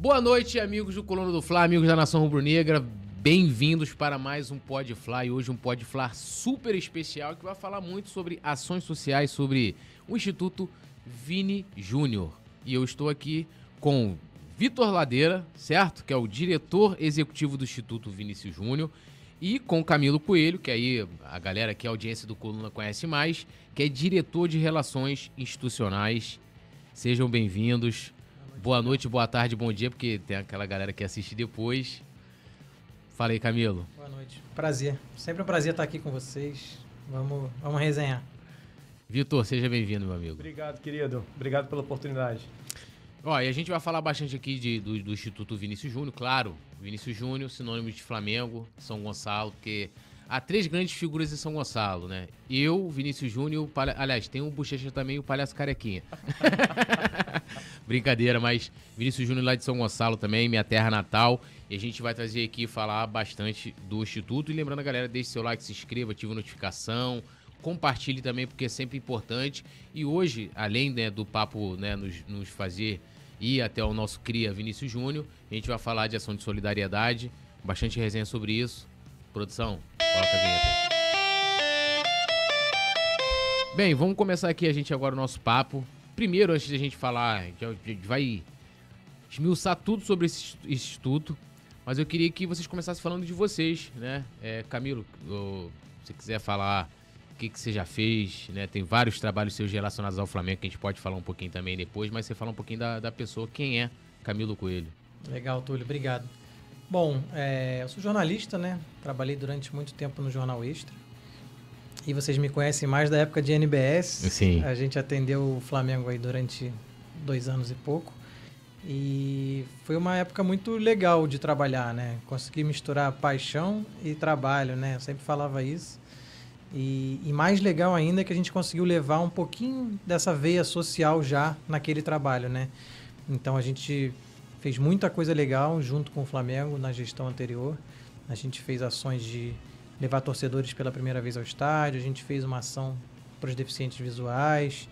Boa noite, amigos do Colono do Fla, amigos da Nação Rubro-Negra. Bem-vindos para mais um Pod Fla e hoje um Pod Fla super especial que vai falar muito sobre ações sociais, sobre o Instituto Vini Júnior. E eu estou aqui com Vitor Ladeira, certo? Que é o diretor executivo do Instituto Vinícius Júnior. E com Camilo Coelho, que aí a galera que é audiência do Coluna conhece mais, que é diretor de relações institucionais. Sejam bem-vindos. Boa noite, boa tarde, bom dia, porque tem aquela galera que assiste depois. Fala aí, Camilo. Boa noite. Prazer. Sempre um prazer estar aqui com vocês. Vamos, vamos resenhar. Vitor, seja bem-vindo, meu amigo. Obrigado, querido. Obrigado pela oportunidade. Ó, e a gente vai falar bastante aqui de, do, do Instituto Vinícius Júnior, claro. Vinícius Júnior, sinônimo de Flamengo, São Gonçalo, porque há três grandes figuras em São Gonçalo, né? Eu, Vinícius Júnior, palha... aliás, tem o Bochecha também e o Palhaço Carequinha. Brincadeira, mas Vinícius Júnior lá de São Gonçalo também, minha terra natal. E a gente vai trazer aqui falar bastante do Instituto. E lembrando a galera, deixe seu like, se inscreva, ative a notificação compartilhe também, porque é sempre importante. E hoje, além né, do papo né, nos, nos fazer ir até o nosso CRIA Vinícius Júnior, a gente vai falar de ação de solidariedade, bastante resenha sobre isso. Produção, coloca a vinheta aí. Bem, vamos começar aqui a gente agora o nosso papo. Primeiro, antes de a gente falar, a gente vai esmiuçar tudo sobre esse instituto, mas eu queria que vocês começassem falando de vocês, né? É, Camilo, se você quiser falar que, que você já fez, né? Tem vários trabalhos seus relacionados ao Flamengo que a gente pode falar um pouquinho também depois, mas você fala um pouquinho da, da pessoa, quem é Camilo Coelho. Legal, Túlio, obrigado. Bom, é, eu sou jornalista, né? Trabalhei durante muito tempo no Jornal Extra. E vocês me conhecem mais da época de NBS. Sim. A gente atendeu o Flamengo aí durante dois anos e pouco. E foi uma época muito legal de trabalhar, né? Consegui misturar paixão e trabalho, né? Eu sempre falava isso. E, e, mais legal ainda é que a gente conseguiu levar um pouquinho dessa veia social já naquele trabalho, né? Então a gente fez muita coisa legal junto com o Flamengo na gestão anterior. A gente fez ações de levar torcedores pela primeira vez ao estádio, a gente fez uma ação para os deficientes visuais,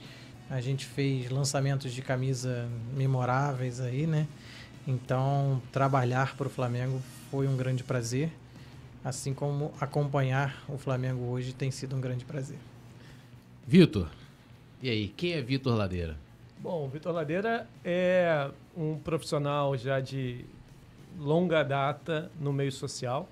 a gente fez lançamentos de camisa memoráveis aí, né? Então, trabalhar para o Flamengo foi um grande prazer assim como acompanhar o Flamengo hoje tem sido um grande prazer. Vitor, e aí, quem é Vitor Ladeira? Bom, Vitor Ladeira é um profissional já de longa data no meio social.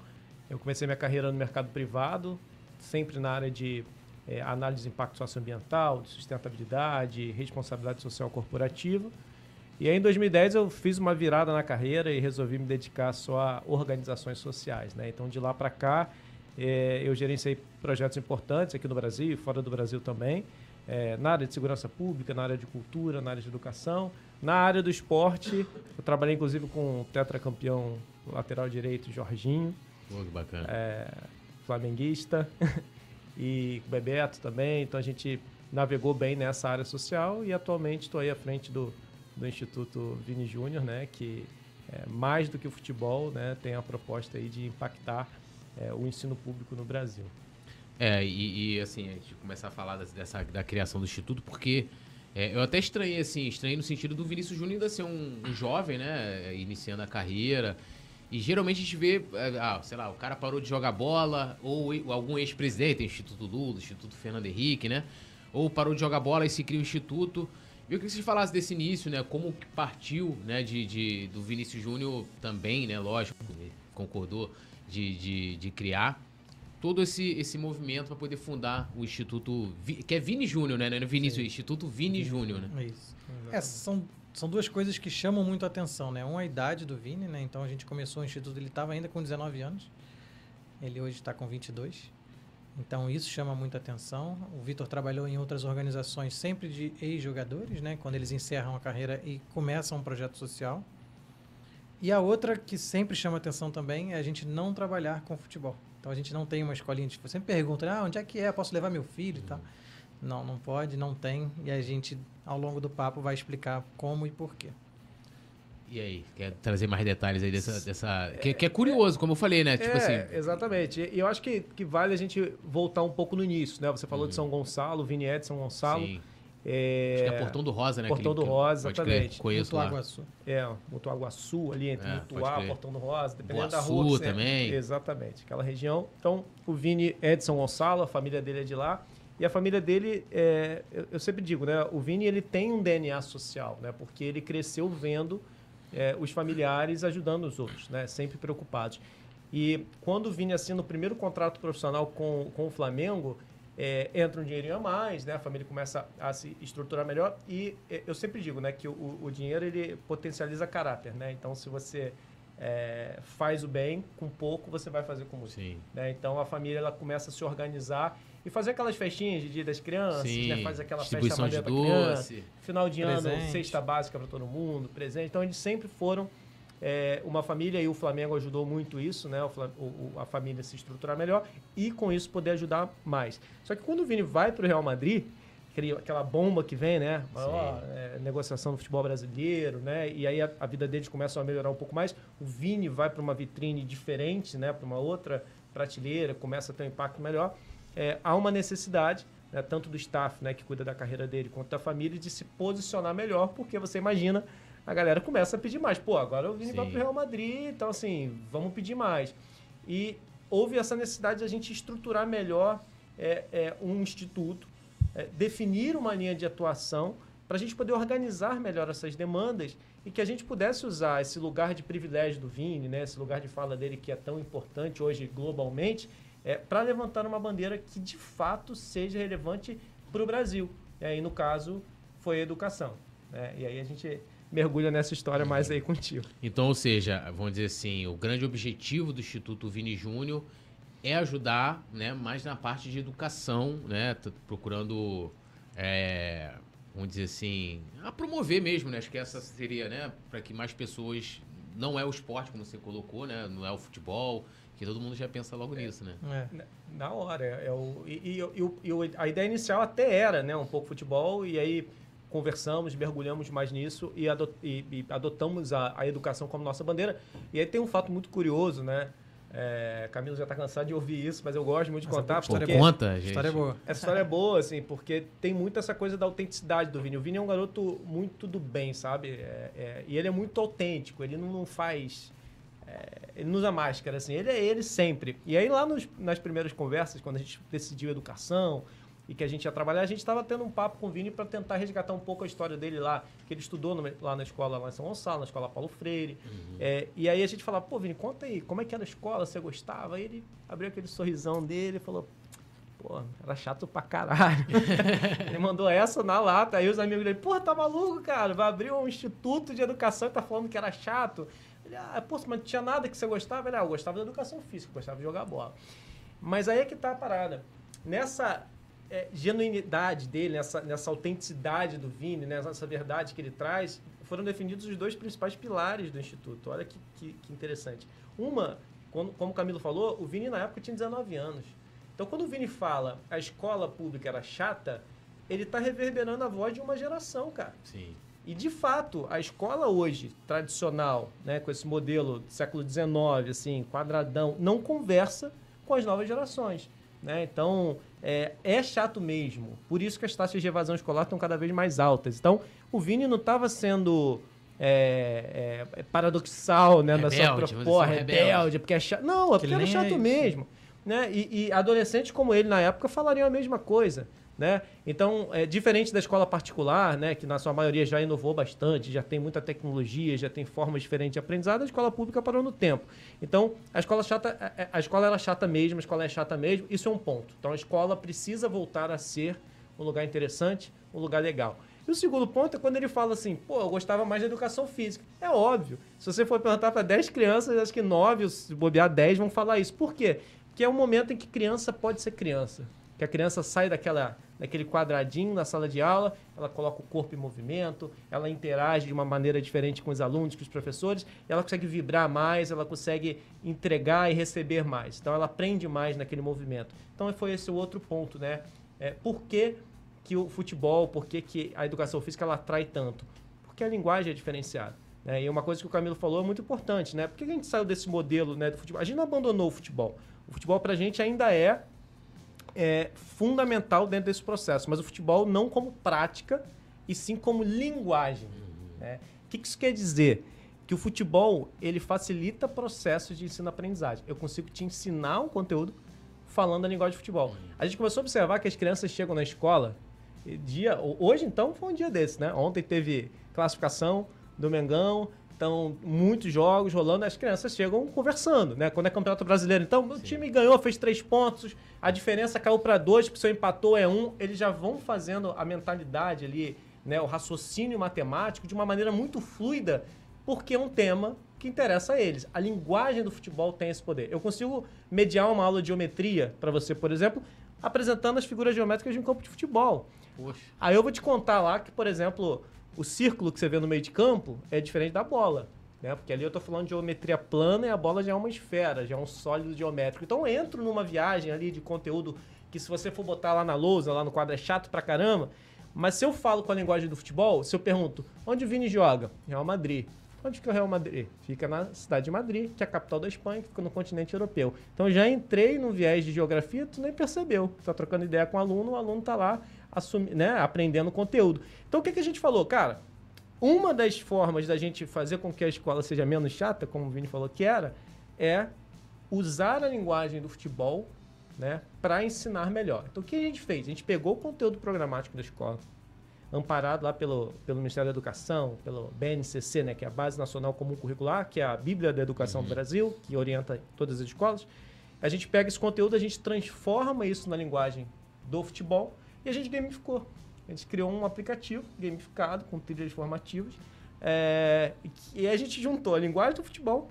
Eu comecei minha carreira no mercado privado, sempre na área de é, análise de impacto socioambiental, de sustentabilidade, responsabilidade social corporativa. E aí, em 2010, eu fiz uma virada na carreira e resolvi me dedicar só a organizações sociais. Né? Então, de lá para cá, é, eu gerenciei projetos importantes aqui no Brasil e fora do Brasil também, é, na área de segurança pública, na área de cultura, na área de educação. Na área do esporte, eu trabalhei inclusive com o tetracampeão lateral direito, Jorginho. Pô, que bacana. É, flamenguista. e Bebeto também. Então, a gente navegou bem nessa área social e atualmente estou aí à frente do do Instituto Vini Júnior, né, que é, mais do que o futebol, né, tem a proposta aí de impactar é, o ensino público no Brasil. É, e, e, assim, a gente começar a falar dessa, da criação do Instituto, porque é, eu até estranhei, assim, estranhei no sentido do Vinícius Júnior ainda ser um, um, jovem, né, iniciando a carreira, e geralmente a gente vê, é, ah, sei lá, o cara parou de jogar bola, ou algum ex-presidente, Instituto Lula, Instituto Fernando Henrique, né, ou parou de jogar bola e se cria um instituto, eu queria que você falasse desse início, né? Como partiu, né, de, de do Vinícius Júnior também, né? Lógico, concordou de, de, de criar todo esse, esse movimento para poder fundar o Instituto, que é Vini Júnior, né? Não é Vinícius, Sim. Instituto Vini Júnior, né? É isso. É, são, são duas coisas que chamam muito a atenção, né? Uma, a idade do Vini, né? Então a gente começou o Instituto, ele estava ainda com 19 anos. Ele hoje está com 22. Então isso chama muita atenção. O Vitor trabalhou em outras organizações sempre de ex-jogadores, né? Quando eles encerram a carreira e começam um projeto social. E a outra que sempre chama atenção também é a gente não trabalhar com futebol. Então a gente não tem uma escolinha. Tipo, sempre pergunta, ah, onde é que é? Posso levar meu filho e tal? Não, não pode, não tem. E a gente, ao longo do papo, vai explicar como e por quê. E aí, quer trazer mais detalhes aí dessa. dessa que, que é curioso, como eu falei, né? Tipo é, assim. Exatamente. E eu acho que, que vale a gente voltar um pouco no início, né? Você falou de uhum. São Gonçalo, Viniette São Gonçalo. Sim. É... Acho que é Portão do Rosa, né? Portão Aquele do que- Rosa, pode crer, exatamente. Conheço lá. Mutuaguaçu. É, Mutuaguaçu, ali entre É, Mutuá. Portão do Rosa, dependendo da Boaçu rua. que você- também. Exatamente, aquela região. Então, o Vini é de São Gonçalo, a família dele é de lá. E a família dele, é, eu, eu sempre digo, né? O Vini ele tem um DNA social, né? Porque ele cresceu vendo é, os familiares ajudando os outros, né? Sempre preocupados. E quando o Vini assina o primeiro contrato profissional com, com o Flamengo, é, entra um dinheirinho a mais, né? A família começa a se estruturar melhor. E é, eu sempre digo, né? Que o, o dinheiro ele potencializa caráter, né? Então, se você é, faz o bem com pouco, você vai fazer com muito. Sim. né? Então, a família ela começa a se organizar e fazer aquelas festinhas de dia das crianças, Sim. né? Faz aquela festa maneira pra criança. Final de ano, Presente. cesta básica para todo mundo, presente. Então, eles sempre foram é, uma família e o Flamengo ajudou muito isso, né? O, o- a família se estruturar melhor e com isso poder ajudar mais. Só que quando o Vini vai para o Real Madrid, aquela bomba que vem, né? Maior, é, negociação do futebol brasileiro, né? E aí a, a vida deles começa a melhorar um pouco mais. O Vini vai para uma vitrine diferente, né? Para uma outra prateleira, começa a ter um impacto melhor. É, há uma necessidade, né, tanto do staff, né, que cuida da carreira dele, quanto da família, de se posicionar melhor, porque você imagina a galera começa a pedir mais. Pô, agora o Vini vai Sim. pro Real Madrid, então assim, vamos pedir mais. E houve essa necessidade de a gente estruturar melhor é, é, um instituto, é, definir uma linha de atuação para a gente poder organizar melhor essas demandas e que a gente pudesse usar esse lugar de privilégio do Vini, né, esse lugar de fala dele que é tão importante hoje globalmente, é, para levantar uma bandeira que de fato seja relevante para o Brasil. E no caso, foi a educação. né? E aí a gente mergulha nessa história mais aí contigo. Então, ou seja, vamos dizer assim, o grande objetivo do Instituto Vini Júnior é ajudar, né, mais na parte de educação, né, procurando, é, vamos dizer assim, a promover mesmo, né, acho que essa seria, né, para que mais pessoas, não é o esporte como você colocou, né, não é o futebol, que todo mundo já pensa logo nisso, né. É. Na- Na hora. É, é o, e, e- e e a ideia inicial até era né, um pouco futebol, e aí conversamos, mergulhamos mais nisso e, ado- e- e adotamos a, a educação como nossa bandeira. E aí tem um fato muito curioso, né? É, Camilo já está cansado de ouvir isso, mas eu gosto muito de Mas é contar, história porque conta, A gente. história é boa. essa história é boa, assim, porque tem muito essa coisa da autenticidade do Vini. O Vini é um garoto muito do bem, sabe? É- é- e ele é muito autêntico, ele não, não faz. É, ele não usa máscara, assim, ele é ele sempre. E aí, lá nos- nas primeiras conversas, quando a gente decidiu educação e que a gente ia trabalhar, a gente estava tendo um papo com o Vini para tentar resgatar um pouco a história dele lá, que ele estudou no- lá na escola lá em São Gonçalo, na escola Paulo Freire. É, e aí a gente falava, pô, Vini, conta aí, como é que era a escola, você gostava? Aí ele abriu aquele sorrisão dele e falou, pô, era chato pra caralho. ele mandou essa na lata, aí os amigos dele, pô, tá maluco, cara, vai abrir um instituto de educação e tá falando que era chato. Ele, ah, pô, mas não tinha nada que você gostava? Ele, ah, eu gostava da educação física, gostava de jogar bola. Mas aí é que tá a parada. Nessa é, genuinidade dele, nessa, nessa autenticidade do Vini, né, nessa verdade que ele traz, foram definidos os dois principais pilares do Instituto. Olha que, que, que interessante. Uma, quando- como o Camilo falou, o Vini na época tinha 19 anos. Então, quando o Vini fala a escola pública era chata, ele está reverberando a voz de uma geração, cara. Sim. E de fato, a escola hoje, tradicional, né, com esse modelo do século XIX, assim, quadradão, não conversa com as novas gerações. Né? Então, é, é chato mesmo. Por isso que as taxas de evasão escolar estão cada vez mais altas. Então, o Vini não estava sendo é, é, paradoxal né, na sua Rebelde, vamos dizer proposta, assim, rebelde, rebelde. porque é chato. Não, é Que porque era é chato isso. mesmo. Né? E, e adolescentes como ele na época falariam a mesma coisa. Né? Então, é diferente da escola particular, né, que na sua maioria já inovou bastante, já tem muita tecnologia, já tem formas diferentes de aprendizado, a escola pública parou no tempo. Então, a escola chata, a- a- a escola era chata mesmo, a escola é chata mesmo, isso é um ponto. Então, a escola precisa voltar a ser um lugar interessante, um lugar legal. E o segundo ponto é quando ele fala assim, pô, eu gostava mais da educação física. É óbvio. Se você for perguntar para 10 crianças, acho que 9, se bobear 10, vão falar isso. Por quê? Porque é um momento em que criança pode ser criança. Que a criança sai daquela, daquele quadradinho na sala de aula, ela coloca o corpo em movimento, ela interage de uma maneira diferente com os alunos, com os professores, ela consegue vibrar mais, ela consegue entregar e receber mais. Então ela aprende mais naquele movimento. Então foi esse o outro ponto, né? É, por que, que o futebol, por que, que a educação física ela atrai tanto? Porque a linguagem é diferenciada. Né? E uma coisa que o Camilo falou é muito importante, né? Por que a gente saiu desse modelo né, do futebol? A gente não abandonou o futebol. O futebol pra gente ainda é é fundamental dentro desse processo, mas o futebol não como prática, e sim como linguagem. Né? O que isso quer dizer? Que o futebol ele facilita processos de ensino-aprendizagem. Eu consigo te ensinar um conteúdo falando a linguagem de futebol. A gente começou a observar que as crianças chegam na escola dia hoje então foi um dia desse, né? Ontem teve classificação do Mengão, então, muitos jogos rolando, as crianças chegam conversando, né? Quando é campeonato brasileiro, então, o time ganhou, fez três pontos, a diferença caiu para dois, porque se empatou é um, eles já vão fazendo a mentalidade ali, né? O raciocínio matemático de uma maneira muito fluida, porque é um tema que interessa a eles. A linguagem do futebol tem esse poder. Eu consigo mediar uma aula de geometria para você, por exemplo, apresentando as figuras geométricas de um campo de futebol. Poxa. Aí eu vou te contar lá que, por exemplo, o círculo que você vê no meio de campo é diferente da bola. Né? Porque ali eu estou falando de geometria plana e a bola já é uma esfera, já é um sólido geométrico. Então eu entro numa viagem ali de conteúdo que se você for botar lá na lousa, lá no quadro, é chato pra caramba. Mas se eu falo com a linguagem do futebol, se eu pergunto, onde o Vini joga? Real Madrid. Onde fica o Real Madrid? Fica na cidade de Madrid, que é a capital da Espanha, que fica no continente europeu. Então já entrei no viés de geografia, tu nem percebeu. Tá trocando ideia com o aluno, o aluno tá lá assumi, né, aprendendo conteúdo. Então o que, que a gente falou? Cara, uma das formas da gente fazer com que a escola seja menos chata, como o Vini falou que era, é usar a linguagem do futebol né, para ensinar melhor. Então o que a gente fez? A gente pegou o conteúdo programático da escola, amparado lá pelo, pelo Ministério da Educação, pelo BNCC, né, que é a Base Nacional Comum Curricular, que é a Bíblia da Educação uhum. do Brasil, que orienta todas as escolas. A gente pega esse conteúdo, a gente transforma isso na linguagem do futebol e a gente gamificou. A gente criou um aplicativo gamificado com trilhas formativas é, e a gente juntou a linguagem do futebol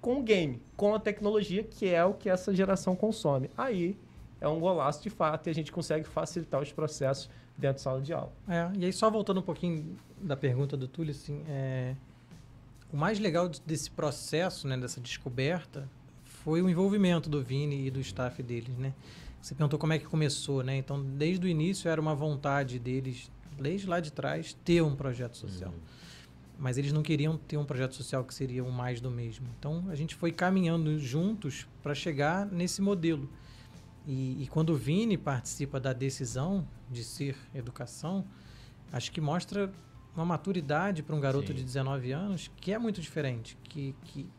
com o game, com a tecnologia, que é o que essa geração consome. Aí é um golaço de fato e a gente consegue facilitar os processos dentro da sala de aula. É, e aí, só voltando um pouquinho da pergunta do Túlio, assim, é, o mais legal desse processo, né, dessa descoberta, foi o envolvimento do Vini e do staff deles, né? Você perguntou como é que começou, né? Então, desde o início era uma vontade deles, desde lá de trás, ter um projeto social. Uhum. Mas eles não queriam ter um projeto social que seria um mais do mesmo. Então, a gente foi caminhando juntos para chegar nesse modelo. E, e, quando o Vini participa da decisão de ser educação, acho que mostra uma maturidade para um garoto Sim. de 19 anos que é muito diferente, que, que,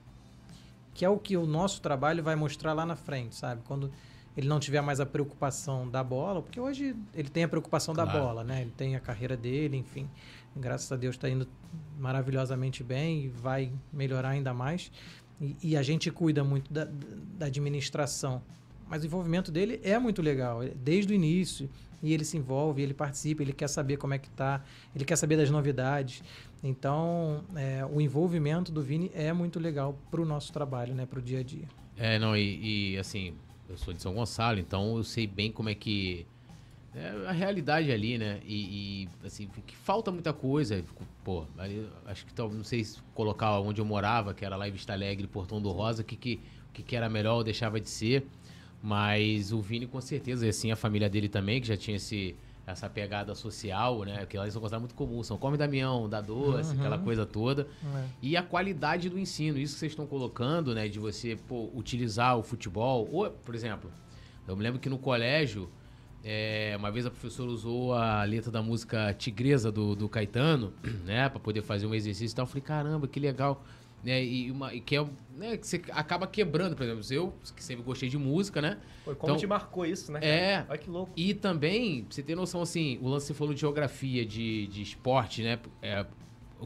que é o que o nosso trabalho vai mostrar lá na frente, sabe? Quando ele não tiver mais a preocupação da bola, porque hoje ele tem a preocupação claro. da bola, né? Ele tem a carreira dele, enfim. Graças a Deus está indo maravilhosamente bem e vai melhorar ainda mais. E, e a gente cuida muito da, da administração mas o envolvimento dele é muito legal, desde o início. E ele se envolve, ele participa, ele quer saber como é que tá, ele quer saber das novidades. Então, é, o envolvimento do Vini é muito legal para o nosso trabalho, né, para o dia a dia. É, não, e, e, assim, eu sou de São Gonçalo, então eu sei bem como é que é a realidade ali, né? E, e, assim, que falta muita coisa. Pô, acho que não sei se colocar onde eu morava, que era lá em Vista Alegre, Portão do Rosa, que, que, que era melhor ou deixava de ser. Mas o Vini, com certeza, e assim a família dele também, que já tinha esse, essa pegada social, né? Que em São é muito comum. São come Damião, dá doce, uhum. aquela coisa toda. É. E a qualidade do ensino, isso que vocês estão colocando, né? De você pô, utilizar o futebol. Ou, por exemplo, eu me lembro que no colégio, é, uma vez a professora usou a letra da música Tigresa do, do Caetano, né? Pra poder fazer um exercício e tal. Eu falei, caramba, que legal né? E, uma, e que é né, que você acaba quebrando, por exemplo, eu que sempre gostei de música, né? Foi como então, te marcou isso, né? É. Olha que louco. E também, você ter noção assim, o lance você falou de geografia, de, de esporte, né? É,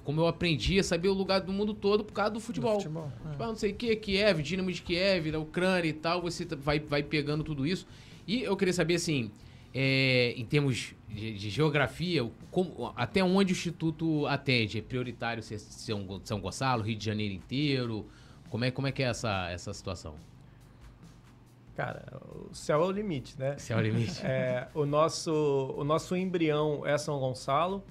como eu aprendi a saber o lugar do mundo todo por causa do futebol. Do futebol é. tipo, ah, não sei o que, Kiev, Dinamo de Kiev, da Ucrânia e tal, você vai, vai pegando tudo isso. E eu queria saber assim, é, em termos de, de geografia, como, até onde o Instituto atende? É prioritário ser São, São Gonçalo, Rio de Janeiro inteiro? Como é, como é que é essa, essa situação? Cara, o céu é o limite, né? Céu é o limite. É, o, nosso, o nosso embrião é São Gonçalo.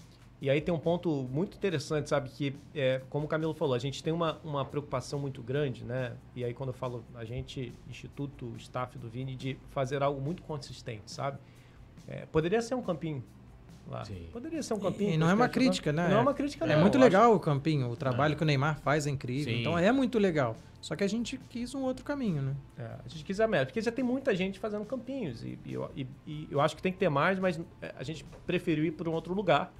E aí tem um ponto muito interessante, sabe? Que, é, como o Camilo falou, a gente tem uma, uma preocupação muito grande, né? E aí quando eu falo a gente, Instituto, staff do Vini, de fazer algo muito consistente, sabe? É, poderia ser um campinho lá. Sim. Poderia ser um campinho. E com não é uma crítica, jogando. né? Não é uma crítica, É não. muito Eu acho- legal o campinho, o trabalho que o Neymar faz é incrível. Sim. Então é muito legal. Só que a gente quis um outro caminho, né? É, a gente quis a meta, porque já tem muita gente fazendo campinhos. E, e eu, e- e eu acho que tem que ter mais, mas é, a gente preferiu ir para um outro lugar.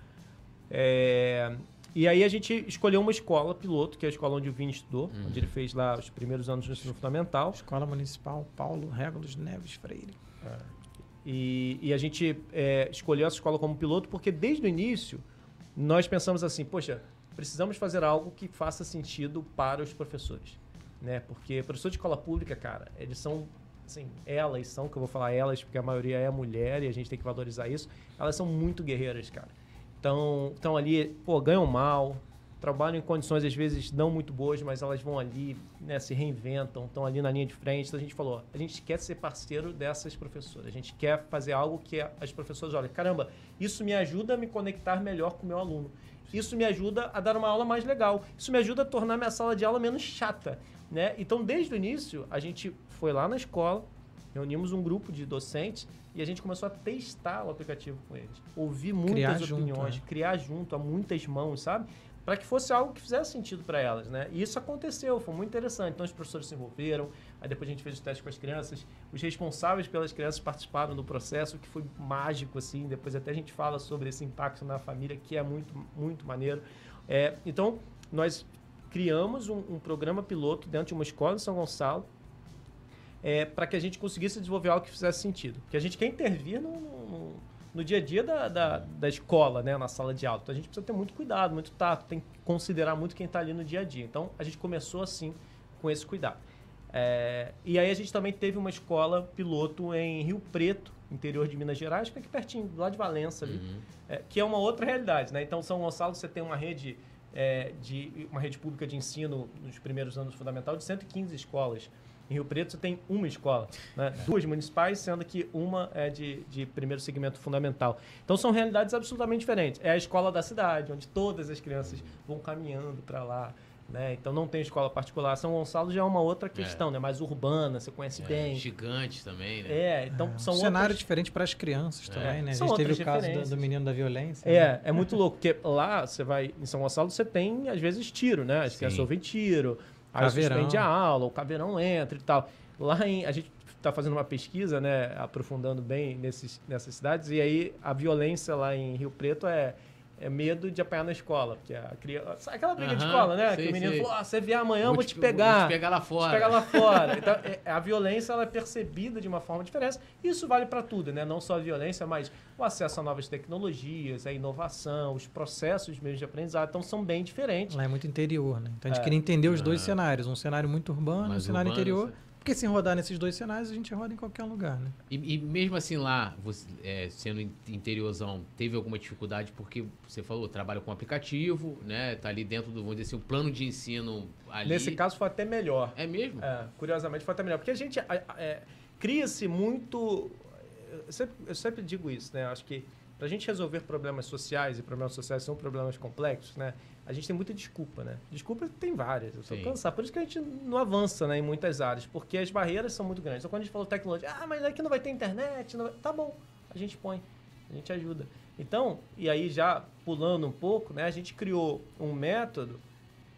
É, e aí a gente escolheu uma escola piloto, que é a escola onde o Vini estudou, Uhum. onde ele fez lá os primeiros anos do ensino fundamental. Escola Municipal Paulo Régulos Neves Freire. E, e a gente é, escolheu essa escola como piloto porque desde o início nós pensamos assim, poxa, precisamos fazer algo que faça sentido para os professores, né? Porque professor de escola pública, cara, eles são assim, elas são, que eu vou falar elas porque a maioria é mulher e a gente tem que valorizar isso. Elas são muito guerreiras, cara. Então, estão ali, pô, ganham mal, trabalham em condições às vezes não muito boas, mas elas vão ali, né, se reinventam, estão ali na linha de frente. Então a gente falou, a gente quer ser parceiro dessas professoras, a gente quer fazer algo que as professoras olhem, caramba, isso me ajuda a me conectar melhor com o meu aluno. Isso me ajuda a dar uma aula mais legal. Isso me ajuda a tornar minha sala de aula menos chata, né? Então, desde o início, a gente foi lá na escola, reunimos um grupo de docentes e a gente começou a testar o aplicativo com eles. Ouvir muitas Criar junto, opiniões, né? criar junto a muitas mãos, sabe? Para que fosse algo que fizesse sentido para elas, né? E isso aconteceu, foi muito interessante. Então os professores se envolveram, aí depois a gente fez o teste com as crianças, os responsáveis pelas crianças participaram do processo, que foi mágico, assim. Depois até a gente fala sobre esse impacto na família, que é muito, muito maneiro. É, então, nós criamos um, um programa piloto dentro de uma escola em São Gonçalo, é, para que a gente conseguisse desenvolver algo que fizesse sentido. Porque a gente quer intervir no, no, no dia a dia da, da, da escola, né, na sala de aula. Então a gente precisa ter muito cuidado, muito tato, tem que considerar muito quem está ali no dia a dia. Então a gente começou assim, com esse cuidado. É, e aí a gente também teve uma escola piloto em Rio Preto, interior de Minas Gerais, que é aqui pertinho, lá de Valença ali, Uhum. é, que é uma outra realidade, né? Então São Gonçalo você tem uma rede é, de uma rede pública de ensino nos primeiros anos fundamental de 115 escolas. Em Rio Preto você tem uma escola, né? duas municipais, sendo que uma é de, de primeiro segmento fundamental. Então são realidades absolutamente diferentes. É a escola da cidade, onde todas as crianças vão caminhando para lá. Né? Então não tem escola particular. São Gonçalo já é uma outra questão, né? mais urbana, você conhece É, bem. gigantes também, né? É, então É, são um cenário outras... diferente para as crianças também, né? A São gente teve o caso do, do menino da violência. né? É, é muito louco, porque lá você vai em São Gonçalo, você tem, às vezes, tiro, né? As Sim. crianças ouvem tiro, aí Caveirão. suspende a aula, o caveirão entra e tal. Lá em. A gente está fazendo uma pesquisa, né? Aprofundando bem nesses, nessas cidades, e aí a violência lá em Rio Preto é. É medo de apanhar na escola, porque a criança. sabe Aquela briga de Aham, escola, né? sei, que o menino sei. falou: ah, você vier amanhã, eu vou te Vou pegar. te pegar lá Te fora. pegar lá fora. Então, é- a violência ela é percebida de uma forma diferente. Isso vale para tudo, né? Não só a violência, mas o acesso a novas tecnologias, a inovação, os processos mesmo de aprendizado. Então, são bem diferentes. Lá é muito interior, né? Então a gente É. queria entender os dois Ah. cenários. Um cenário muito urbano, um Mais cenário urbano, interior. Porque se rodar nesses dois cenários, a gente roda em qualquer lugar, né? E, e mesmo assim lá, você, é, sendo in- interiorzão, teve alguma dificuldade porque você falou, trabalha com aplicativo, né? Tá ali dentro do, vamos dizer assim, o plano de ensino ali. Nesse caso, foi até melhor. É mesmo? É, curiosamente, foi até melhor. Porque a gente é, cria-se muito. Eu sempre, eu sempre digo isso, né? Acho que para a gente resolver problemas sociais, e problemas sociais são problemas complexos, né? A gente tem muita desculpa, né? Desculpa tem várias. Eu Sim. cansado. Por isso que a gente não avança né, em muitas áreas, porque as barreiras são muito grandes. Então, quando a gente falou tecnologia, ah, mas aqui não vai ter internet. Não vai... Tá bom, a gente põe, a gente ajuda. Então, e aí já pulando um pouco, né? A gente criou um método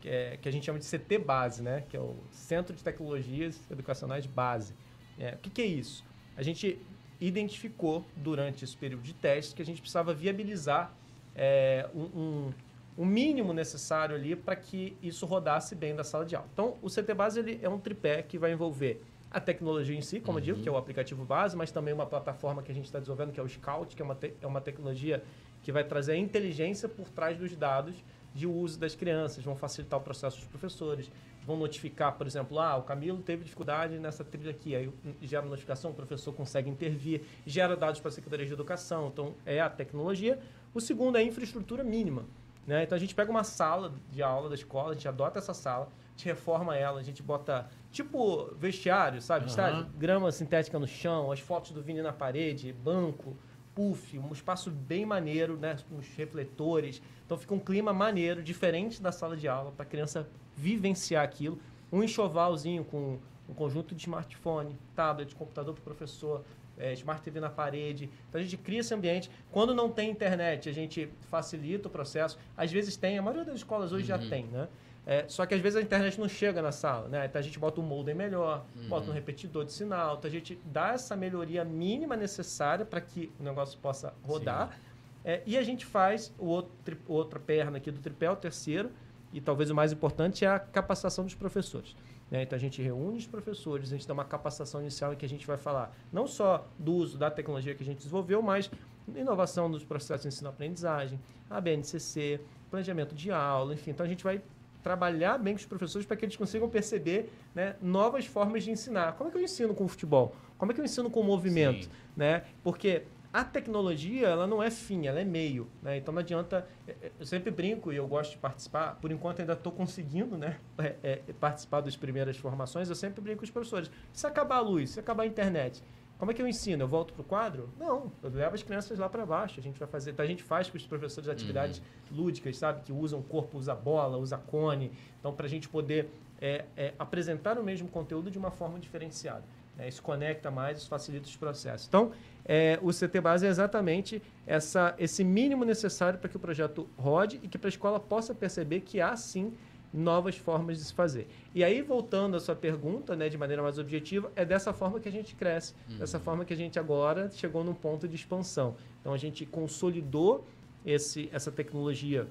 que, é, que a gente chama de CT Base, né? Que é o Centro de Tecnologias Educacionais Base. É, o que, que é isso? A gente identificou durante esse período de teste que a gente precisava viabilizar é, um, um, um mínimo necessário ali para que isso rodasse bem da sala de aula. Então, o CT Base ele é um tripé que vai envolver a tecnologia em si, como eu digo, que é o aplicativo base, mas também uma plataforma que a gente está desenvolvendo, que é o Scout, que é uma, te- é uma tecnologia que vai trazer a inteligência por trás dos dados de uso das crianças, vão facilitar o processo dos professores, vão notificar, por exemplo, ah, o Camilo teve dificuldade nessa trilha aqui, aí gera notificação, o professor consegue intervir, gera dados para a Secretaria de Educação, então é a tecnologia. O segundo é a infraestrutura mínima. Né? Então a gente pega uma sala de aula da escola, a gente adota essa sala, a gente reforma ela, a gente bota tipo vestiário, sabe? Estádio, grama sintética no chão, as fotos do Vini na parede, banco, puff, um espaço bem maneiro, né? Com os refletores. Então fica um clima maneiro, diferente da sala de aula, para a criança vivenciar aquilo. Um enxovalzinho com um conjunto de smartphone, tablet, computador para o professor, é, Smart TV na parede. Então a gente cria esse ambiente. Quando não tem internet, a gente facilita o processo. Às vezes tem, a maioria das escolas hoje Uhum. já tem, né? É, só que às vezes a internet não chega na sala, né? Então a gente bota um modem melhor, Uhum. bota um repetidor de sinal, então a gente dá essa melhoria mínima necessária para que o negócio possa rodar. É, e a gente faz o outro, outra perna aqui do tripé, o terceiro, e talvez o mais importante é a capacitação dos professores. Né? Então a gente reúne os professores, a gente dá uma capacitação inicial em que a gente vai falar não só do uso da tecnologia que a gente desenvolveu, mas inovação dos processos de ensino-aprendizagem, a BNCC, planejamento de aula, enfim. Então a gente vai trabalhar bem com os professores para que eles consigam perceber né, novas formas de ensinar. Como é que eu ensino com o futebol? Como é que eu ensino com o movimento? Sim. né? Porque a tecnologia, ela não é fim, ela é meio, né? Então não adianta, é, é, eu sempre brinco e eu gosto de participar, por enquanto ainda estou conseguindo, né, é, é, participar das primeiras formações, eu sempre brinco com os professores. Se acabar a luz, se acabar a internet, como é que eu ensino? Eu volto pro quadro? Não, eu levo as crianças lá para baixo. A gente vai fazer, então a gente faz com os professores atividades lúdicas, sabe, que usam corpo, usa bola, usa cone, então para a gente poder é, é, apresentar o mesmo conteúdo de uma forma diferenciada. Né? Isso conecta mais, isso facilita os processos. Então, é, o CT Base é exatamente essa, esse mínimo necessário para que o projeto rode e que para a escola possa perceber que há sim novas formas de se fazer. E aí, voltando à sua pergunta, né, de maneira mais objetiva, é dessa forma que a gente cresce, dessa forma que a gente agora chegou num ponto de expansão. Então, a gente consolidou esse, essa tecnologia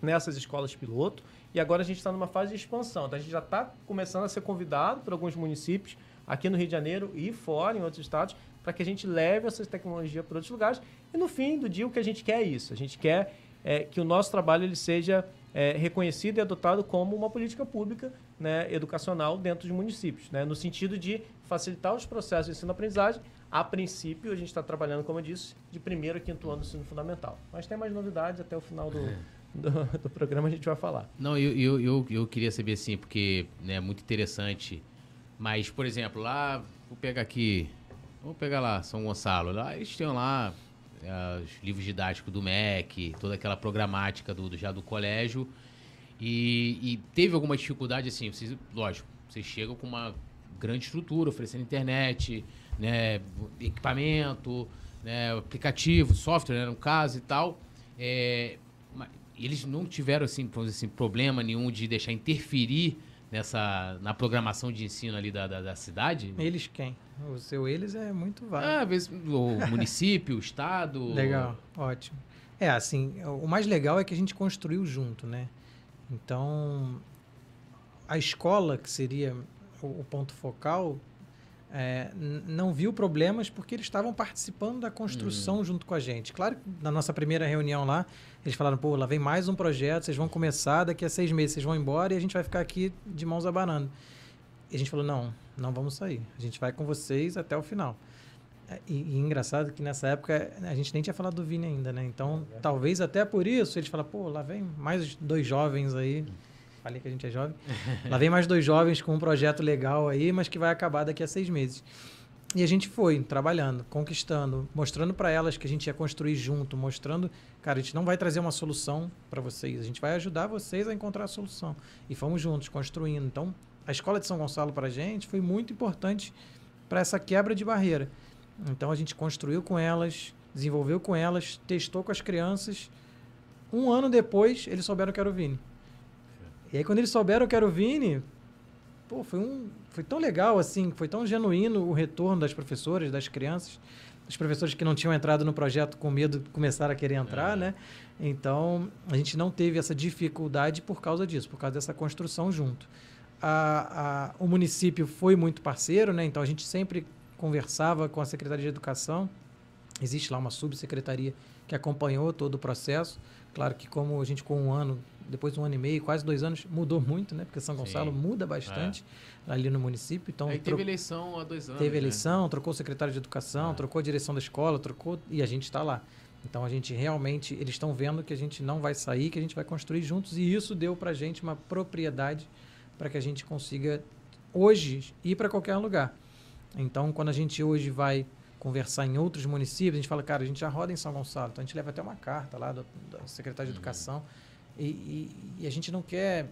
nessas escolas piloto e agora a gente está numa fase de expansão. Então, a gente já está começando a ser convidado por alguns municípios aqui no Rio de Janeiro e fora, em outros estados, para que a gente leve essa tecnologia para outros lugares. E no fim do dia, o que a gente quer é isso. A gente quer é, que o nosso trabalho ele seja é, reconhecido e adotado como uma política pública né, educacional dentro dos municípios, né, no sentido de facilitar os processos de ensino-aprendizagem. A princípio, a gente está trabalhando, como eu disse, de primeiro a quinto ano do ensino fundamental. Mas tem mais novidades até o final do, do, do programa, a gente vai falar. Não, eu, eu, eu, eu queria saber assim, porque né, é muito interessante. Mas, por exemplo, lá, vou pegar aqui, vou pegar lá São Gonçalo, lá eles têm lá é, os livros didáticos do MEC, toda aquela programática do, do- já do colégio. E, e teve alguma dificuldade, assim, vocês, lógico, vocês chegam com uma grande estrutura, oferecendo internet, né, equipamento, né, aplicativo, software, né, no caso e tal. É, eles não tiveram assim, vamos assim, problema nenhum de deixar interferir nessa na programação de ensino ali da, da, da cidade? Eles quem? O seu eles é muito válido. Ah, às vezes o município, o estado. Legal, ótimo. É, assim, o mais legal é que a gente construiu junto, né? Então, a escola, que seria o, o ponto focal, é, não viu problemas porque eles estavam participando da construção junto com a gente. Claro que na nossa primeira reunião lá, eles falaram, pô, lá vem mais um projeto, vocês vão começar, daqui a seis meses vocês vão embora e a gente vai ficar aqui de mãos abanando. E a gente falou, não, não vamos sair. A gente vai com vocês até o final. É, E, e engraçado que nessa época a gente nem tinha falado do Vini ainda, né? Então, talvez até por isso eles falam, pô, lá vem mais dois jovens aí. Falei que a gente é jovem. lá vem mais dois jovens com um projeto legal aí, mas que vai acabar daqui a seis meses. E a gente foi trabalhando, conquistando, mostrando para elas que a gente ia construir junto, mostrando, cara, a gente não vai trazer uma solução para vocês, a gente vai ajudar vocês a encontrar a solução. E fomos juntos construindo. Então, a escola de São Gonçalo para a gente foi muito importante para essa quebra de barreira. Então a gente construiu com elas, desenvolveu com elas, testou com as crianças. Um ano depois, eles souberam que era o Vini. E aí, quando eles souberam que era o Vini, pô, foi, um, foi tão legal, assim, foi tão genuíno o retorno das professoras, das crianças. Os professores que não tinham entrado no projeto com medo começaram a querer entrar, né? Então, a gente não teve essa dificuldade por causa disso, por causa dessa construção junto. A, a, o município foi muito parceiro, né? Então, a gente sempre conversava com a Secretaria de Educação. Existe lá uma subsecretaria que acompanhou todo o processo. Claro que como a gente com um ano, depois de um ano e meio, quase dois anos, mudou muito, né? Porque São Sim. Gonçalo muda bastante ali no município. Então, Aí tro- teve eleição há dois anos. teve né? eleição, trocou o secretário de educação, É. trocou a direção da escola, trocou e a gente está lá. Então a gente realmente, eles estão vendo que a gente não vai sair, que a gente vai construir juntos e isso deu para a gente uma propriedade para que a gente consiga hoje ir para qualquer lugar. Então quando a gente hoje vai conversar em outros municípios, a gente fala, cara, a gente já roda em São Gonçalo, então a gente leva até uma carta lá do, da secretária de Uhum. educação e, e- e a gente não quer.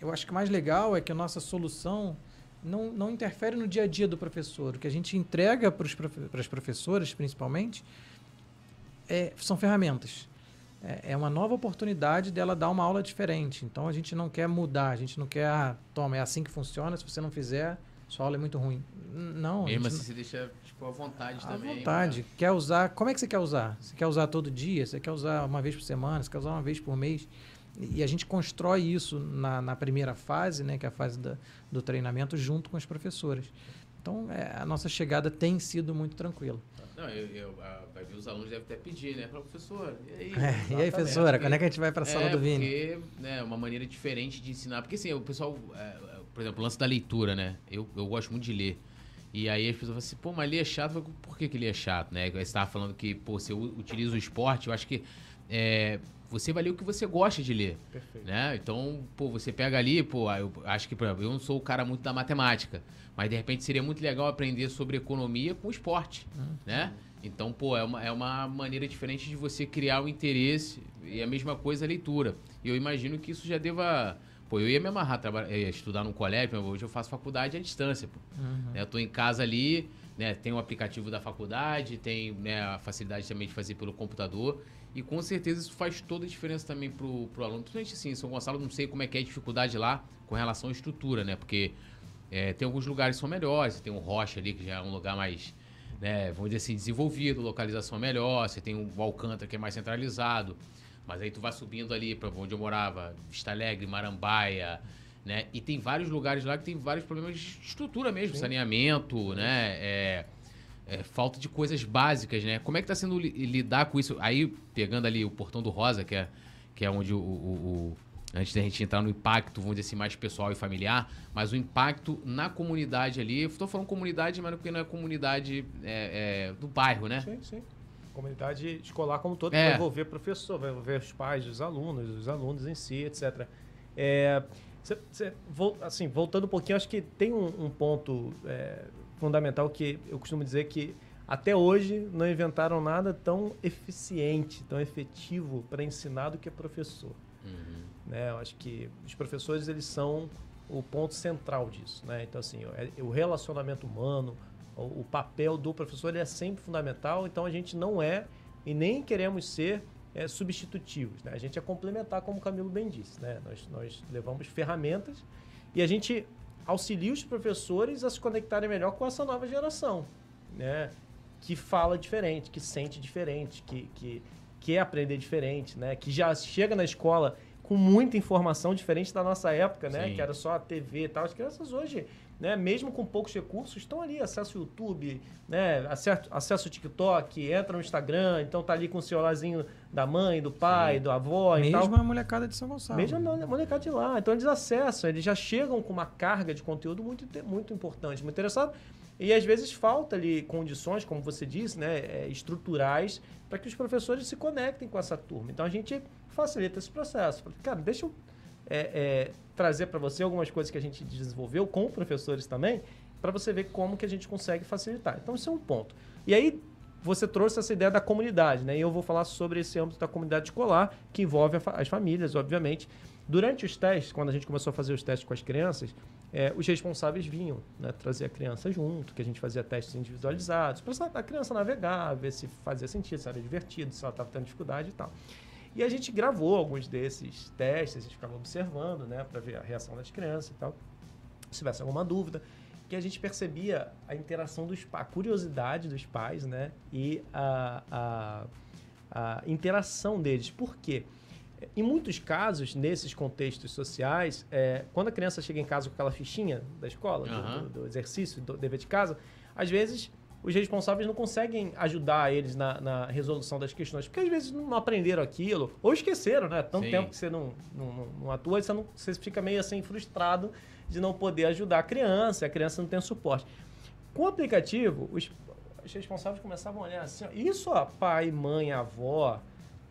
Eu acho que o mais legal é que a nossa solução não, não interfere no dia a dia do professor. O que a gente entrega para as professoras, principalmente, é, são ferramentas. É, é uma nova oportunidade dela dar uma aula diferente. Então a gente não quer mudar, a gente não quer, ah, toma, é assim que funciona, se você não fizer, sua aula é muito ruim. Não. Mesmo assim, não... você deixa tipo, à vontade à também. À vontade. Pra... Quer usar. Como é que você quer usar? Você quer usar todo dia? Você quer usar uma vez por semana? Você quer usar uma vez por mês? E a gente constrói isso na, na primeira fase, né, que é a fase da, do treinamento, junto com as professoras. Então, é, a nossa chegada tem sido muito tranquila. Não, eu, eu, a, vai ver os alunos devem até pedir, né? Para professora. E aí, é, e aí professora, quando é que a gente vai para a sala é, do Vini? Porque né, é uma maneira diferente de ensinar. Porque assim, o pessoal, é, por exemplo, o lance da leitura, né? Eu, eu gosto muito de ler. E aí as pessoas falam assim, pô, mas ler é chato. Por que, que ler é chato, né? Você estava falando que, pô, você utiliza o esporte, eu acho que é, você vai ler o que você gosta de ler. Perfeito. Né? Então, pô, você pega ali, pô, eu acho que, por exemplo, eu não sou o cara muito da matemática, mas de repente seria muito legal aprender sobre economia com esporte, uhum. né? Então, pô, é uma, é uma maneira diferente de você criar o interesse e a mesma coisa a leitura. E eu imagino que isso já deva... Pô, eu ia me amarrar, trabalhar, eh, estudar num colégio, hoje eu faço faculdade à distância, pô. Uhum. Né? Eu tô em casa ali, né? Tem o aplicativo da faculdade, tem né, a facilidade também de fazer pelo computador. E com certeza isso faz toda a diferença também pro, pro aluno. Principalmente assim, São Gonçalo, não sei como é que é a dificuldade lá com relação à estrutura, né? Porque é, tem alguns lugares que são melhores, você tem o Rocha ali, que já é um lugar mais, né, vamos dizer assim, desenvolvido, localização melhor, você tem o Alcântara, que é mais centralizado. Mas aí tu vai subindo ali para onde eu morava, Vista Alegre, Marambaia, né? E tem vários lugares lá que tem vários problemas de estrutura mesmo, Sim. saneamento, né? É, é, falta de coisas básicas, né? Como é que está sendo lidar com isso? Aí, pegando ali o Portão do Rosa, que é, que é onde o, o, o antes da gente entrar no impacto, vamos dizer assim, mais pessoal e familiar, mas o impacto na comunidade ali, estou falando comunidade, mas porque não é comunidade é, é, do bairro, né? Sim, sim. Comunidade escolar como todo, é. vai envolver professor, vai envolver os pais, os alunos, os alunos em si, etc. É, cê, cê, assim, voltando um pouquinho, acho que tem um, um ponto é, fundamental que eu costumo dizer que até hoje não inventaram nada tão eficiente, tão efetivo para ensinar do que professor. Uhum. Né? Eu acho que os professores eles são o ponto central disso. Né? Então, assim, é, o relacionamento humano, o, papel do professor ele é sempre fundamental. Então, a gente não é e nem queremos ser é, substitutivos. Né? A gente é complementar, como o Camilo bem disse. Né? Nós, nós levamos ferramentas e a gente auxilia os professores a se conectarem melhor com essa nova geração, né? Que fala diferente, que sente diferente, que, que quer aprender diferente, né? Que já chega na escola com muita informação diferente da nossa época, né? Sim. Que era só a TV e tal. As crianças hoje, né? Mesmo com poucos recursos, estão ali, acesso YouTube, né? Acesso, acesso TikTok, entra no Instagram, então tá ali com o celularzinho da mãe, do pai, Sim. do avó Mesmo e tal. Mesmo a molecada de São Gonçalo. Mesmo a molecada de lá. Então eles acessam, eles já chegam com uma carga de conteúdo muito, muito importante, muito interessado. E às vezes falta ali condições, como você disse, né, é, estruturais, para que os professores se conectem com essa turma. Então a gente facilita esse processo. Cara, deixa eu é, é, trazer para você algumas coisas que a gente desenvolveu com professores também, para você ver como que a gente consegue facilitar. Então, isso é um ponto. E aí, você trouxe essa ideia da comunidade, né? E eu vou falar sobre esse âmbito da comunidade escolar, que envolve as famílias, obviamente. Durante os testes, quando a gente começou a fazer os testes com as crianças, é, os responsáveis vinham né, trazer a criança junto, que a gente fazia testes individualizados, para a criança navegar, ver se fazia sentido, se era divertido, se ela estava tendo dificuldade e tal. E a gente gravou alguns desses testes, a gente ficava observando, né, para ver a reação das crianças e tal. Se tivesse alguma dúvida, que a gente percebia a interação dos pais, a curiosidade dos pais, né, e a, a, a interação deles. Por quê? Em muitos casos, nesses contextos sociais, é, quando a criança chega em casa com aquela fichinha da escola, uhum. do, do, exercício, do dever de casa, às vezes os responsáveis não conseguem ajudar eles na, na, resolução das questões, porque às vezes não aprenderam aquilo, ou esqueceram, né? Tanto Sim. tempo que você não, não, não, não atua, você, não, você fica meio assim frustrado de não poder ajudar a criança, a criança não tem suporte. Com o aplicativo, os, os responsáveis começavam a olhar assim, ó, isso, ó, pai, mãe, avó,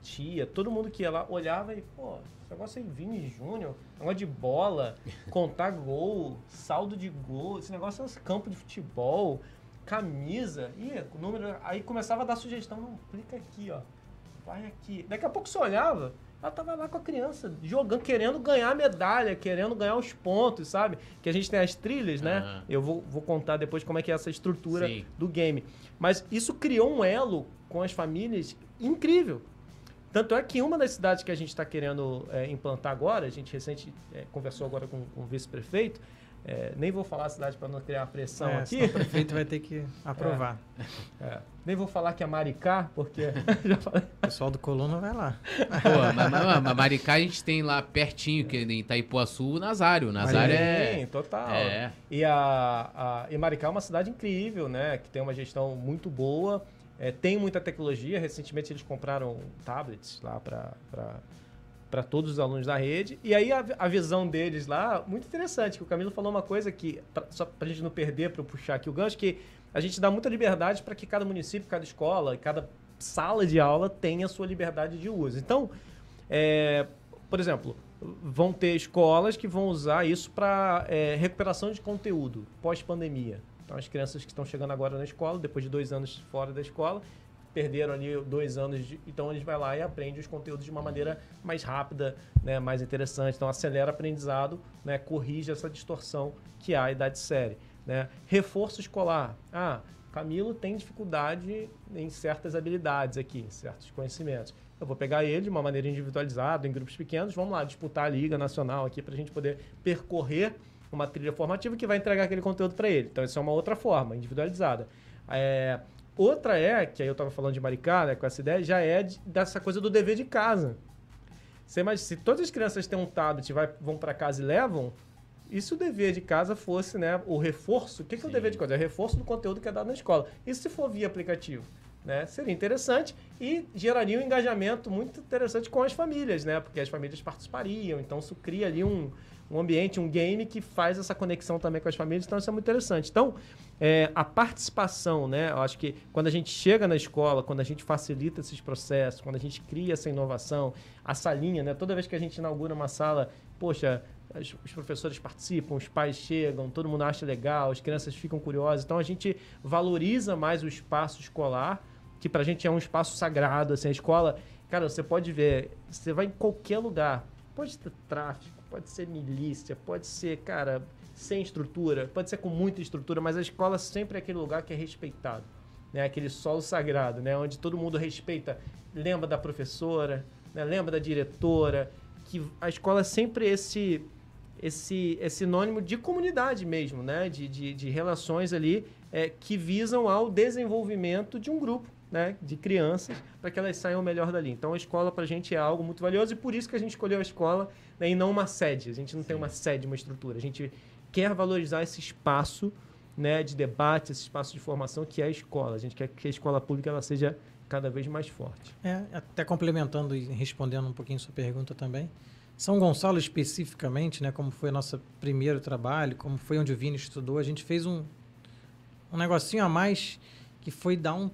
tia, todo mundo que ia lá olhava e, pô, esse negócio aí, Vini Júnior, negócio de bola, contar gol, saldo de gol, esse negócio é campo de futebol, camisa, e o número. Aí começava a dar sugestão, não, clica aqui, ó. Vai aqui. Daqui a pouco você olhava, Ela tava lá com a criança, jogando, querendo ganhar a medalha, querendo ganhar os pontos, sabe? Que a gente tem as trilhas, né? Aham. Eu vou, vou contar depois como é que é essa estrutura Sim. do game. Mas isso criou um elo com as famílias incrível. Tanto é que uma das cidades que a gente está querendo é, implantar agora, a gente recente é, conversou agora com, com o vice-prefeito, é, nem vou falar a cidade para não criar pressão É, aqui. o prefeito vai ter que aprovar. É, nem vou falar que é Maricá, porque já falei. O pessoal do Coluna vai lá. Pô, mas, mas, mas Maricá a gente tem lá pertinho, que é em Itaipuaçu, o Nazário. O Nazário Sim, é. total. É. E, a, a, e Maricá é uma cidade incrível, né? Que tem uma gestão muito boa, é, tem muita tecnologia. Recentemente eles compraram tablets lá para todos os alunos da rede. E aí a, a visão deles lá, muito interessante, que o Camilo falou uma coisa que, pra, só para a gente não perder, para puxar aqui o gancho, que a gente dá muita liberdade para que cada município, cada escola, cada sala de aula tenha a sua liberdade de uso. Então, é, por exemplo, vão ter escolas que vão usar isso para recuperação de conteúdo pós-pandemia. Então, as crianças que estão chegando agora na escola, depois de dois anos fora da escola, perderam ali dois anos, de, então eles vai lá e aprende os conteúdos de uma maneira mais rápida, né, mais interessante. Então, acelera aprendizado, né, corrige essa distorção que há a idade série. Né? Reforço escolar. Ah, Camilo tem dificuldade em certas habilidades aqui, certos conhecimentos. Eu vou pegar ele de uma maneira individualizada, em grupos pequenos, vamos lá disputar a Liga Nacional aqui para a gente poder percorrer uma trilha formativa que vai entregar aquele conteúdo para ele. Então, isso é uma outra forma, individualizada. É, outra é, que aí eu estava falando de Maricá, né, com essa ideia, já é de, dessa coisa do dever de casa. Você imagina, se todas as crianças têm um tablet e vão para casa e levam, e se o dever de casa fosse né, o reforço? O que, que é o dever de casa? É o reforço do conteúdo que é dado na escola. E se for via aplicativo? Né? Seria interessante e geraria um engajamento muito interessante com as famílias, né? Porque as famílias participariam, então isso cria ali um, um ambiente, um game que faz essa conexão também com as famílias, então isso é muito interessante. Então, é, a participação, né? Eu acho que quando a gente chega na escola, quando a gente facilita esses processos, quando a gente cria essa inovação, a salinha, né? Toda vez que a gente inaugura uma sala, poxa, os professores participam, os pais chegam, todo mundo acha legal, as crianças ficam curiosas. Então a gente valoriza mais o espaço escolar, que pra gente é um espaço sagrado, assim, a escola, cara, você pode ver, você vai em qualquer lugar, pode ter tráfico, pode ser milícia, pode ser, cara, sem estrutura, pode ser com muita estrutura, mas a escola sempre é aquele lugar que é respeitado, né? Aquele solo sagrado, né? Onde todo mundo respeita, lembra da professora, né? lembra da diretora, que a escola é sempre esse esse é sinônimo de comunidade mesmo, né? De, de, de relações ali é, que visam ao desenvolvimento de um grupo, né? De crianças, para que elas saiam melhor dali. Então a escola para a gente é algo muito valioso e por isso que a gente escolheu a escola né, e não uma sede. A gente não tem uma sede, uma estrutura. A gente quer valorizar esse espaço né, de debate, esse espaço de formação que é a escola. A gente quer que a escola pública ela seja cada vez mais forte. É, até complementando e respondendo um pouquinho sua pergunta também. São Gonçalo especificamente, né, como foi nosso primeiro trabalho, como foi onde o Vini estudou, a gente fez um, um negocinho a mais que foi dar um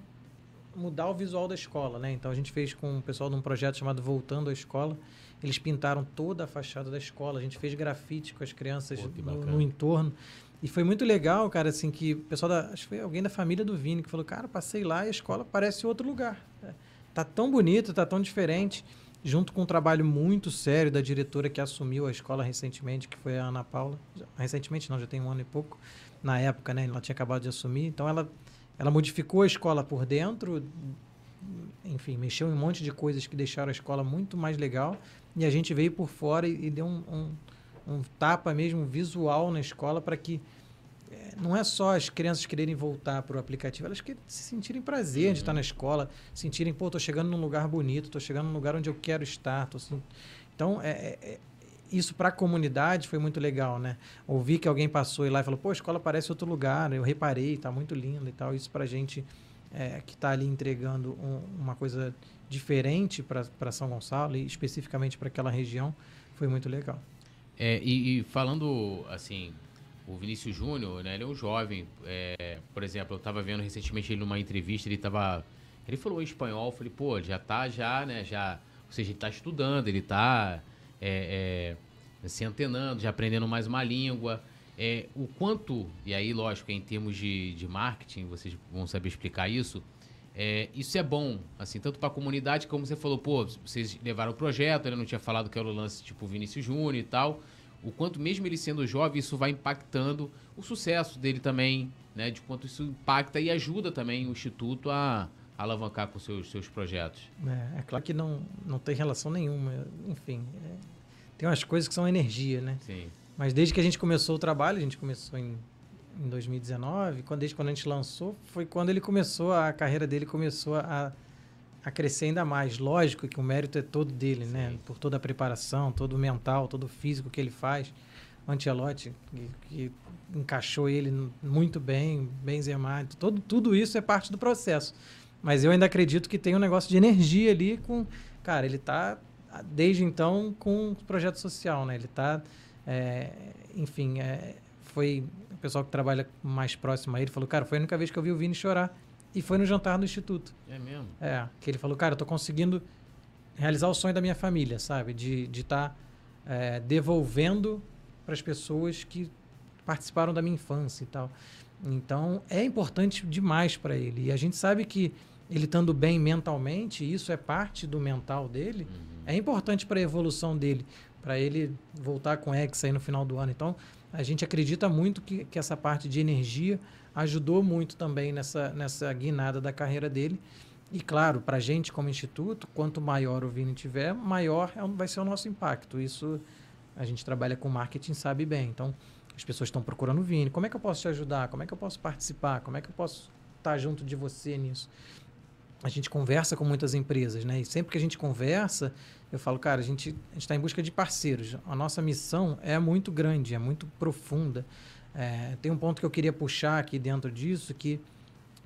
mudar o visual da escola, né? Então a gente fez com o pessoal de um projeto chamado Voltando à Escola. Eles pintaram toda a fachada da escola, a gente fez grafite com as crianças Pô, no, no entorno. E foi muito legal, cara, assim, que o pessoal da. Acho que foi alguém da família do Vini que falou, cara, passei lá e a escola parece outro lugar. É, Tá tão bonito, tá tão diferente. Junto com um trabalho muito sério da diretora que assumiu a escola recentemente, que foi a Ana Paula. Recentemente não, já tem um ano e pouco. Na época, né? Ela tinha acabado de assumir. Então ela, ela modificou a escola por dentro, enfim, mexeu em um monte de coisas que deixaram a escola muito mais legal. E a gente veio por fora e, e deu um, um, um tapa mesmo visual na escola para que eh, não é só as crianças quererem voltar para o aplicativo, elas que se sentirem prazer de estar na escola, sentirem, pô, tô chegando num lugar bonito, tô chegando num lugar onde eu quero estar. Assim... Então, é, é- é- isso para a comunidade foi muito legal, né? Ouvir que alguém passou e lá e falou, pô, a escola parece outro lugar, eu reparei, tá muito lindo e tal. Isso para a gente é, que está ali entregando um- uma coisa diferente para São Gonçalo e especificamente para aquela região, foi muito legal. É, e, e falando assim, o Vinícius Júnior, né, ele é um jovem. é, por exemplo, eu estava vendo recentemente ele numa entrevista, ele tava. Ele falou em espanhol, eu falei, pô, já tá já, né? Já, ou seja, ele tá estudando, ele tá é, é, se antenando, já aprendendo mais uma língua. É, o quanto, e aí, lógico, em termos de, de marketing, vocês vão saber explicar isso, É, isso é bom, assim, tanto para a comunidade, como você falou, pô, vocês levaram o projeto, ele não tinha falado que era o lance tipo Vinícius Júnior e tal. O quanto, mesmo ele sendo jovem, isso vai impactando o sucesso dele também, né? De quanto isso impacta e ajuda também o Instituto a, a alavancar com seus, seus projetos. É, é, claro que não, não tem relação nenhuma. Enfim, é, tem umas coisas que são energia, né? Sim. Mas desde que a gente começou o trabalho, a gente começou em em 2019, quando, desde quando a gente lançou, foi quando ele começou, a carreira dele começou a, a crescer ainda mais. Lógico que o mérito é todo dele, né? Sim. né? Por toda a preparação, todo o mental, todo o físico que ele faz. O Ancelotti, que, que encaixou ele muito bem, Benzema, todo, tudo isso é parte do processo. Mas eu ainda acredito que tem um negócio de energia ali com... Cara, ele está desde então com um projeto social, né? Ele está... É, enfim, é, foi o pessoal que trabalha mais próximo a ele falou, cara, foi a única vez que eu vi o Vini chorar. E foi no jantar do Instituto. É mesmo? É, que ele falou, cara, eu tô conseguindo realizar o sonho da minha família, sabe? De estar tá, é, devolvendo para as pessoas que participaram da minha infância e tal. Então, é importante demais para ele. E a gente sabe que ele estando bem mentalmente, isso é parte do mental dele, uhum. é importante para a evolução dele, para ele voltar com X aí no final do ano. Então, a gente acredita muito que, que essa parte de energia ajudou muito também nessa, nessa guinada da carreira dele. E claro, para a gente como instituto, quanto maior o Vini tiver, maior é, vai ser o nosso impacto. Isso a gente trabalha com marketing, sabe bem. Então, as pessoas estão procurando o Vini. Como é que eu posso te ajudar? Como é que eu posso participar? Como é que eu posso estar junto de você nisso? A gente conversa com muitas empresas, né? E sempre que a gente conversa, eu falo, cara, a gente está em busca de parceiros. A nossa missão é muito grande, é muito profunda. É, tem um ponto que eu queria puxar aqui dentro disso, que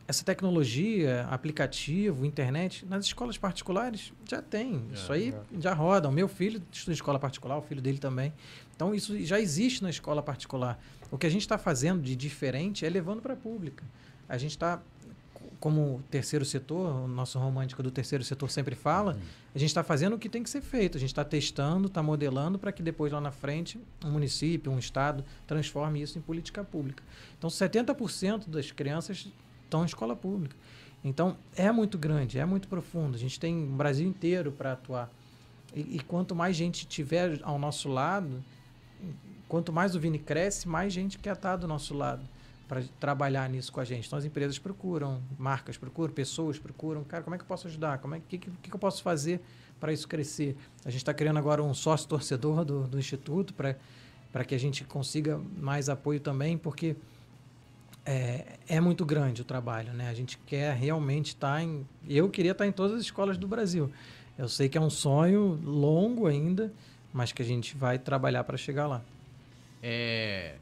essa tecnologia, aplicativo, internet, nas escolas particulares já tem. É, isso aí é. já roda. O meu filho estuda em escola particular, o filho dele também. Então, isso já existe na escola particular. O que a gente está fazendo de diferente é levando para a pública. A gente está como terceiro setor, o nosso romântico do terceiro setor sempre fala, uhum. a gente está fazendo o que tem que ser feito. A gente está testando, está modelando para que depois lá na frente um município, um estado transforme isso em política pública. Então, 70% das crianças estão em escola pública. Então, é muito grande, é muito profundo. A gente tem o Brasil inteiro para atuar. E, e quanto mais gente tiver ao nosso lado, quanto mais o Vini cresce, mais gente quer estar do nosso lado para trabalhar nisso com a gente. Então as empresas procuram, marcas procuram, pessoas procuram. Cara, como é que eu posso ajudar? Como é que, que, que eu posso fazer para isso crescer? A gente está criando agora um sócio torcedor do, do instituto para que a gente consiga mais apoio também, porque é, é muito grande o trabalho, né? A gente quer realmente estar tá em. Eu queria estar tá em todas as escolas do Brasil. Eu sei que é um sonho longo ainda, mas que a gente vai trabalhar para chegar lá. É,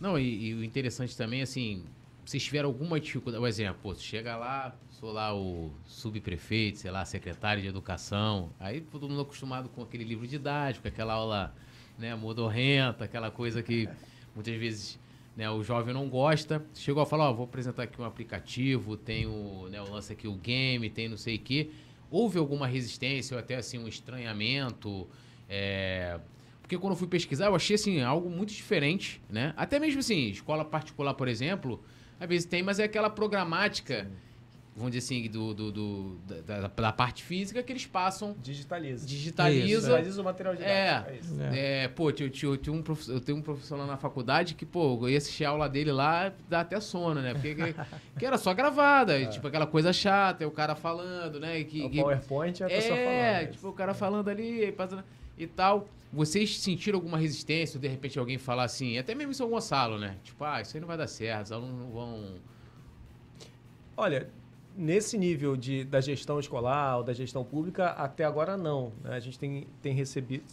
não, e, e, o interessante também, assim, vocês tiveram alguma dificuldade, por exemplo, pô, chega lá, sou lá o subprefeito, sei lá, secretário de educação, aí todo mundo acostumado com aquele livro didático, aquela aula, né, modorrenta, aquela coisa que muitas vezes né, o jovem não gosta. Chegou a falar, ó, vou apresentar aqui um aplicativo, tem o, né, o lance aqui, o game, tem não sei o quê. Houve alguma resistência ou até assim um estranhamento? É, porque quando eu fui pesquisar, eu achei assim, algo muito diferente, né? Até mesmo assim, escola particular, por exemplo, às vezes tem, mas é aquela programática, Sim. vamos dizer assim, do, do, do da, da, parte física que eles passam. Digitaliza. Digitaliza. Digitaliza o material didático. É, é, isso. é. é pô, eu, eu, eu, um eu tenho um professor lá na faculdade que, pô, eu ia assistir a aula dele lá, dá até sono, né? Porque que, que era só gravada, é. tipo aquela coisa chata, o cara falando, né? Que, o PowerPoint é a pessoa é, falando. É, tipo, o cara falando ali, passando e tal. Vocês sentiram alguma resistência, ou de repente alguém falar assim, até mesmo em São Gonçalo, né? Tipo, ah, isso aí não vai dar certo, os alunos não vão. Olha, nesse nível de, da gestão escolar ou da gestão pública, até agora não. Né? A gente tem, tem recebido.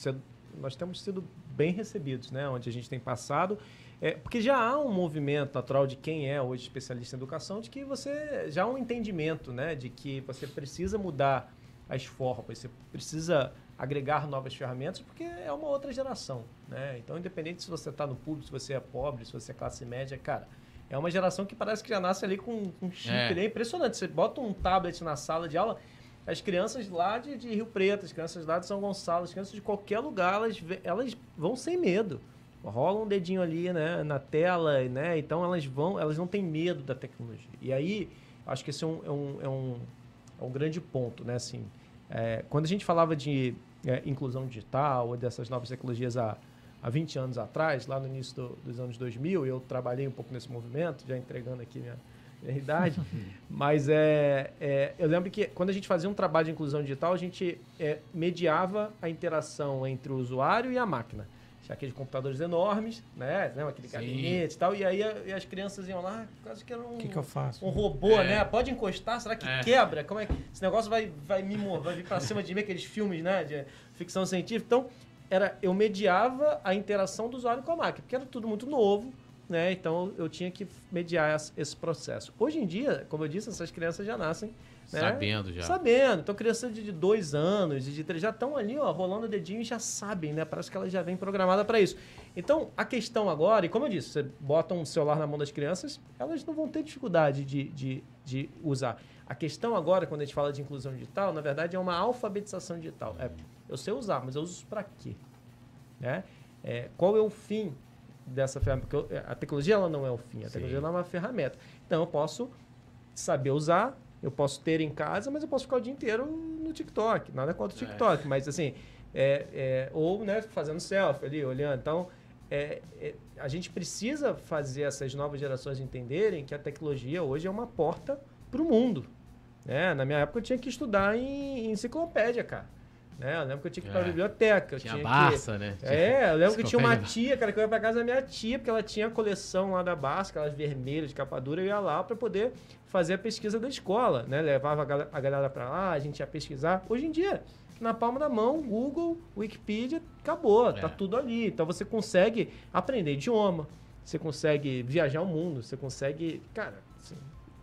Nós temos sido bem recebidos, né? Onde a gente tem passado. É, porque já há um movimento natural de quem é hoje especialista em educação, de que você já há um entendimento, né? De que você precisa mudar as formas, você precisa agregar novas ferramentas, porque é uma outra geração, né? Então, independente se você está no público, se você é pobre, se você é classe média, cara, é uma geração que parece que já nasce ali com um chip, é. é impressionante. Você bota um tablet na sala de aula, as crianças lá de, de Rio Preto, as crianças lá de São Gonçalo, as crianças de qualquer lugar, elas, elas vão sem medo. Rola um dedinho ali, né, na tela, né? Então elas vão, elas não têm medo da tecnologia. E aí Acho que esse é um, é um, é um, é um grande ponto, né? Assim, é, quando a gente falava de é, inclusão digital ou dessas novas tecnologias há, há 20 anos atrás, lá no início do, dos anos 2000, eu trabalhei um pouco nesse movimento, já entregando aqui minha, minha idade, mas é, é, eu lembro que quando a gente fazia um trabalho de inclusão digital, a gente é, mediava a interação entre o usuário e a máquina aqueles computadores enormes, né? aquele Sim. gabinete e tal. E aí e as crianças iam lá, quase que era um, que que eu faço? um robô, é. né? Pode encostar, será que é. quebra? Como é que esse negócio vai, vai me vai vir para cima de mim, aqueles filmes, né? De ficção científica. Então, era, eu mediava a interação do usuário com a máquina, porque era tudo muito novo, né? Então eu tinha que mediar esse processo. Hoje em dia, como eu disse, essas crianças já nascem né? Sabendo já. Sabendo. Então, crianças de dois anos, de três, já estão ali, ó, rolando o dedinho e já sabem, né? Parece que elas já vêm programada para isso. Então, a questão agora, e como eu disse, você bota um celular na mão das crianças, elas não vão ter dificuldade de, de, de usar. A questão agora, quando a gente fala de inclusão digital, na verdade é uma alfabetização digital. É, eu sei usar, mas eu uso para quê? Né? É, qual é o fim dessa ferramenta? Porque eu, a tecnologia ela não é o fim, a tecnologia é uma ferramenta. Então, eu posso saber usar, eu posso ter em casa, mas eu posso ficar o dia inteiro no TikTok. Nada contra o é. TikTok, é. mas assim, é, é, ou né, fazendo selfie ali, olhando. Então, é, é, a gente precisa fazer essas novas gerações entenderem que a tecnologia hoje é uma porta para o mundo. Né? Na minha época eu tinha que estudar em, em enciclopédia, cara. Né? Eu lembro que eu tinha que ir pra é. biblioteca. Tinha, tinha Barça, que... né? É, eu lembro que tinha uma tia, cara, que eu ia pra casa da minha tia, porque ela tinha a coleção lá da Barça, aquelas vermelhas de capa dura, eu ia lá para poder fazer a pesquisa da escola, né? Levava a galera para lá, a gente ia pesquisar. Hoje em dia, na palma da mão, Google, Wikipedia, acabou, é. tá tudo ali. Então você consegue aprender idioma, você consegue viajar o mundo, você consegue, cara, assim,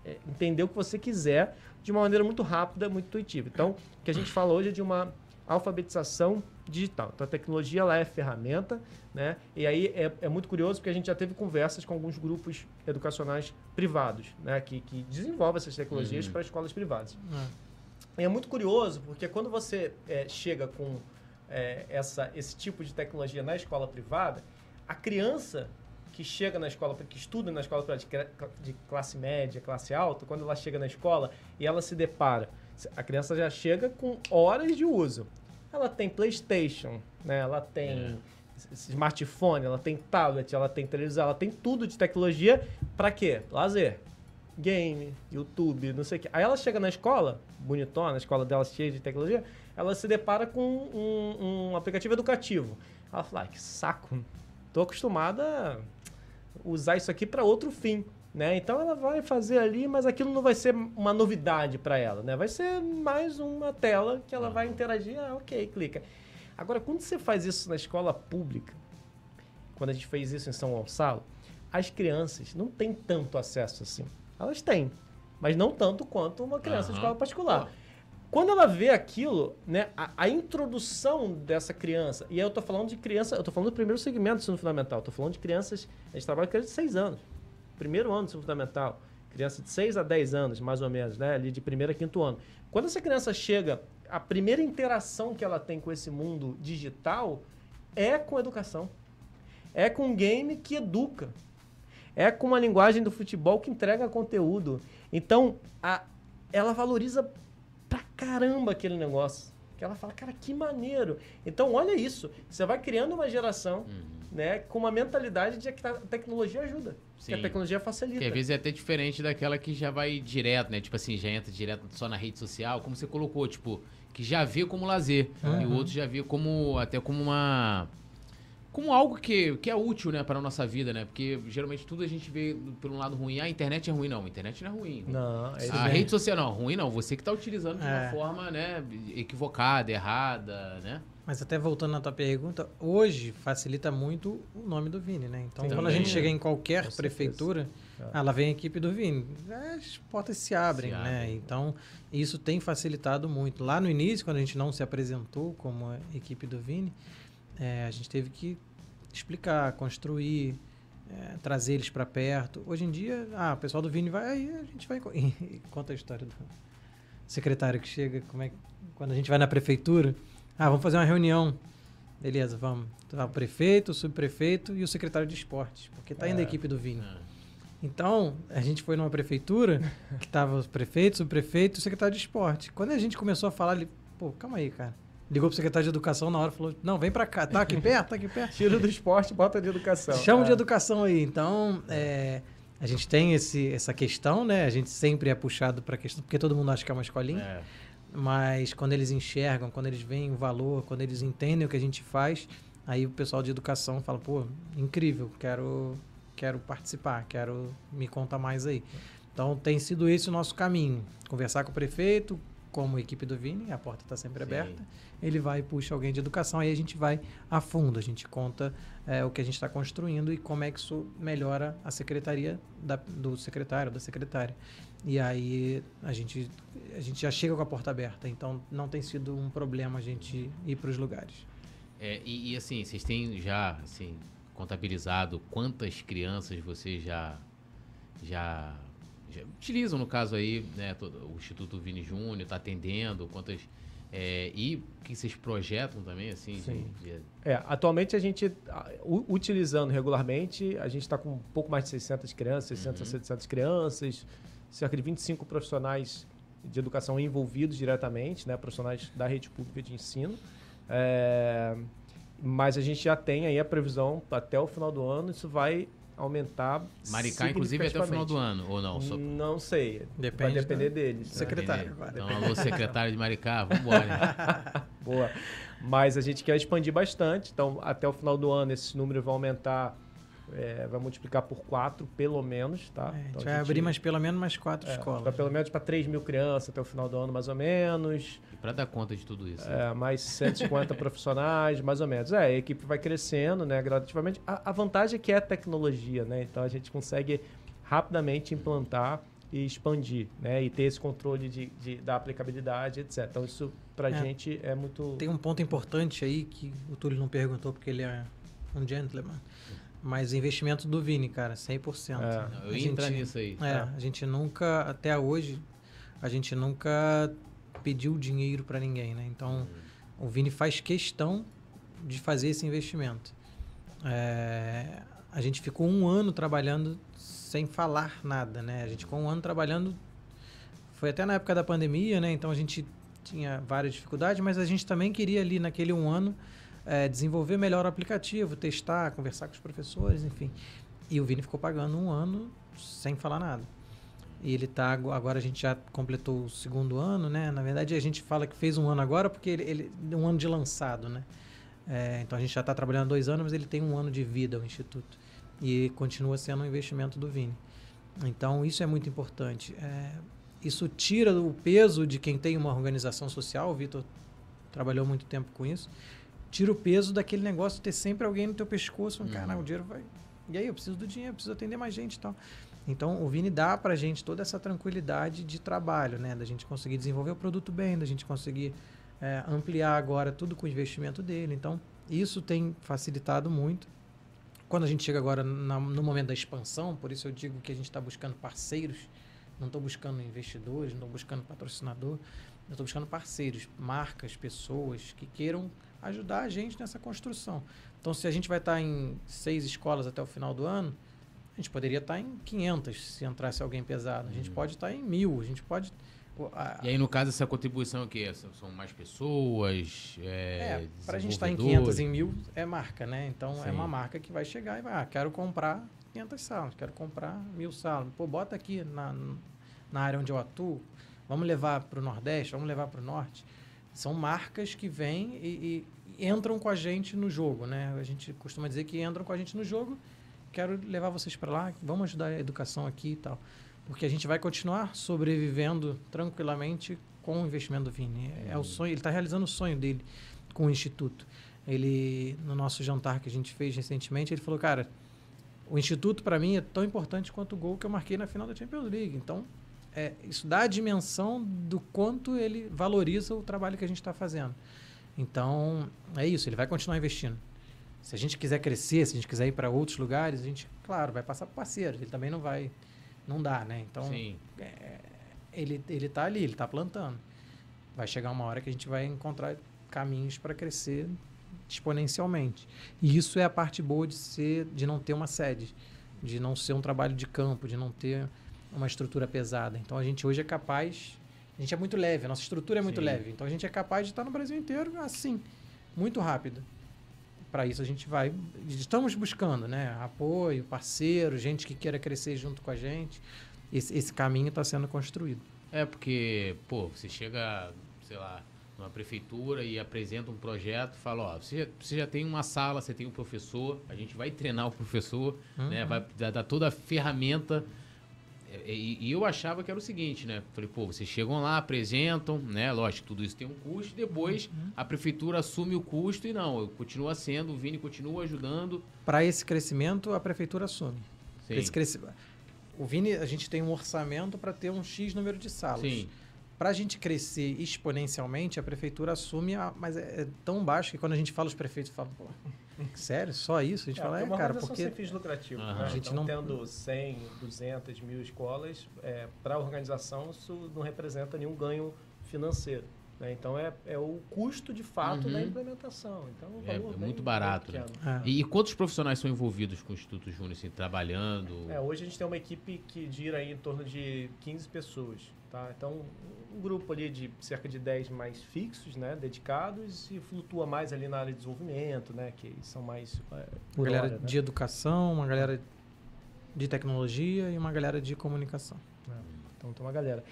é, entender o que você quiser de uma maneira muito rápida, muito intuitiva. Então, o que a gente fala hoje é de uma alfabetização digital. Então, a tecnologia ela é ferramenta, né? E aí é, é, muito curioso porque a gente já teve conversas com alguns grupos educacionais privados, né? Que, que desenvolvem essas tecnologias uhum. para escolas privadas. É. É muito curioso porque quando você é, chega com é, essa, esse tipo de tecnologia na escola privada, a criança que chega na escola, que estuda na escola privada de classe média, classe alta, quando ela chega na escola e ela se depara a criança já chega com horas de uso. Ela tem PlayStation, né? Ela tem é. Smartphone, ela tem tablet, ela tem televisão, ela tem tudo de tecnologia para quê? Lazer. Game, YouTube, não sei o quê. Aí ela chega na escola, bonitona, a escola dela cheia de tecnologia, ela se depara com um, um aplicativo educativo. Ela fala, ah, que saco, tô acostumada a usar isso aqui para outro fim. Né? Então ela vai fazer ali, mas aquilo não vai ser uma novidade para ela, né? Vai ser mais uma tela que ela vai interagir, ah, ok, clica. Agora, quando você faz isso na escola pública, quando a gente fez isso em São Gonçalo, as crianças não têm tanto acesso assim. Elas têm, mas não tanto quanto uma criança uhum. de escola particular. Quando ela vê aquilo, né, a, a, introdução dessa criança, e aí eu tô falando de criança, eu tô falando do primeiro segmento do ensino fundamental, eu tô falando de crianças, a gente trabalha com crianças de 6 anos primeiro ano do ensino fundamental, criança de 6 a 10 anos, mais ou menos, né? Ali de primeiro a quinto ano. Quando essa criança chega, a primeira interação que ela tem com esse mundo digital é com educação. É com um game que educa. É com uma linguagem do futebol que entrega conteúdo. Então, a, ela valoriza pra caramba aquele negócio. Que ela fala, cara, que maneiro. Então, olha isso. Você vai criando uma geração uhum. Né, com uma mentalidade de que a tecnologia ajuda. Sim. Que a tecnologia facilita. Que às vezes é até diferente daquela que já vai direto, né? Tipo assim, já entra direto só na rede social, como você colocou, tipo, que já vê como lazer. Uhum. E o outro já vê como até como uma como algo que, que é útil, né, para a nossa vida, né? Porque geralmente tudo a gente vê pelo lado ruim. Ah, a internet é ruim, não. A internet não é ruim. Não, é A rede social não, ruim não. Você que está utilizando de uma é. forma, né, equivocada, errada, né? Mas até voltando na tua pergunta, hoje facilita muito o nome do Vini, né? Então, Sim, quando também. a gente chega em qualquer Com prefeitura, é. ela vem a equipe do Vini. As portas se abrem, se né? Abre. Então, isso tem facilitado muito. Lá no início, quando a gente não se apresentou como equipe do Vini, é, a gente teve que explicar, construir, é, trazer eles para perto. Hoje em dia, ah, o pessoal do Vini vai, aí a gente vai conta a história do secretário que chega, como é quando a gente vai na prefeitura, ah, vamos fazer uma reunião. Beleza, vamos. Tá, o prefeito, o subprefeito e o secretário de esportes, porque tá indo a é. equipe do Vini. É. Então, a gente foi numa prefeitura que tava os prefeitos, o prefeito e o secretário de esporte. Quando a gente começou a falar, ele, pô, calma aí, cara. Ligou pro secretário de educação na hora e falou: Não, vem pra cá, tá aqui perto, tá aqui perto. Tira do esporte, bota de educação. Chama É. de educação aí. Então, é, a gente tem esse, essa questão, né? A gente sempre é puxado pra questão, porque todo mundo acha que é uma escolinha. É. Mas quando eles enxergam, quando eles veem o valor, quando eles entendem o que a gente faz, aí o pessoal de educação fala, pô, incrível, quero, quero participar, quero me contar mais aí. Então tem sido esse o nosso caminho. Conversar com o prefeito, como equipe do Vini, a porta está sempre Sim. aberta. Ele vai e puxa alguém de educação, aí a gente vai a fundo, a gente conta é, o que a gente está construindo e como é que isso melhora a secretaria da- do secretário, da secretária. E aí a gente, a gente já chega com a porta aberta, então não tem sido um problema a gente ir para os lugares. É, e, e, assim, vocês têm já assim, contabilizado quantas crianças vocês já, já, já utilizam, no caso aí, né, todo- o Instituto Vini Júnior está atendendo, quantas. é, e o que vocês projetam também, assim, de- Sim. de, É, atualmente a gente, a- utilizando regularmente, a gente está com um pouco mais de 600 crianças, 600 a Uhum. 700 crianças, cerca de 25 profissionais de educação envolvidos diretamente, né, profissionais da rede pública de ensino. É, mas a gente já tem aí a previsão até o final do ano, isso vai aumentar Maricá, inclusive, até o final do ano, ou não? Só, Não sei, Depende vai depender do- deles. né? secretário agora. Então, alô, secretário de Maricá, vambora. hein? Boa. Mas a gente quer expandir bastante. Então, até o final do ano, esse número vai aumentar, é, vai multiplicar por quatro, pelo menos, tá? É, a gente Então, vai abrir mais pelo menos mais quatro é, escolas. vai pelo menos para 3 mil crianças até o final do ano, mais ou menos. E pra dar conta de tudo isso. É, mais 150 profissionais, mais ou menos. É, a equipe vai crescendo, né, gradativamente. A, a vantagem é que é tecnologia, né? Então, a gente consegue rapidamente implantar e expandir, né? E ter esse controle de, de- da aplicabilidade, etc. Então, isso pra É. gente é muito... Tem um ponto importante aí que o Túlio não perguntou porque ele é um gentleman. Mas investimento do Vini, cara, 100%. É. Não, eu A ia entrar gente- nisso aí. É, a gente nunca, até hoje, a gente nunca pediu dinheiro para ninguém, né? Então, o Vini faz questão de fazer esse investimento. É, a gente ficou um ano trabalhando sem falar nada, né? A gente ficou um ano trabalhando, foi até na época da pandemia, né? Então a gente tinha várias dificuldades, mas a gente também queria ali naquele um ano é, desenvolver melhor o aplicativo, testar, conversar com os professores, enfim. E o Vini ficou pagando um ano sem falar nada. E ele tá ago- agora a gente já completou o segundo ano, né? Na verdade a gente fala que fez um ano agora porque ele, ele um ano de lançado, né? É, então a gente já está trabalhando dois anos, mas ele tem um ano de vida o instituto e continua sendo um investimento do Vini. Então isso é muito importante. É, isso tira o peso de quem tem uma organização social. O Vitor trabalhou muito tempo com isso. Tira o peso daquele negócio de ter sempre alguém no teu pescoço, falando, Uhum. cara, o dinheiro vai. E aí, eu preciso do dinheiro, eu preciso atender mais gente e tal. Então, o Vini dá pra gente toda essa tranquilidade de trabalho, né? Da gente conseguir desenvolver o produto bem, da gente conseguir é, ampliar agora tudo com o investimento dele. Então, isso tem facilitado muito. Quando a gente chega agora na- no momento da expansão, por isso eu digo que a gente está buscando parceiros, não estou buscando investidores, não estou buscando patrocinador, eu estou buscando parceiros, marcas, pessoas que queiram ajudar a gente nessa construção. Então, se a gente vai estar em seis escolas até o final do ano, a gente poderia estar em 500 se entrasse alguém pesado. A gente Uhum. pode estar em mil, a gente pode... a- E aí, no caso, essa contribuição é o quê? São- São mais pessoas? É, É, para a gente estar em desenvolvedores? 500 em mil é marca, né? Então é Sim. uma marca que vai chegar e vai, ah, quero comprar 500 salas, quero comprar mil salas. Pô, bota aqui na, na área onde eu atuo, vamos levar para o Nordeste, vamos levar para o Norte. São marcas que vêm e, e entram com a gente no jogo, né? A gente costuma dizer que entram com a gente no jogo, quero levar vocês para lá, vamos ajudar a educação aqui e tal. Porque a gente vai continuar sobrevivendo tranquilamente com o investimento do Vini. É o sonho, ele está realizando o sonho dele com o Instituto. Ele, no nosso jantar que a gente fez recentemente, ele falou, cara, o Instituto para mim é tão importante quanto o gol que eu marquei na final da Champions League. Então, é, isso dá a dimensão do quanto ele valoriza o trabalho que a gente está fazendo. Então, é isso, ele vai continuar investindo. Se a gente quiser crescer, se a gente quiser ir para outros lugares, a gente, claro, vai passar por parceiros. Ele também não vai, não dá, né? Então, é, ele ele está ali, ele está plantando. Vai chegar uma hora que a gente vai encontrar caminhos para crescer exponencialmente. E isso é a parte boa de ser, de não ter uma sede, de não ser um trabalho de campo, de não ter uma estrutura pesada. Então a gente hoje é capaz, a gente é muito leve, a nossa estrutura é muito Sim. leve. Então a gente é capaz de estar no Brasil inteiro assim, muito rápido. Para isso a gente vai, estamos buscando, né, apoio, parceiro, gente que queira crescer junto com a gente. Esse, esse caminho está sendo construído. É, porque, pô, você chega, sei lá, numa prefeitura e apresenta um projeto, fala, ó, você já, você já tem uma sala, você tem um professor, a gente vai treinar o professor, né? Uhum. Vai dar, dar toda a ferramenta. E, e eu achava que era o seguinte, né? Falei, pô, vocês chegam lá, apresentam, né? Lógico, tudo isso tem um custo, depois Uhum. a prefeitura assume o custo e não, continua sendo, o Vini continua ajudando. Para esse crescimento, a prefeitura assume. Sim, Esse cresci- O Vini, a gente tem um orçamento para ter um X número de salas. sim, Para a gente crescer exponencialmente, a prefeitura assume, a, mas é, é tão baixo que quando a gente fala, os prefeitos falam, pô, sério, só isso? A gente fala, é, uma cara, organização porque sem fins lucrativos. Aham. né? A gente então, não- tendo 100, 200 mil escolas, para a organização isso não representa nenhum ganho financeiro. Né? Então, é, é o custo de fato Uhum. da implementação. Então, um É- valor é bem- muito barato, né? é, E, e quantos profissionais são envolvidos com o Instituto Júnior, assim, trabalhando? É, hoje a gente tem uma equipe que gira aí em torno de 15 pessoas, tá? Então, um grupo ali de cerca de 10 mais fixos, né, dedicados e flutua mais ali na área de desenvolvimento, né, que são mais é, uma galera hora, né? de educação, uma galera de tecnologia e uma galera de comunicação. Então tem uma galera.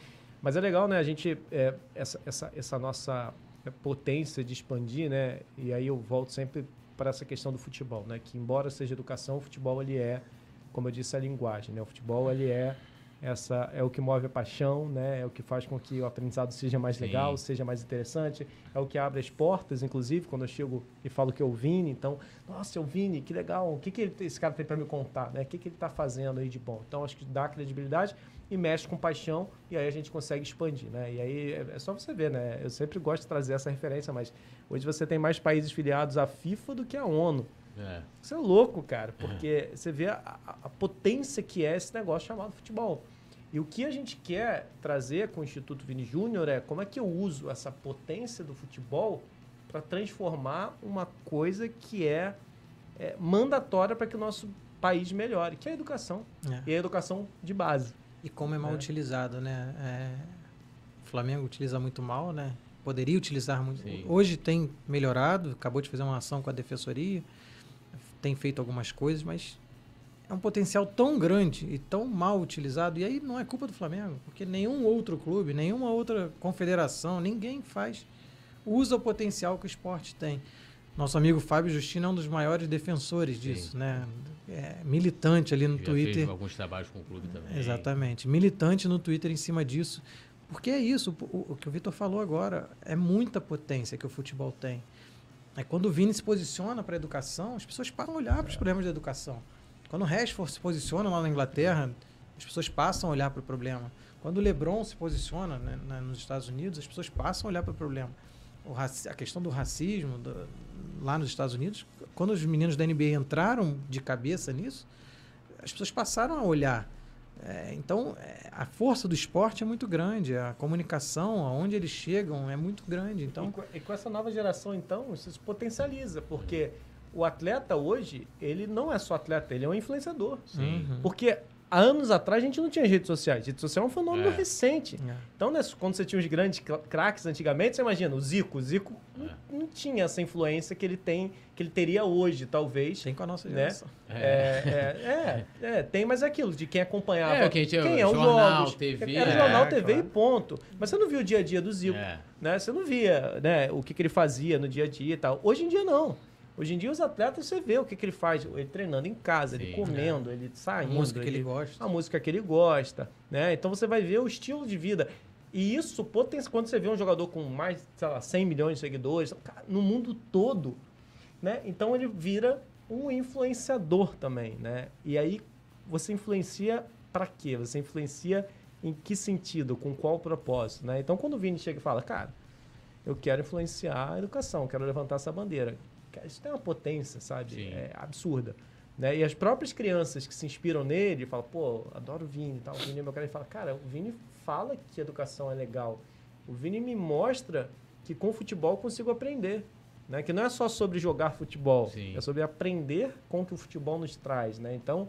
Mas é legal, né, a gente é, essa, essa, essa nossa é, potência de expandir, né? E aí eu volto sempre para essa questão do futebol, né? Que embora seja educação, o futebol ele é, como eu disse, a linguagem, né? O futebol ele é essa é o que move a paixão, né? É o que faz com que o aprendizado seja mais Sim. legal, seja mais interessante, é o que abre as portas, inclusive, quando eu chego e falo que é o Vini, então, nossa, é o Vini, que legal, o que, que ele- esse cara tem para me contar, né? O que, que ele está fazendo aí de bom? Então, acho que dá credibilidade e mexe com paixão e aí a gente consegue expandir, né? E aí é é só você ver, né? Eu sempre gosto de trazer essa referência, mas hoje você tem mais países filiados à FIFA do que à ONU. É. Isso é louco, cara, porque você vê a, a- a potência que é esse negócio chamado futebol. E o que a gente quer trazer com o Instituto Vini Júnior é como é que eu uso essa potência do futebol para transformar uma coisa que é, é mandatória para que o nosso país melhore, que é a educação. É. E a educação de base. E como é mal É. utilizado, né? É, o Flamengo utiliza muito mal, né? Poderia utilizar muito. Sim. Hoje tem melhorado, acabou de fazer uma ação com a defensoria, tem feito algumas coisas, mas é um potencial tão grande e tão mal utilizado. E aí não é culpa do Flamengo, porque nenhum outro clube, nenhuma outra confederação, ninguém faz, usa o potencial que o esporte tem. Nosso amigo Fábio Justino é um dos maiores defensores Sim. disso, né? É militante ali no Já Twitter. fez alguns trabalhos com o clube também. Exatamente. Militante no Twitter em cima disso. Porque é isso, o, o que o Vitor falou agora, é muita potência que o futebol tem. É quando o Vini se posiciona para a educação, as pessoas param a olhar para os problemas da educação. Quando o Rashford se posiciona lá na Inglaterra, as pessoas passam a olhar para o problema. Quando o LeBron se posiciona né, na- nos Estados Unidos, as pessoas passam a olhar para o problema. O a questão do racismo do- lá nos Estados Unidos, quando os meninos da NBA entraram de cabeça nisso, as pessoas passaram a olhar. É, então, é, a força do esporte é muito grande, a comunicação, aonde eles chegam, é muito grande. E, Então, com, e com essa nova geração, então, isso se potencializa, porque o atleta hoje, ele não é só atleta, ele é um influenciador. Sim. Uhum. Porque há anos atrás a gente não tinha redes sociais. Rede social é um fenômeno É. recente. É. Então, né, quando você tinha os grandes cra- craques antigamente, você imagina, o Zico. O Zico não, É. não tinha essa influência que ele tem, que ele teria hoje, talvez. tem com a nossa Né? geração. É, é, é, é, tem mais aquilo de quem acompanhava. É, que a gente- quem é os jornal, jogos. TV, Era é, jornal, TV claro. e ponto. Mas você não viu o dia a dia do Zico É. né? Você não via né, o que, que ele fazia no dia a dia e tal. Hoje em dia, não. Hoje em dia, os atletas, você vê o que, que ele faz. Ele treinando em casa, ele Sim, comendo, ele A saindo. música que ele ele- gosta. a música que ele gosta, né? Então você vai ver o estilo de vida. E isso, quando você vê um jogador com mais, sei lá, 100 milhões de seguidores, no mundo todo, né? Então ele vira um influenciador também, né? E aí você influencia para quê? Você influencia em que sentido, com qual propósito, né? Então quando o Vini chega e fala, cara, eu quero influenciar a educação, quero levantar essa bandeira. Isso tem uma potência, sabe? Sim. É absurda. Né? E as próprias crianças que se inspiram nele, falam, pô, adoro o Vini, tal, o Vini é meu cara, e fala, cara, o Vini fala que educação é legal. O Vini me mostra que com o futebol eu consigo aprender. Né? Que não é só sobre jogar futebol, Sim. é sobre aprender com o que o futebol nos traz. Né? Então,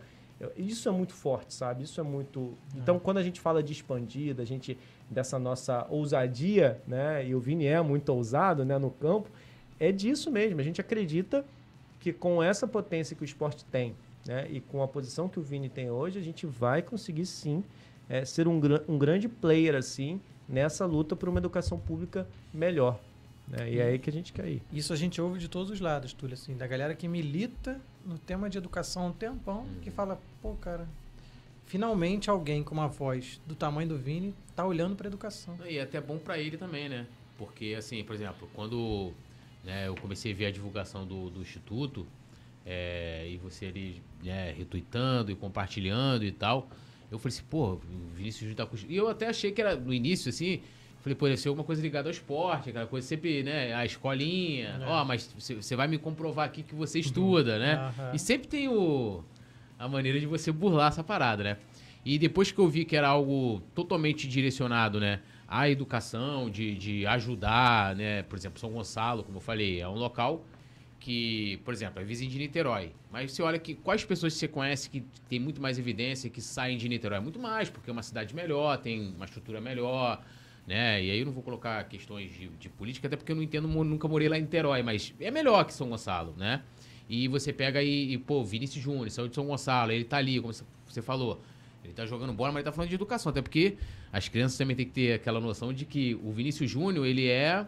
Isso é muito forte, sabe? Isso é muito. Então, quando a gente fala de expandir, da gente dessa nossa ousadia, né? E o Vini é muito ousado, né? No campo, é disso mesmo. A gente acredita que com essa potência que o esporte tem, né? E com a posição que o Vini tem hoje, a gente vai conseguir sim é, ser um, um grande player assim nessa luta por uma educação pública melhor. Né? E é aí que a gente quer ir. Isso a gente ouve de todos os lados, Túlio, assim, da galera que milita no tema de educação há um tempão, que uhum. fala, pô, cara, finalmente alguém com uma voz do tamanho do Vini tá olhando para educação. E é até bom para ele também, né? Porque, assim, por exemplo, quando né, eu comecei a ver a divulgação do, do Instituto, é, e você ali né, retweetando e compartilhando e tal, eu falei assim, pô, o Vinícius Júnior tá com... E eu até achei que era, no início, assim, falei, pô, deve ser alguma coisa ligada ao esporte, aquela coisa sempre, né, a escolinha, é. ó, é. oh, mas você vai me comprovar aqui que você estuda, né? Uhum. E sempre tem o, a maneira de você burlar essa parada, né? E depois que eu vi que era algo totalmente direcionado, né, à educação, de, de ajudar, né, por exemplo, São Gonçalo, como eu falei, é um local que, por exemplo, é vizinho de Niterói. Mas você olha que quais pessoas você conhece que tem muito mais evidência que saem de Niterói? Muito mais, porque é uma cidade melhor, tem uma estrutura melhor, né? E aí eu não vou colocar questões de, de política, até porque eu não entendo, nunca morei lá em Niterói, mas é melhor que São Gonçalo, né? E você pega e, e pô, Vinícius Júnior, saiu de São Gonçalo, ele tá ali, como você falou. Ele tá jogando bola, mas ele tá falando de educação, até porque as crianças também têm que ter aquela noção de que o Vinícius Júnior, ele é,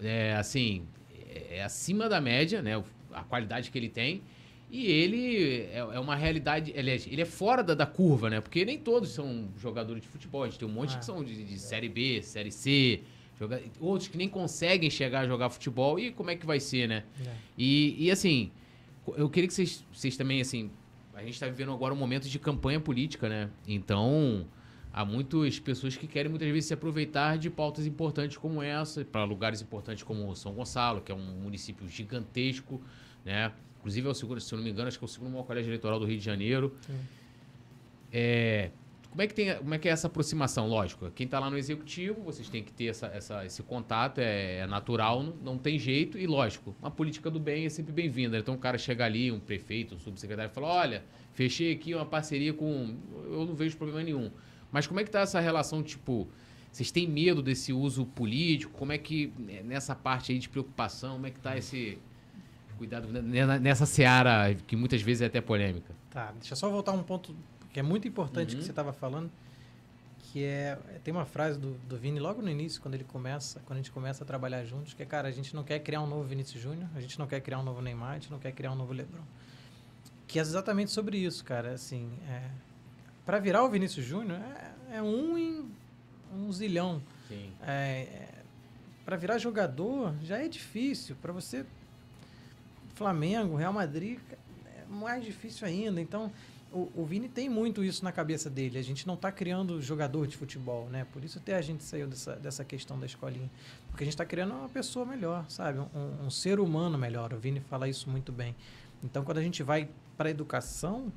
é assim, é, é acima da média, né? A qualidade que ele tem. E ele é, é uma realidade. Ele é, ele é fora da, da, curva, né? Porque nem todos são jogadores de futebol. A gente tem um monte ah. que são de, de, Série B, Série C. Joga, outros que nem conseguem chegar a jogar futebol. E como é que vai ser, né? É. E, e assim, eu queria que vocês, vocês também, assim. A gente está vivendo agora um momento de campanha política, né? Então, há muitas pessoas que querem muitas vezes se aproveitar de pautas importantes como essa, para lugares importantes como São Gonçalo, que é um município gigantesco, né? Inclusive, é o segundo, se eu não me engano, acho que é o segundo maior colégio eleitoral do Rio de Janeiro. É, como, é que tem, como é que é essa aproximação? Lógico, quem está lá no executivo, vocês têm que ter essa, essa esse contato, é, é natural, não, não, tem jeito. E, lógico, uma política do bem é sempre bem-vinda. Então, o cara chega ali, um prefeito, um subsecretário, e fala: olha, fechei aqui uma parceria com. Eu não vejo problema nenhum. Mas como é que tá essa relação, tipo, vocês têm medo desse uso político? Como é que, né, nessa parte aí de preocupação, como é que tá esse cuidado nessa seara que muitas vezes é até polêmica? Tá, deixa eu só voltar um ponto que é muito importante uhum. que você estava falando, que é, tem uma frase do, do Vini logo no início, quando ele começa, quando a gente começa a trabalhar juntos, que é, cara, a gente não quer criar um novo Vinícius Júnior, a gente não quer criar um novo Neymar, a gente não quer criar um novo LeBron. Que é exatamente sobre isso, cara, assim, é, para virar o Vinícius Júnior é, é, um em um zilhão. Sim. É, é, para virar jogador já é difícil. Para você, Flamengo, Real Madrid, é mais difícil ainda. Então, o, o Vini tem muito isso na cabeça dele. A gente não está criando jogador de futebol, né? Por isso até a gente saiu dessa, dessa questão da escolinha. Porque a gente está criando uma pessoa melhor, sabe? Um, um ser humano melhor. O Vini fala isso muito bem. Então, quando a gente vai para a educação,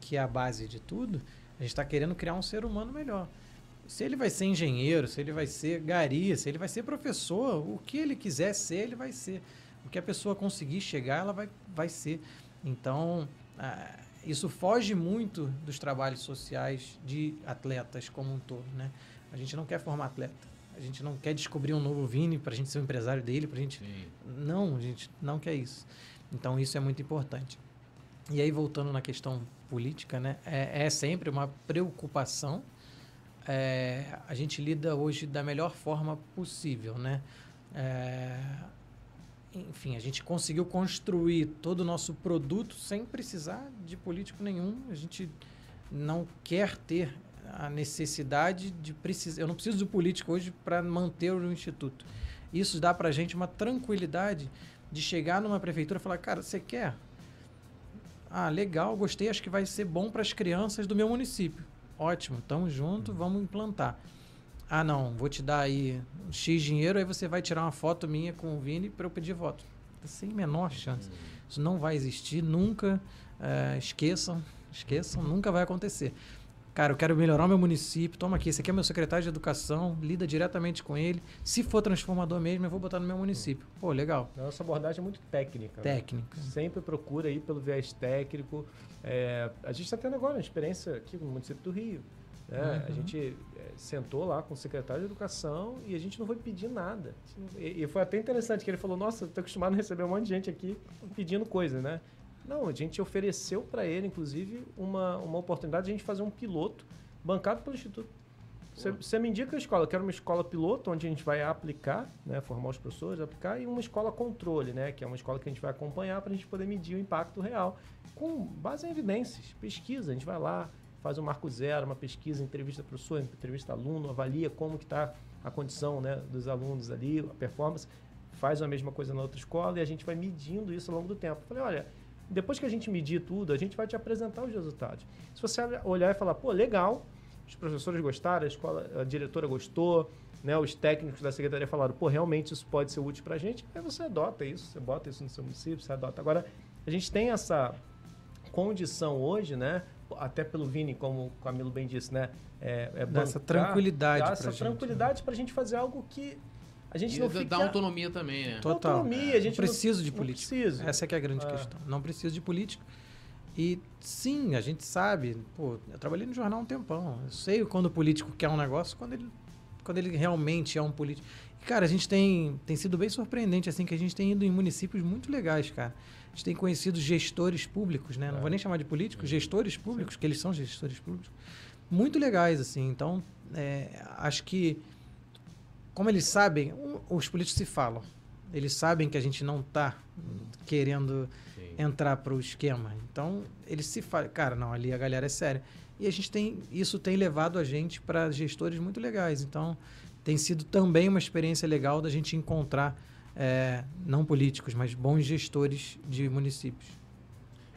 que é a base de tudo, a gente está querendo criar um ser humano melhor. Se ele vai ser engenheiro, se ele vai ser gari, se ele vai ser professor, o que ele quiser ser, ele vai ser. O que a pessoa conseguir chegar, ela vai, vai ser. Então, isso foge muito dos trabalhos sociais de atletas como um todo, né? A gente não quer formar atleta. A gente não quer descobrir um novo Vini para a gente ser o empresário dele, para a gente... Sim. Não, a gente não quer isso. Então, isso é muito importante. E aí, voltando na questão política, né, é, é sempre uma preocupação. É, a gente lida hoje da melhor forma possível, né? É, enfim, a gente conseguiu construir todo o nosso produto sem precisar de político nenhum. A gente não quer ter a necessidade de precisar. Eu não preciso do político hoje para manter o instituto. Isso dá para a gente uma tranquilidade de chegar numa prefeitura e falar: cara, você quer? Ah, legal, gostei, acho que vai ser bom para as crianças do meu município. Ótimo, estamos junto, vamos implantar. Ah, não, vou te dar aí um X dinheiro, aí você vai tirar uma foto minha com o Vini para eu pedir voto. Sem menor chance. Isso não vai existir, nunca. É, esqueçam, esqueçam, nunca vai acontecer. Cara, eu quero melhorar o meu município. Toma aqui, esse aqui é meu secretário de educação, lida diretamente com ele. Se for transformador mesmo, eu vou botar no meu município. Pô, legal. Nossa abordagem é muito técnica. Técnica. Né? Sempre procura ir pelo viés técnico. É, a gente está tendo agora uma experiência aqui no município do Rio. Né? Uhum. A gente é, sentou lá com o secretário de educação e a gente não foi pedir nada. E, e foi até interessante que ele falou: Nossa, estou acostumado a receber um monte de gente aqui pedindo coisa, né? Não, a gente ofereceu para ele, inclusive, uma, uma oportunidade de a gente fazer um piloto bancado pelo Instituto. Você me indica a escola. Eu quero uma escola piloto, onde a gente vai aplicar, né, formar os professores, aplicar, e uma escola controle, né, que é uma escola que a gente vai acompanhar para a gente poder medir o impacto real, com base em evidências, pesquisa. A gente vai lá, faz um marco zero, uma pesquisa, entrevista professor, entrevista aluno, avalia como que está a condição né, dos alunos ali, a performance, faz a mesma coisa na outra escola e a gente vai medindo isso ao longo do tempo. Eu falei, olha, depois que a gente medir tudo, a gente vai te apresentar os resultados. Se você olhar e falar, pô, legal, os professores gostaram, a escola, a diretora gostou, né, os técnicos da secretaria falaram, pô, realmente isso pode ser útil para a gente, aí você adota isso, você bota isso no seu município, você adota. Agora, a gente tem essa condição hoje, né, até pelo Vini, como o Camilo bem disse, né, é, é bancar, essa tranquilidade essa tranquilidade para a gente fazer algo que a gente e não fica... dá autonomia também, né? Total. Autonomia, a gente não preciso não, de política. Preciso. Essa é que é a grande é. questão. Não preciso de política. E sim, a gente sabe. Pô, eu trabalhei no jornal um tempão. Eu sei quando o político quer um negócio, quando ele, quando ele realmente é um político. E, cara, a gente tem, tem sido bem surpreendente, assim, que a gente tem ido em municípios muito legais, cara. A gente tem conhecido gestores públicos, né? Não é. vou nem chamar de políticos, gestores públicos, sim. que eles são gestores públicos. Muito legais, assim. Então, é, acho que como eles sabem, os políticos se falam. Eles sabem que a gente não está querendo Sim. entrar para o esquema. Então, eles se falam, cara, não, ali a galera é séria. E a gente tem, isso tem levado a gente para gestores muito legais. Então, tem sido também uma experiência legal da gente encontrar, é, não políticos, mas bons gestores de municípios.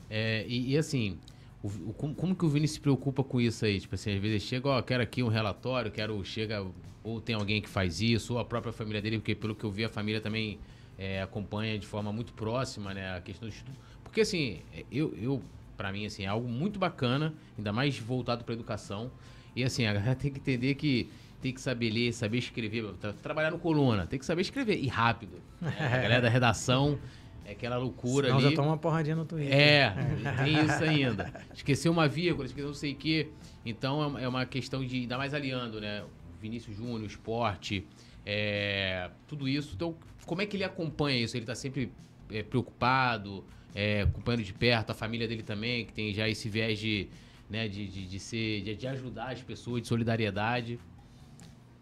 É, e, e, assim, o, o, como, como, que o Vini se preocupa com isso aí? Tipo assim, às vezes chega, ó, quero aqui um relatório, quero, chega ou tem alguém que faz isso, ou a própria família dele, porque pelo que eu vi, a família também é, acompanha de forma muito próxima, né, a questão do estudo. Porque, assim, eu, eu para mim, assim, é algo muito bacana, ainda mais voltado para educação. E, assim, a galera tem que entender que tem que saber ler, saber escrever, tra trabalhar no coluna, tem que saber escrever, e rápido. Né? A galera da redação é aquela loucura Senão ali. já toma uma porradinha no Twitter. É, tem isso ainda. Esqueceu uma vírgula, esqueceu não sei o quê. Então é, é uma questão de, ainda mais aliando, né? Vinícius Júnior, esporte, é, tudo isso. Então, como é que ele acompanha isso? Ele está sempre é, preocupado, é, acompanhando de perto, a família dele também, que tem já esse viés de, né, de, de, de ser, de, de, ajudar as pessoas, de solidariedade.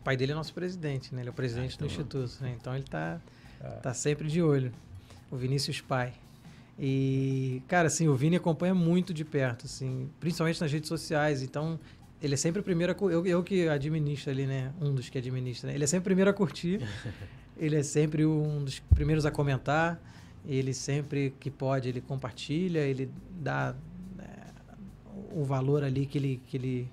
O pai dele é nosso presidente, né? Ele é o presidente ah, então, do instituto, né? Então ele está ah. tá sempre de olho. O Vinícius Pai. E, cara, assim, o Vini acompanha muito de perto, assim, principalmente nas redes sociais. Então, ele é sempre o primeiro a eu, eu que administro ali, né? Um dos que administra. Né? Ele é sempre o primeiro a curtir. ele é sempre um dos primeiros a comentar. Ele sempre que pode, ele compartilha, ele dá né, o valor ali que ele, que ele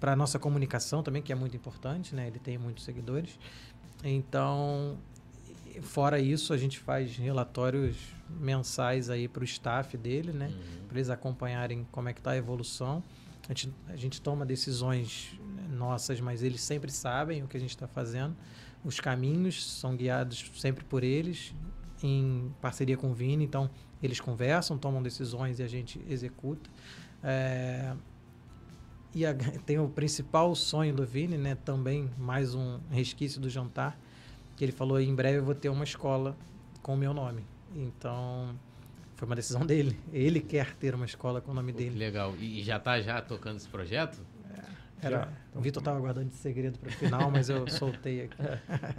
para nossa comunicação também, que é muito importante, né? Ele tem muitos seguidores. Então, fora isso, a gente faz relatórios mensais aí para o staff dele, né? Uhum. Para eles acompanharem como é que está a evolução. A gente, a gente toma decisões nossas, mas eles sempre sabem o que a gente está fazendo. Os caminhos são guiados sempre por eles, em parceria com o Vini. Então, eles conversam, tomam decisões e a gente executa. É, e a, tem o principal sonho do Vini, né? Também mais um resquício do jantar, que ele falou: em breve eu vou ter uma escola com o meu nome. Então, foi uma decisão dele. Ele quer ter uma escola com o nome Pô, dele. legal. E já está já tocando esse projeto? Era, o Vitor estava guardando de segredo para o final, mas eu soltei aqui.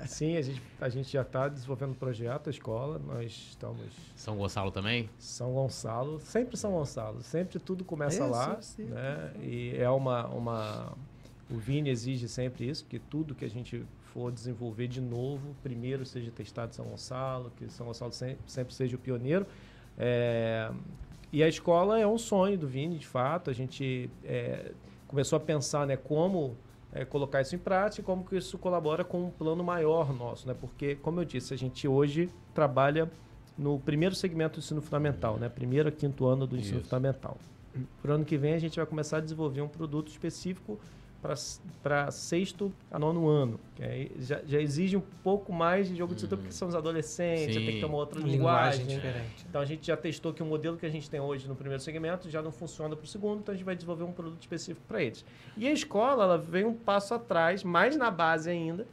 Sim, a gente, a gente já está desenvolvendo o projeto, a escola. Nós estamos. São Gonçalo também? São Gonçalo, sempre São Gonçalo. Sempre tudo começa isso, lá. Sim. Né? E é uma, uma. O Vini exige sempre isso, que tudo que a gente for desenvolver de novo, primeiro seja testado em São Gonçalo, que São Gonçalo sempre, sempre seja o pioneiro. É, e a escola é um sonho do Vini, de fato. A gente é, começou a pensar né, como é, colocar isso em prática e como que isso colabora com um plano maior nosso. Né? Porque, como eu disse, a gente hoje trabalha no primeiro segmento do ensino fundamental, né? primeiro a quinto ano do ensino isso. fundamental. Para o ano que vem, a gente vai começar a desenvolver um produto específico para sexto a nono ano. Que já, já, exige um pouco mais de jogo de cintura, porque são os adolescentes, tem que ter uma outra linguagem. linguagem diferente. Então a gente já testou que o modelo que a gente tem hoje no primeiro segmento já não funciona para o segundo, então a gente vai desenvolver um produto específico para eles. E a escola, ela vem um passo atrás, mais na base ainda,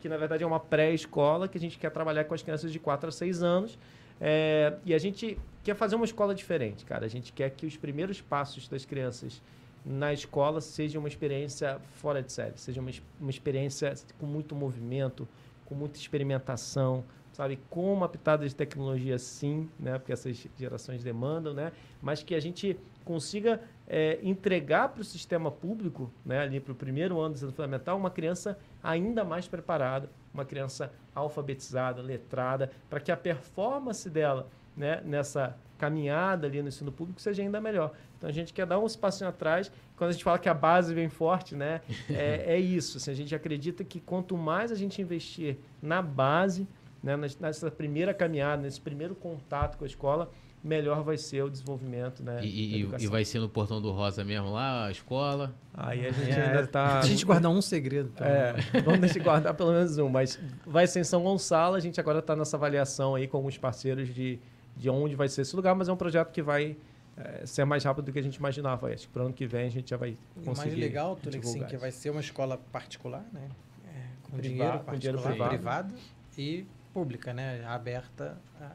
que na verdade é uma pré-escola, que a gente quer trabalhar com as crianças de 4 a 6 anos. É, e a gente quer fazer uma escola diferente, cara. A gente quer que os primeiros passos das crianças na escola seja uma experiência fora de série, seja uma, uma experiência com muito movimento, com muita experimentação, sabe, com uma pitada de tecnologia sim, né, porque essas gerações demandam, né, mas que a gente consiga é, entregar para o sistema público, né, ali para o primeiro ano do ensino fundamental, uma criança ainda mais preparada, uma criança alfabetizada, letrada, para que a performance dela né, nessa caminhada ali no ensino público seja ainda melhor. Então a gente quer dar um espacinho atrás. Quando a gente fala que a base vem forte, né, é, é isso. Assim, a gente acredita que quanto mais a gente investir na base, né, nessa primeira caminhada, nesse primeiro contato com a escola, melhor vai ser o desenvolvimento, né? E, e, vai ser no Portão do Rosa mesmo lá, a escola? Aí a gente é, ainda tá... A gente guardar um segredo. É, vamos deixar guardar pelo menos um, mas vai ser em São Gonçalo, a gente agora está nessa avaliação aí com alguns parceiros de de onde vai ser esse lugar, mas é um projeto que vai é, ser mais rápido do que a gente imaginava. Acho que para o ano que vem a gente já vai conseguir. O mais legal, Túlio, sim, que vai ser uma escola particular, né? É, com, Priva, dinheiro com dinheiro privado. privado e pública, né? Aberta. A,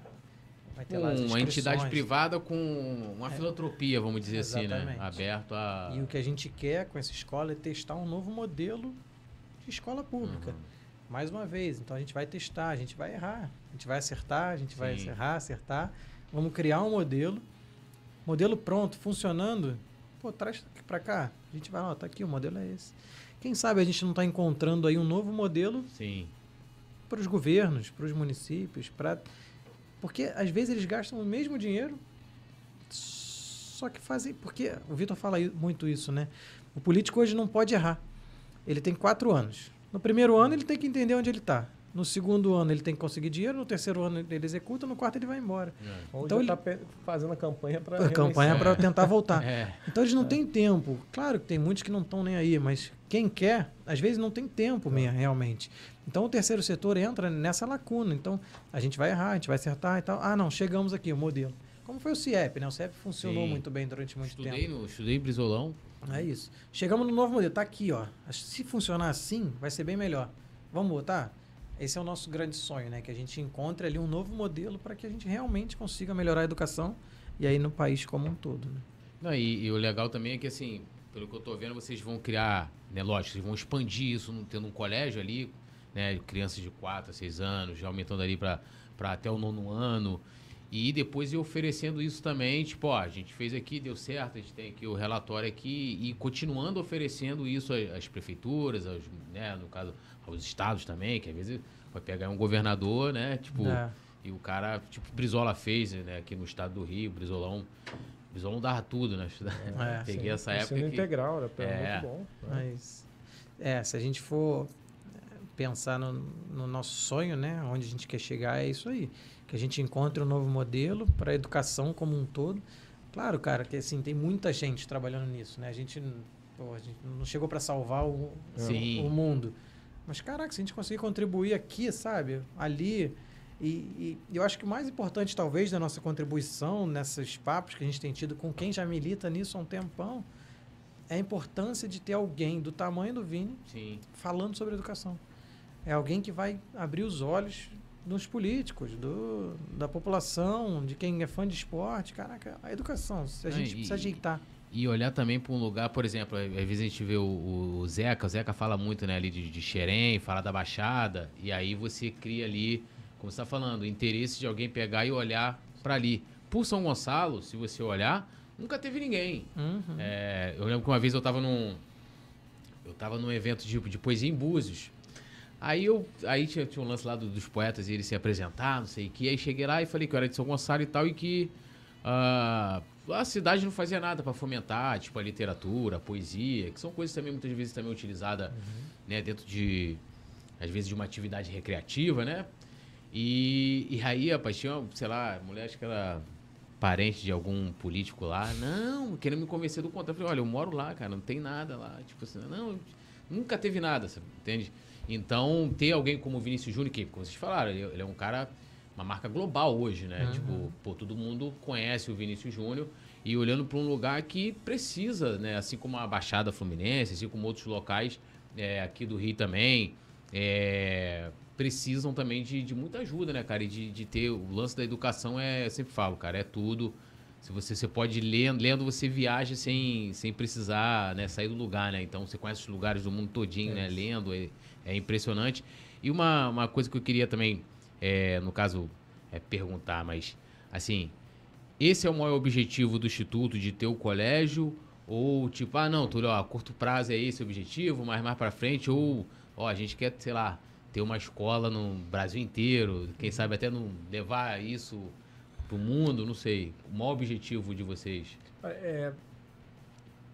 vai ter um, lá uma entidade privada com uma é, filantropia, vamos dizer exatamente. assim, né? Aberto a. E o que a gente quer com essa escola é testar um novo modelo de escola pública. Uhum mais uma vez. Então a gente vai testar, a gente vai errar, a gente vai acertar, a gente Sim. vai errar, acertar. Vamos criar um modelo, modelo pronto, funcionando. Pô, traz para cá. A gente vai, ó, tá aqui, o modelo é esse. Quem sabe a gente não está encontrando aí um novo modelo para os governos, para os municípios, para porque às vezes eles gastam o mesmo dinheiro, só que fazem porque o Vitor fala muito isso, né? O político hoje não pode errar. Ele tem quatro anos. No primeiro ano ele tem que entender onde ele está. No segundo ano ele tem que conseguir dinheiro, no terceiro ano ele executa, no quarto ele vai embora. É. Então ele está fazendo a campanha para a campanha para tentar voltar. É. Então eles não é. têm tempo. Claro que tem muitos que não estão nem aí, mas quem quer, às vezes não tem tempo mesmo, realmente. Então o terceiro setor entra nessa lacuna. Então a gente vai errar, a gente vai acertar e tal. Ah, não, chegamos aqui, o modelo. Como foi o CIEP, né? O CIEP funcionou Sim. muito bem durante muito estudei tempo. No, estudei em Brisolão. É isso. Chegamos no novo modelo. Tá aqui, ó. Se funcionar assim, vai ser bem melhor. Vamos botar? Esse é o nosso grande sonho, né? Que a gente encontre ali um novo modelo para que a gente realmente consiga melhorar a educação e aí no país como um todo. Né? Não, e, e, o legal também é que, assim, pelo que eu estou vendo, vocês vão criar, né? Lógico, vocês vão expandir isso tendo um colégio ali, né? Crianças de 4 a 6 anos, já aumentando ali para até o nono ano. E depois ir oferecendo isso também, tipo, ó, a gente fez aqui, deu certo, a gente tem aqui o relatório aqui, e continuando oferecendo isso às, prefeituras, aos, né, no caso, aos estados também, que às vezes vai pegar um governador, né, tipo, é. e o cara, tipo, Brizola fez, né, aqui no estado do Rio, Brizolão, Brizolão dava tudo, né, é, peguei sim. essa época que, integral, era é, muito bom. Né? Mas, é, se a gente for pensar no, no nosso sonho, né, onde a gente quer chegar, é isso aí que a gente encontre um novo modelo para a educação como um todo. Claro, cara, que assim, tem muita gente trabalhando nisso, né? A gente, pô, a gente não chegou para salvar o, o, mundo. Mas, caraca, se a gente conseguir contribuir aqui, sabe? Ali. E, e, eu acho que o mais importante, talvez, da nossa contribuição nesses papos que a gente tem tido com quem já milita nisso há um tempão, é a importância de ter alguém do tamanho do Vini Sim. falando sobre educação. É alguém que vai abrir os olhos dos políticos, do, da população, de quem é fã de esporte. Caraca, a educação, se a gente e, precisa ajeitar. E olhar também para um lugar, por exemplo, às vezes a gente vê o, o Zeca, o Zeca fala muito né, ali de, de Xerém, fala da Baixada, e aí você cria ali, como você está falando, o interesse de alguém pegar e olhar para ali. Por São Gonçalo, se você olhar, nunca teve ninguém. Uhum. É, eu lembro que uma vez eu estava num. Eu num evento de, de poesia em Búzios. Aí eu aí tinha, tinha um lance lá do, dos poetas e eles se apresentar, não sei o que. Aí cheguei lá e falei que eu era de São Gonçalo e tal, e que uh, a cidade não fazia nada para fomentar, tipo, a literatura, a poesia, que são coisas também muitas vezes também utilizadas uhum. né, dentro de, às vezes, de uma atividade recreativa, né? E, e aí, rapaz, tinha, sei lá, mulher acho que era parente de algum político lá. Não, querendo me convencer do contrário. Eu falei, olha, eu moro lá, cara, não tem nada lá. Tipo assim, não, nunca teve nada, sabe? entende? Então, ter alguém como o Vinícius Júnior, que, como vocês falaram, ele, ele é um cara, uma marca global hoje, né? Uhum. Tipo, pô, todo mundo conhece o Vinícius Júnior e olhando para um lugar que precisa, né? Assim como a Baixada Fluminense, assim como outros locais é, aqui do Rio também, é, precisam também de, de, muita ajuda, né, cara? E de, de ter o lance da educação é, eu sempre falo, cara, é tudo. Se você, você pode lendo, lendo você viaja sem, sem precisar né, sair do lugar, né? Então você conhece os lugares do mundo todinho, é né? Lendo, é, impressionante. E uma, uma coisa que eu queria também, é, no caso, é perguntar, mas assim, esse é o maior objetivo do Instituto, de ter o colégio? Ou tipo, ah, não, Túlio, ó, a curto prazo é esse o objetivo, mas mais para frente, ou, ó, a gente quer, sei lá, ter uma escola no Brasil inteiro, quem sabe até não levar isso para o mundo, não sei. O maior objetivo de vocês? É,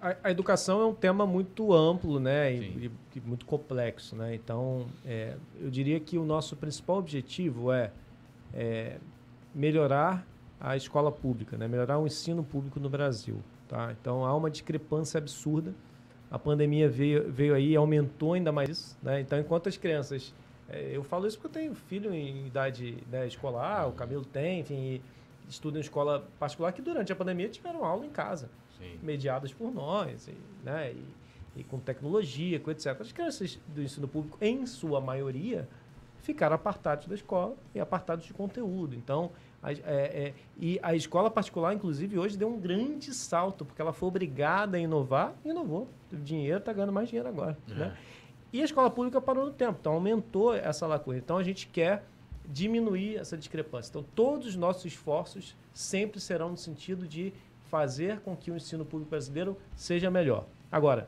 a, a, educação é um tema muito amplo, né, e, e muito complexo, né. Então, é, eu diria que o nosso principal objetivo é, é, melhorar a escola pública, né, melhorar o ensino público no Brasil, tá. Então, há uma discrepância absurda. A pandemia veio, veio aí e aumentou ainda mais isso, né. Então, enquanto as crianças é, eu falo isso porque eu tenho filho em idade né, escolar, o Camilo tem, enfim, estuda em escola particular que durante a pandemia tiveram aula em casa, Sim. mediadas por nós, e, né, e, e, com tecnologia, com etc. As crianças do ensino público, em sua maioria, ficaram apartados da escola e apartados de conteúdo. Então, a, é, é, e a escola particular, inclusive, hoje deu um grande salto, porque ela foi obrigada a inovar e inovou. O dinheiro está ganhando mais dinheiro agora. É. Né? E a escola pública parou no tempo, então aumentou essa lacuna. Então a gente quer diminuir essa discrepância. Então, todos os nossos esforços sempre serão no sentido de fazer com que o ensino público brasileiro seja melhor. Agora,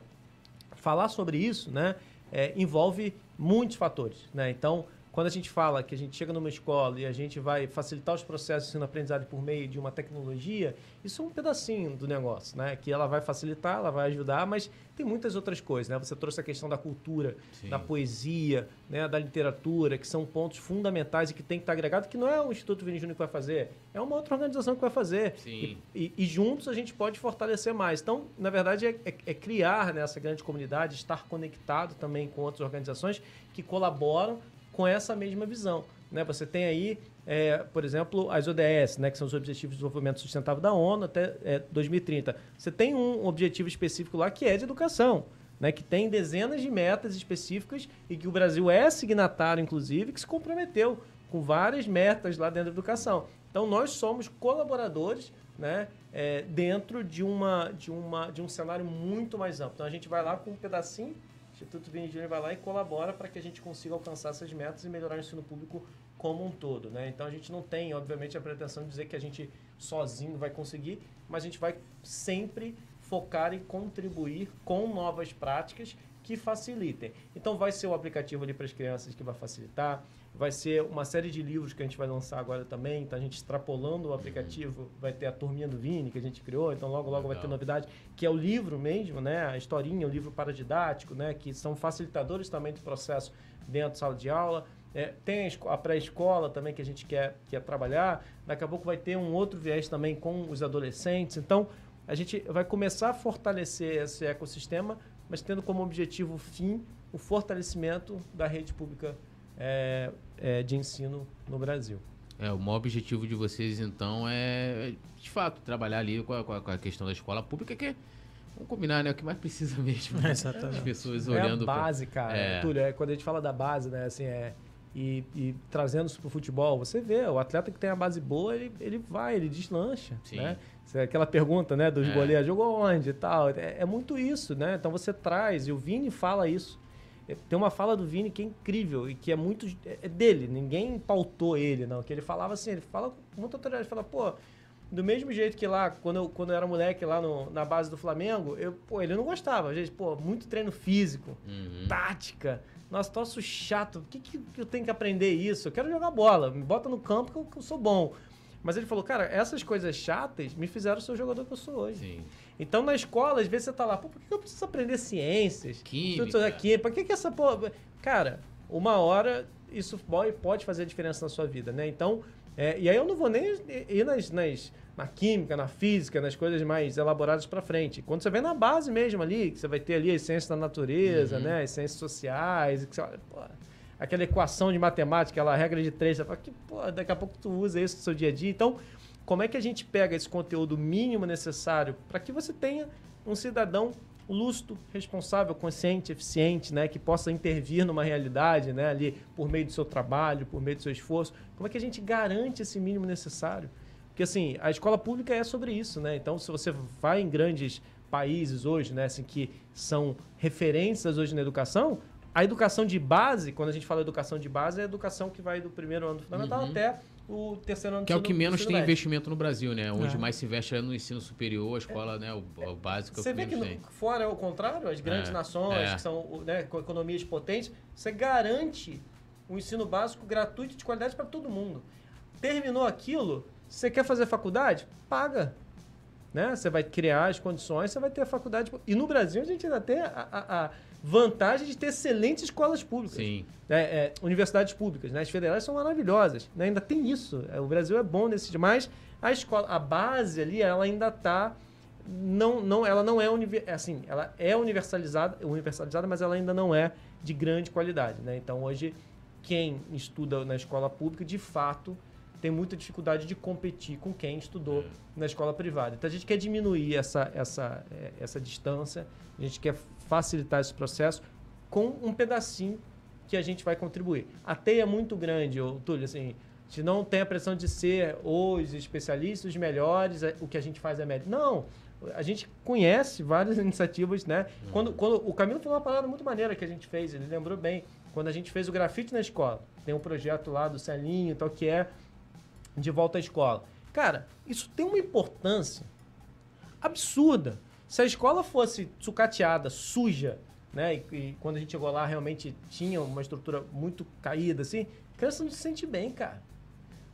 falar sobre isso né, é, envolve muitos fatores. Né? Então, quando a gente fala que a gente chega numa escola e a gente vai facilitar os processos de ensino-aprendizagem por meio de uma tecnologia, isso é um pedacinho do negócio, né? Que ela vai facilitar, ela vai ajudar, mas tem muitas outras coisas, né? Você trouxe a questão da cultura, Sim. da poesia, né? da literatura, que são pontos fundamentais e que tem que estar agregado, que não é o Instituto Vini Júnior que vai fazer, é uma outra organização que vai fazer. E, e, e, juntos a gente pode fortalecer mais. Então, na verdade, é, é, é criar nessa grande comunidade, estar conectado também com outras organizações que colaboram com essa mesma visão. Né? Você tem aí, é, por exemplo, as ODS, né, que são os Objetivos de Desenvolvimento Sustentável da ONU até é, 2030. Você tem um objetivo específico lá que é de educação. Né, que tem dezenas de metas específicas e que o Brasil é signatário, inclusive, que se comprometeu com várias metas lá dentro da educação. Então, nós somos colaboradores né, é, dentro de, uma, de, uma, de um cenário muito mais amplo. Então, a gente vai lá com um pedacinho Instituto Vini Júnior vai lá e colabora para que a gente consiga alcançar essas metas e melhorar o ensino público como um todo. Né? Então a gente não tem, obviamente, a pretensão de dizer que a gente sozinho vai conseguir, mas a gente vai sempre focar e contribuir com novas práticas que facilitem. Então vai ser o aplicativo ali para as crianças que vai facilitar, vai ser uma série de livros que a gente vai lançar agora também. Então a gente extrapolando o aplicativo, vai ter a turminha do Vini que a gente criou, então logo logo Legal. vai ter novidade, que é o livro mesmo, né? A historinha, o livro paradidático, né, que são facilitadores também do processo dentro da sala de aula. É, tem a pré-escola também que a gente quer, quer trabalhar. Daqui a pouco vai ter um outro viés também com os adolescentes. Então, a gente vai começar a fortalecer esse ecossistema, mas tendo como objetivo fim o fortalecimento da rede pública é, é, de ensino no Brasil. É, o maior objetivo de vocês, então, é, de fato, trabalhar ali com a, com a questão da escola pública, que é, vamos combinar, né? O que mais precisa mesmo. Né? Exatamente. As pessoas olhando... É a base, pra... cara. É. Túlio, é, quando a gente fala da base, né? Assim, é, e, e trazendo isso para o futebol, você vê, o atleta que tem a base boa, ele, ele vai, ele deslancha, Sim. né? Aquela pergunta, né, dos é. goleiros, jogou onde e tal. É, é muito isso, né? Então você traz, e o Vini fala isso. Tem uma fala do Vini que é incrível e que é muito é dele, ninguém pautou ele, não. Que ele falava assim, ele fala com muita autoridade, fala, pô, do mesmo jeito que lá, quando eu, quando eu era moleque lá no, na base do Flamengo, eu, pô, ele não gostava, gente, pô, muito treino físico, uhum. tática. Nossa, troço chato, o que, que eu tenho que aprender isso? Eu quero jogar bola, me bota no campo que eu, que eu sou bom. Mas ele falou, cara, essas coisas chatas me fizeram ser o jogador que eu sou hoje. Sim. Então na escola, às vezes você tá lá, pô, por que eu preciso aprender ciências? Química. Aqui, por que, que essa porra. Cara, uma hora isso pode fazer a diferença na sua vida, né? Então, é, e aí eu não vou nem ir nas, nas, na química, na física, nas coisas mais elaboradas para frente. Quando você vem na base mesmo ali, que você vai ter ali a essência da natureza, uhum. né, as ciências sociais, que você, pô, aquela equação de matemática, aquela regra de três, você fala que pô, daqui a pouco tu usa isso no seu dia a dia. Então, como é que a gente pega esse conteúdo mínimo necessário para que você tenha um cidadão lúcido, responsável, consciente, eficiente, né, que possa intervir numa realidade, né, ali por meio do seu trabalho, por meio do seu esforço. Como é que a gente garante esse mínimo necessário? Porque assim, a escola pública é sobre isso, né? Então, se você vai em grandes países hoje, né, assim que são referências hoje na educação, a educação de base, quando a gente fala educação de base, é a educação que vai do primeiro ano fundamental uhum. até o terceiro ano Que é o que menos tem investimento no Brasil, né? Onde é. mais se investe é no ensino superior, a escola, é. né? O, o básico Você é o que vê que no, fora é o contrário, as grandes é. nações, é. que são né, com economias potentes, você garante um ensino básico gratuito de qualidade para todo mundo. Terminou aquilo, você quer fazer faculdade? Paga. Né? Você vai criar as condições, você vai ter a faculdade. E no Brasil a gente ainda tem a, a, a vantagem de ter excelentes escolas públicas. Sim. É, é, universidades públicas. Né? As federais são maravilhosas. Né? Ainda tem isso. É, o Brasil é bom nesse demais. A escola, a base ali, ela ainda está não, não, ela não é assim, ela é universalizada, universalizada, mas ela ainda não é de grande qualidade, né? Então hoje quem estuda na escola pública, de fato, tem muita dificuldade de competir com quem estudou é. na escola privada. Então a gente quer diminuir essa, essa, é, essa distância, a gente quer facilitar esse processo com um pedacinho que a gente vai contribuir. A teia é muito grande, ô, Túlio, assim, a gente não tem a pressão de ser os especialistas, os melhores, é, o que a gente faz é médio. Não, a gente conhece várias iniciativas, né? Uhum. Quando, quando o Camilo falou uma palavra muito maneira que a gente fez, ele lembrou bem, quando a gente fez o grafite na escola. Tem um projeto lá do Celinho e tal, que é de volta à escola. Cara, isso tem uma importância absurda. Se a escola fosse sucateada, suja, né? E, e, quando a gente chegou lá realmente tinha uma estrutura muito caída, assim, a criança não se sente bem, cara.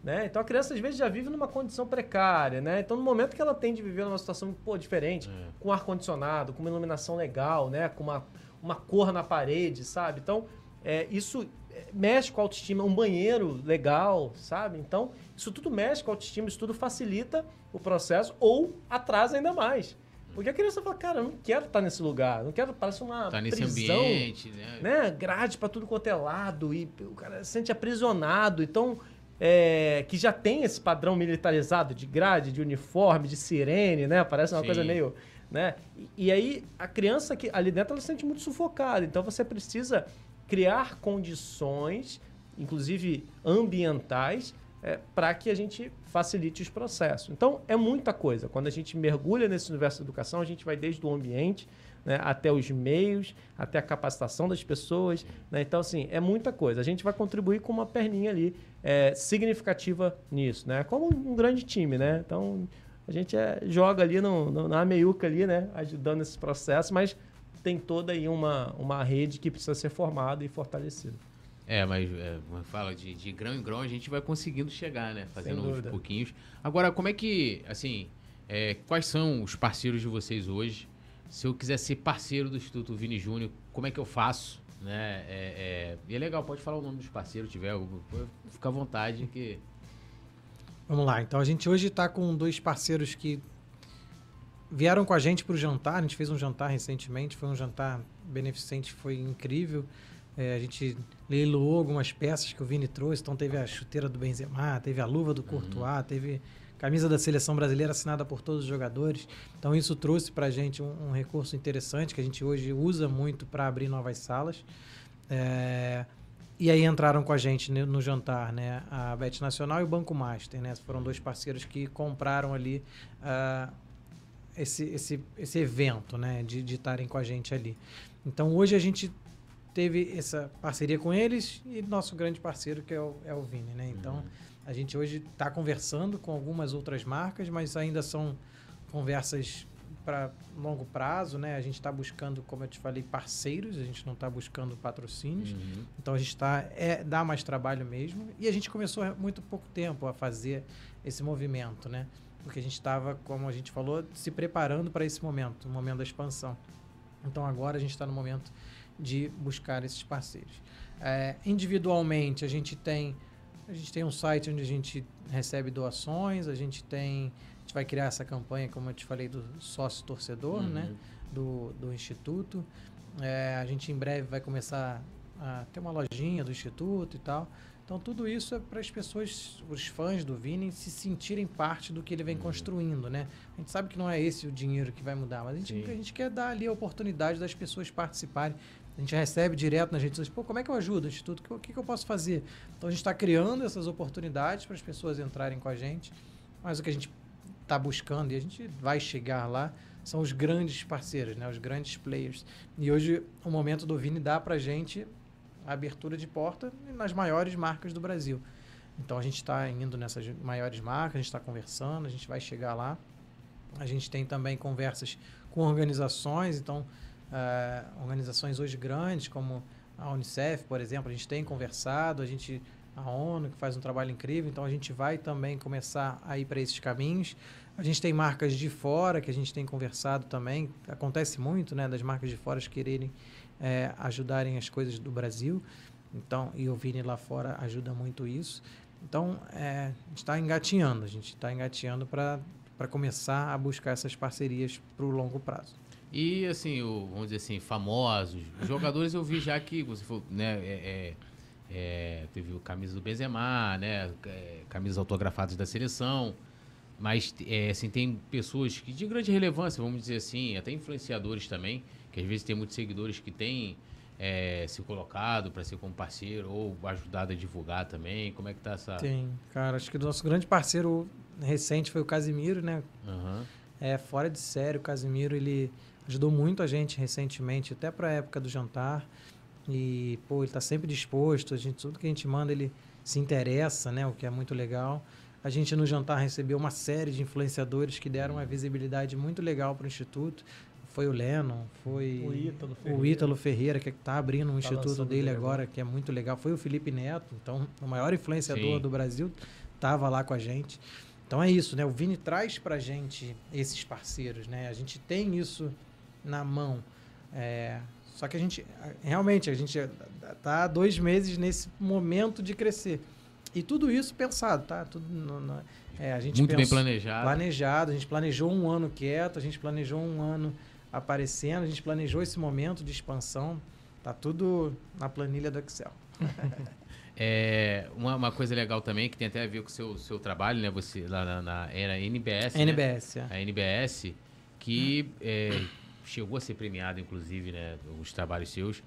Né? Então a criança às vezes já vive numa condição precária, né? Então no momento que ela tem de viver numa situação pô, diferente, é. com ar condicionado, com uma iluminação legal, né? Com uma, uma cor na parede, sabe? Então é, isso mexe com a autoestima, um banheiro legal, sabe? Então, isso tudo mexe com a autoestima, isso tudo facilita o processo ou atrasa ainda mais. Porque a criança fala, cara, eu não quero estar nesse lugar, não quero, parece uma tá nesse prisão, ambiente, né? né? Grade para tudo quanto é lado e o cara se sente aprisionado. Então, é, que já tem esse padrão militarizado de grade, de uniforme, de sirene, né? Parece uma Sim. coisa meio, né? E, e, aí a criança que ali dentro ela se sente muito sufocada. Então você precisa criar condições, inclusive ambientais, é, para que a gente facilite os processos. Então, é muita coisa. Quando a gente mergulha nesse universo da educação, a gente vai desde o ambiente né, até os meios, até a capacitação das pessoas. Né? Então, assim, é muita coisa. A gente vai contribuir com uma perninha ali é, significativa nisso, né? Como um grande time, né? Então, a gente é, joga ali no, no, na meiuca ali, né? Ajudando esse processo, mas tem toda aí uma, uma rede que precisa ser formada e fortalecida. É, mas é, fala de, de grão em grão a gente vai conseguindo chegar, né? Fazendo uns pouquinhos. Agora, como é que, assim, é, quais são os parceiros de vocês hoje? Se eu quiser ser parceiro do Instituto Vini Júnior, como é que eu faço? Né? É, é, e é legal, pode falar o nome dos parceiros, tiver, fica à vontade que... Vamos lá, então a gente hoje está com dois parceiros que vieram com a gente para o jantar. A gente fez um jantar recentemente, foi um jantar beneficente, foi incrível. É, a gente leiloou algumas peças que o Vini trouxe. Então teve a chuteira do Benzema, teve a luva do Courtois, uhum. teve camisa da seleção brasileira assinada por todos os jogadores. Então isso trouxe para a gente um, um, recurso interessante que a gente hoje usa muito para abrir novas salas. É, e aí entraram com a gente no, jantar, né? A Bet Nacional e o Banco Master, né? Foram dois parceiros que compraram ali uh, esse, esse, esse evento, né? De estarem com a gente ali. Então hoje a gente teve essa parceria com eles e nosso grande parceiro que é o, é o Vini, né? Então uhum. a gente hoje está conversando com algumas outras marcas, mas ainda são conversas para longo prazo, né? A gente está buscando, como eu te falei, parceiros, a gente não está buscando patrocínios. Uhum. Então a gente está é dá mais trabalho mesmo e a gente começou há muito pouco tempo a fazer esse movimento, né? porque a gente estava, como a gente falou, se preparando para esse momento, o momento da expansão. Então agora a gente está no momento de buscar esses parceiros. É, individualmente a gente tem a gente tem um site onde a gente recebe doações, a gente tem gente vai criar essa campanha, como eu te falei, do sócio torcedor, né? Uhum. Do, do Instituto. É, a gente em breve vai começar a ter uma lojinha do Instituto e tal. Então tudo isso é para as pessoas, os fãs do Vini, se sentirem parte do que ele vem Uhum. construindo, né? A gente sabe que não é esse o dinheiro que vai mudar, mas a gente, a gente quer dar ali a oportunidade das pessoas participarem. A gente recebe direto nas redes sociais, pô, como é que eu ajudo o Instituto? O que, que eu posso fazer? Então a gente está criando essas oportunidades para as pessoas entrarem com a gente, mas o que a gente está buscando e a gente vai chegar lá são os grandes parceiros, né? Os grandes players. E hoje o momento do Vini dá para gente a abertura de porta nas maiores marcas do Brasil. Então a gente está indo nessas maiores marcas, a gente está conversando, a gente vai chegar lá. A gente tem também conversas com organizações, então eh, organizações hoje grandes como a Unicef, por exemplo, a gente tem conversado, a gente a ONU que faz um trabalho incrível, então a gente vai também começar a ir para esses caminhos. A gente tem marcas de fora que a gente tem conversado também. Acontece muito, né, das marcas de fora quererem eh, ajudarem as coisas do Brasil. Então, e o Vini lá fora ajuda muito isso. Então, é, gente está engatinhando, a gente está engatinhando para começar a buscar essas parcerias para o longo prazo. E assim, o- vamos dizer assim, famosos, jogadores eu vi já que você falou, né, é, é, é, teve o camisa do Benzema, né, é, camisas autografadas da seleção, mas é, assim, tem pessoas que de grande relevância, vamos dizer assim, até influenciadores também, que às vezes tem muitos seguidores que têm é, se colocado para ser como parceiro ou ajudado a divulgar também, como é que tá essa... Tem, cara, acho que o nosso grande parceiro recente foi o Casimiro, né? Aham. É fora de sério, o Casimiro, ele ajudou muito a gente recentemente, até para a época do jantar. E, pô, ele tá sempre disposto, a gente, tudo que a gente manda, ele se interessa, né? O que é muito legal. A gente no jantar recebeu uma série de influenciadores que deram uma visibilidade muito legal para o Instituto. Foi o Lennon, foi O Ítalo o Ferreira. Ítalo Ferreira, que está abrindo um instituto lançando dele agora, que é muito legal. Foi o Felipe Neto, então o maior influenciador Sim. do Brasil, estava lá com a gente. Então é isso, né? O Vini traz pra gente esses parceiros, né? A gente tem isso na mão. É, só que a gente, realmente, a gente tá há dois meses nesse momento de crescer. E tudo isso pensado, tá? Tudo no- no- é, a gente Muito bem pensou- planejado. planejado. A gente planejou um ano quieto, a gente planejou um ano aparecendo, a gente planejou esse momento de expansão. Tá tudo na planilha do Excel. É, uma, uma coisa legal também, que tem até a ver com o seu, seu trabalho, né? Você lá na, na era NBS, né? NBS, é. A NBS, que é, chegou a ser premiado, inclusive, né? Os trabalhos seus.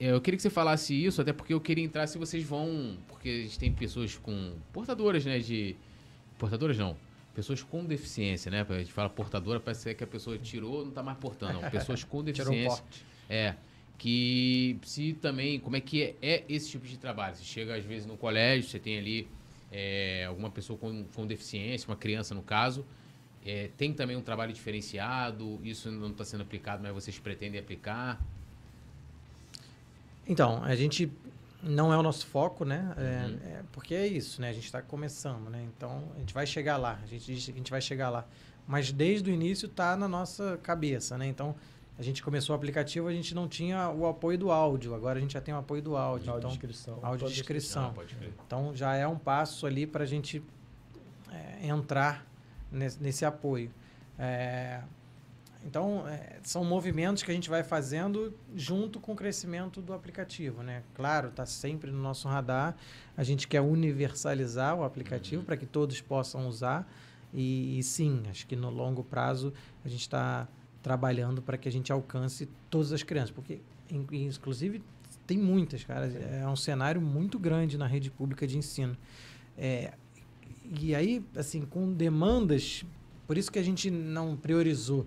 É, Eu queria que você falasse isso, até porque eu queria entrar se vocês vão. Porque a gente tem pessoas com. portadoras, né? De. Portadoras não. Pessoas com deficiência, né? A gente fala portadora, parece que a pessoa tirou, não tá mais portando. Não. Pessoas com deficiência. É. Que se também, como é que é, é esse tipo de trabalho? Você chega às vezes no colégio, você tem ali é, alguma pessoa com, com deficiência, uma criança no caso, é, tem também um trabalho diferenciado, isso não está sendo aplicado, mas vocês pretendem aplicar? Então, a gente não é o nosso foco, né? É, Uhum. é porque é isso, né? A gente está começando, né? Então, a gente vai chegar lá. A gente diz que a gente vai chegar lá. Mas desde o início está na nossa cabeça, né? Então, a gente começou o aplicativo, a gente não tinha o apoio do áudio. Agora a gente já tem o apoio do áudio. Então, Audiodescrição. audiodescrição. Ah, pode crer. Então já é um passo ali para a gente é, entrar nesse, nesse apoio. É, então é, são movimentos que a gente vai fazendo junto com o crescimento do aplicativo, né? Claro, está sempre no nosso radar. A gente quer universalizar o aplicativo para que todos possam usar. E, e sim, acho que no longo prazo a gente está trabalhando para que a gente alcance todas as crianças, porque in- inclusive tem muitas, cara. É um cenário muito grande na rede pública de ensino. É, e aí, assim, com demandas, por isso que a gente não priorizou,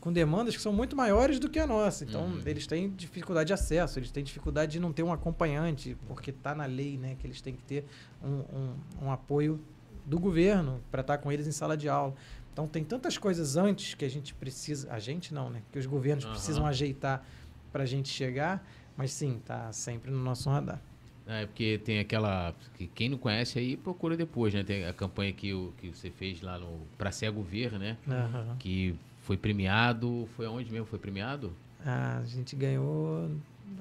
com demandas que são muito maiores do que a nossa. Então, Uhum. eles têm dificuldade de acesso, eles têm dificuldade de não ter um acompanhante, porque está na lei, né, que eles têm que ter um, um, um apoio do governo para estar com eles em sala de aula. Então, tem tantas coisas antes que a gente precisa, a gente não, né, que os governos Aham. precisam ajeitar para a gente chegar, mas sim, tá sempre no nosso radar. É, porque tem aquela. que Quem não conhece aí, procura depois, né? Tem a campanha que, o, que você fez lá no. Pra Cego Ver, né? Aham. Que foi premiado. Foi aonde mesmo foi premiado? A gente ganhou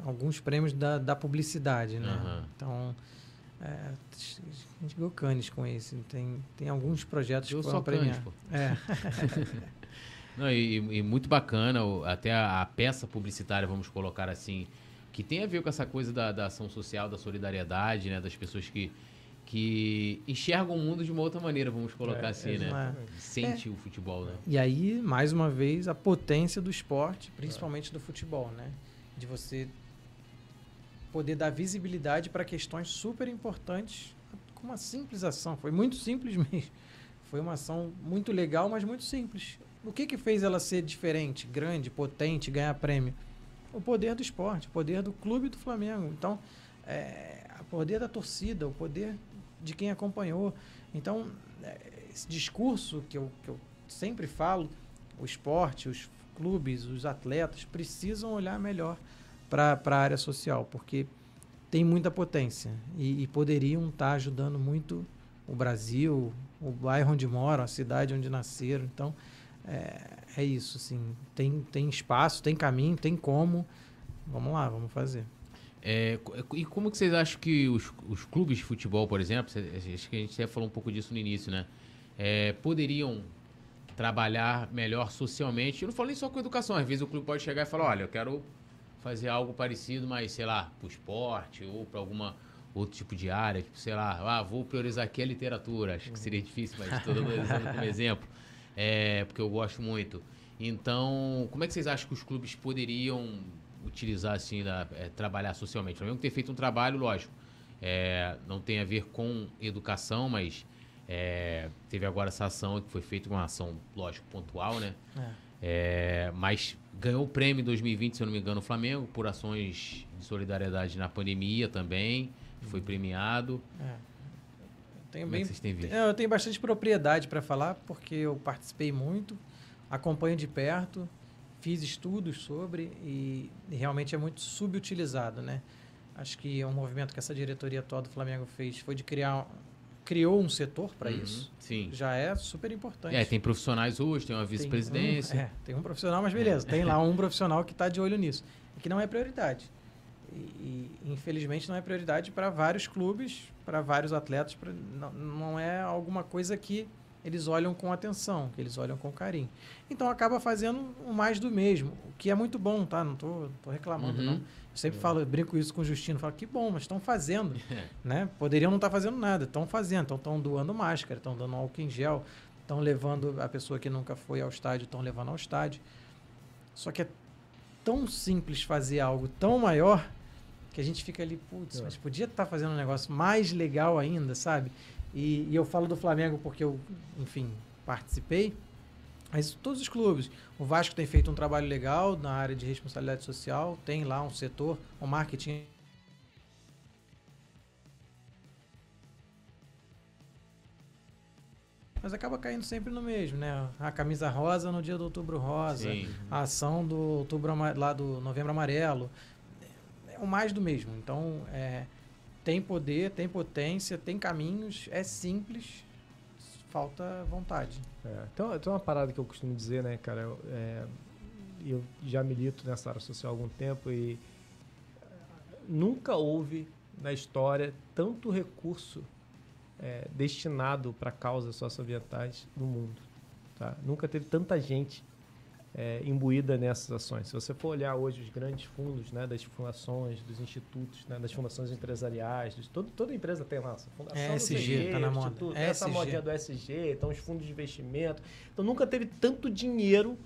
alguns prêmios da, da publicidade, né? Aham. Então, É, a gente ganhou canes com esse. Tem, tem alguns projetos Eu que foram pô. É. Não, e, e muito bacana, até a, a peça publicitária, vamos colocar assim, que tem a ver com essa coisa da, da ação social, da solidariedade, né? Das pessoas que, que enxergam o mundo de uma outra maneira, vamos colocar É, assim, né? exatamente. Sente o futebol, né? E aí, mais uma vez, a potência do esporte, principalmente do futebol, né? De você poder dar visibilidade para questões super importantes com uma simples ação. Foi muito simples mesmo. Foi uma ação muito legal, mas muito simples. O que que fez ela ser diferente, grande, potente, ganhar prêmio? O poder do esporte, o poder do clube do Flamengo. Então, é, o poder da torcida, o poder de quem acompanhou. Então, é, esse discurso que eu, que eu sempre falo, o esporte, os clubes, os atletas precisam olhar melhor para a área social, porque tem muita potência e, e poderiam estar ajudando muito o Brasil, o bairro onde moram, a cidade onde nasceram. Então, é, é isso, assim, tem, tem espaço, tem caminho, tem como. Vamos lá, vamos fazer. É, co- e como que vocês acham que os, os clubes de futebol, por exemplo, acho que a gente até falou um pouco disso no início, né? É, poderiam trabalhar melhor socialmente. Eu não falo nem só com educação, às vezes o clube pode chegar e falar, olha, eu quero fazer algo parecido, mas sei lá, para o esporte ou para alguma outro tipo de área, tipo, sei lá, ah, vou priorizar aqui a literatura, acho que seria difícil, mas estou dando como exemplo, é, porque eu gosto muito. Então, como é que vocês acham que os clubes poderiam utilizar, assim, da, é, trabalhar socialmente? O Flamengo tem feito um trabalho, lógico, é, não tem a ver com educação, mas é, teve agora essa ação que foi feita uma ação, lógico, pontual, né? É, mas ganhou o prêmio em 2020, se eu não me engano, o Flamengo, por ações de solidariedade na pandemia também. Foi premiado. É. Eu tenho Como é bem que vocês têm visto? É, Eu tenho bastante propriedade para falar, porque eu participei muito, acompanho de perto, fiz estudos sobre e, e realmente é muito subutilizado, né? Acho que um movimento que essa diretoria atual do Flamengo fez foi de criar criou um setor para Uhum, isso. Sim. Já é super importante. É, tem profissionais hoje, tem uma vice-presidência. Um, é, tem um profissional, mas beleza, tem lá um profissional que está de olho nisso. E que não é prioridade. E, e, infelizmente não é prioridade para vários clubes, para vários atletas. Pra, não, não é alguma coisa que eles olham com atenção, que eles olham com carinho. Então acaba fazendo o mais do mesmo, o que é muito bom, tá? Não tô, tô reclamando, Uhum. não. Eu sempre falo, eu brinco isso com o Justino, falo, que bom, mas estão fazendo, né? Poderiam não estar fazendo nada, estão fazendo, estão doando máscara, estão dando álcool em gel, estão levando a pessoa que nunca foi ao estádio, estão levando ao estádio. Só que é tão simples fazer algo tão maior que a gente fica ali, putz, É. mas podia estar fazendo um negócio mais legal ainda, sabe? E, e eu falo do Flamengo porque eu, enfim, participei. Mas todos os clubes. O Vasco tem feito um trabalho legal na área de responsabilidade social, tem lá um setor, o marketing Mas acaba caindo sempre no mesmo, né? A camisa rosa no dia do outubro rosa, Sim. a ação do outubro lá do novembro amarelo. O mais do mesmo. Então, é, tem poder, tem potência, tem caminhos, é simples, falta vontade. É, então, tem uma parada que eu costumo dizer, né, cara? Eu, é, eu já milito nessa área social há algum tempo e é, nunca houve na história tanto recurso é, destinado para causas socioambientais no mundo. Tá? Nunca teve tanta gente é, imbuída nessas ações. Se você for olhar hoje os grandes fundos né, das fundações, dos institutos, né, das fundações empresariais, dos, todo, toda empresa tem lá. essa Fundação É, SG, o quê, tá na moda. instituto, É Essa modinha do SG, então os fundos de investimento. Então nunca teve tanto dinheiro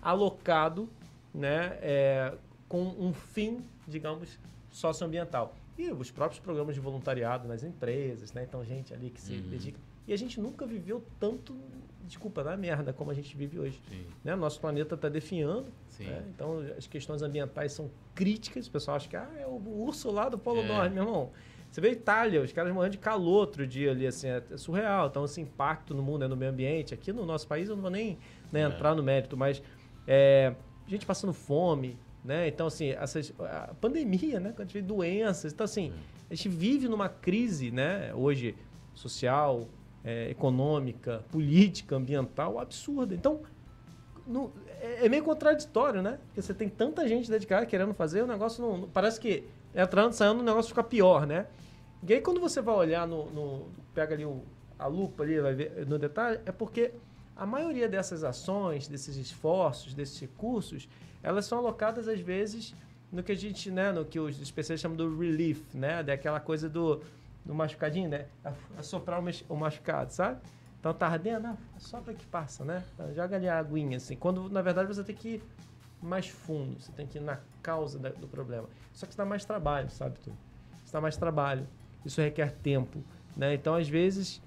alocado né, é, com um fim, digamos, socioambiental. E os próprios programas de voluntariado nas empresas, né? Então, gente ali que se Uhum. dedica. E a gente nunca viveu tanto, desculpa, na merda como a gente vive hoje. Sim. Né? Nosso planeta está definhando, né? então as questões ambientais são críticas. O pessoal acha que ah, é o urso lá do Polo É. Norte, meu irmão. Você vê a Itália, os caras morrendo de calor outro dia ali, assim, é surreal. Então, esse impacto no mundo, né, no meio ambiente. Aqui no nosso país eu não vou nem né, É. entrar no mérito, mas é, gente passando fome, né? Então, assim, essas, a pandemia, né? Quando a gente vê doenças. Então, assim, a gente vive numa crise, né? Hoje, social, é, econômica, política, ambiental, absurda. Então, não- é, é meio contraditório, né? Porque você tem tanta gente dedicada querendo fazer, o negócio não. não- parece que entrando, saindo, o negócio fica pior, né? E aí quando você vai olhar no, no pega ali o, a lupa ali, vai ver no detalhe, é porque a maioria dessas ações, desses esforços, desses recursos, elas são alocadas às vezes no que a gente, né, no que os especialistas chamam do relief, né, daquela coisa do, do machucadinho, né, assoprar o machucado, sabe? Então tá ardendo, ah, sopra que passa, né? Joga ali a aguinha, assim. Quando, na verdade, você tem que ir mais fundo, você tem que ir na causa da, do problema. Só que isso dá mais trabalho, sabe, tu? Isso dá mais trabalho. Isso requer tempo, né? Então, às vezes,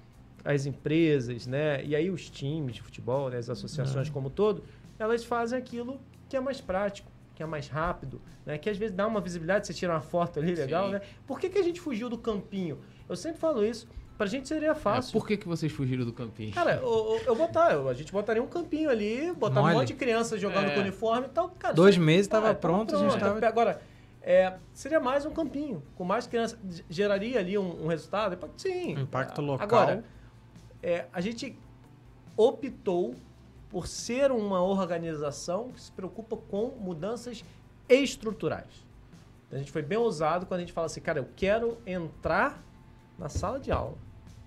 as empresas, né? E aí os times de futebol, né? as associações como todo, elas fazem aquilo que é mais prático, que é mais rápido, né? Que às vezes dá uma visibilidade, você tira uma foto ali, legal, Sim. né? Por que, que a gente fugiu do campinho? Eu sempre falo isso. Pra gente seria é, fácil. É, por que, que vocês fugiram do campinho? Cara, eu, eu botar, eu, a gente botaria um campinho ali, botar um monte de crianças jogando é. com uniforme e tal. Cara, Dois meses estava ah, pronto, pronto, a gente tava... Agora, é, seria mais um campinho. Com mais crianças, geraria ali um, um resultado? Sim. Impacto local. Agora, é, a gente optou por ser uma organização que se preocupa com mudanças estruturais. Então, a gente foi bem ousado quando a gente fala assim, cara, eu quero entrar na sala de aula.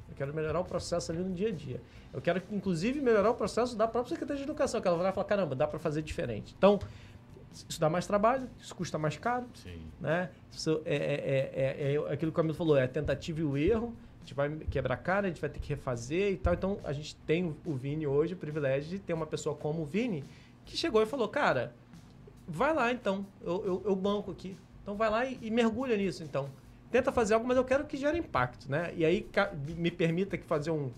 Eu quero melhorar o processo ali no dia a dia. Eu quero, inclusive, melhorar o processo da própria Secretaria de Educação, que ela vai falar, caramba, dá para fazer diferente. Então, isso dá mais trabalho, isso custa mais caro. Sim. Né? Isso é, é, é, é, aquilo que o Camilo falou, é tentativa e o erro. Gente vai quebrar a cara, a gente vai ter que refazer e tal. Então, a gente tem o Vini hoje, o privilégio de ter uma pessoa como o Vini, que chegou e falou, cara, vai lá então, eu, eu, eu banco aqui. Então, vai lá e, e mergulha nisso, então tenta fazer algo, mas eu quero que gere impacto, né? E aí me permita que fazer um,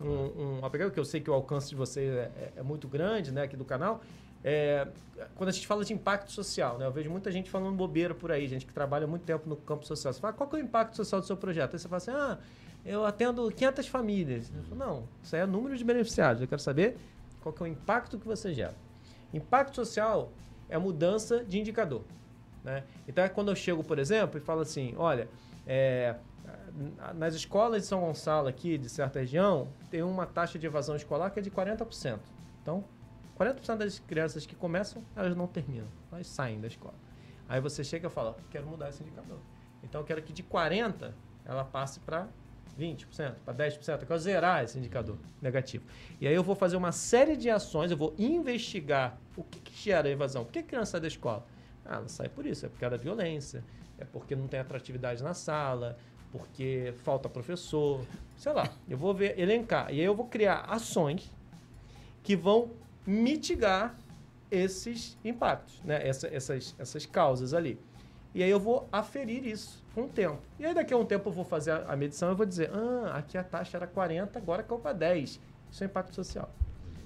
um, um que eu sei que o alcance de vocês é, é, é muito grande, né, aqui do canal. É, quando a gente fala de impacto social, né? Eu vejo muita gente falando bobeira por aí, gente que trabalha muito tempo no campo social. Você fala, qual é o impacto social do seu projeto? Aí você fala assim, ah, eu atendo 500 famílias. Eu falo, não, isso aí é número de beneficiários. Eu quero saber qual é o impacto que você gera. Impacto social é mudança de indicador. Né? Então é quando eu chego, por exemplo, e falo assim, olha, é, nas escolas de São Gonçalo aqui, de certa região, tem uma taxa de evasão escolar que é de 40%. Então, 40% das crianças que começam, elas não terminam, elas saem da escola. Aí você chega e fala, quero mudar esse indicador. Então, eu quero que de 40% ela passe para 20%, para 10%, eu quero zerar esse indicador negativo. E aí eu vou fazer uma série de ações, eu vou investigar o que, que gera evasão, por que a criança sai da escola? Ah, ela sai por isso, é por causa da violência, é porque não tem atratividade na sala, porque falta professor, sei lá. Eu vou ver, elencar. E aí eu vou criar ações que vão mitigar esses impactos, né? Essa, essas, essas causas ali. E aí eu vou aferir isso com o tempo. E aí daqui a um tempo eu vou fazer a, a medição e vou dizer, ah, aqui a taxa era 40, agora caiu para 10. Isso é impacto social.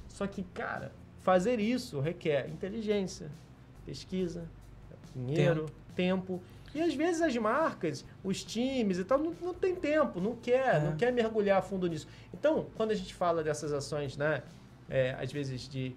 Só que, cara, fazer isso requer inteligência, pesquisa, dinheiro, tempo. tempo. E às vezes as marcas, os times e tal, não, não tem tempo, não quer, é. não quer mergulhar a fundo nisso. Então, quando a gente fala dessas ações, né, é, às vezes de,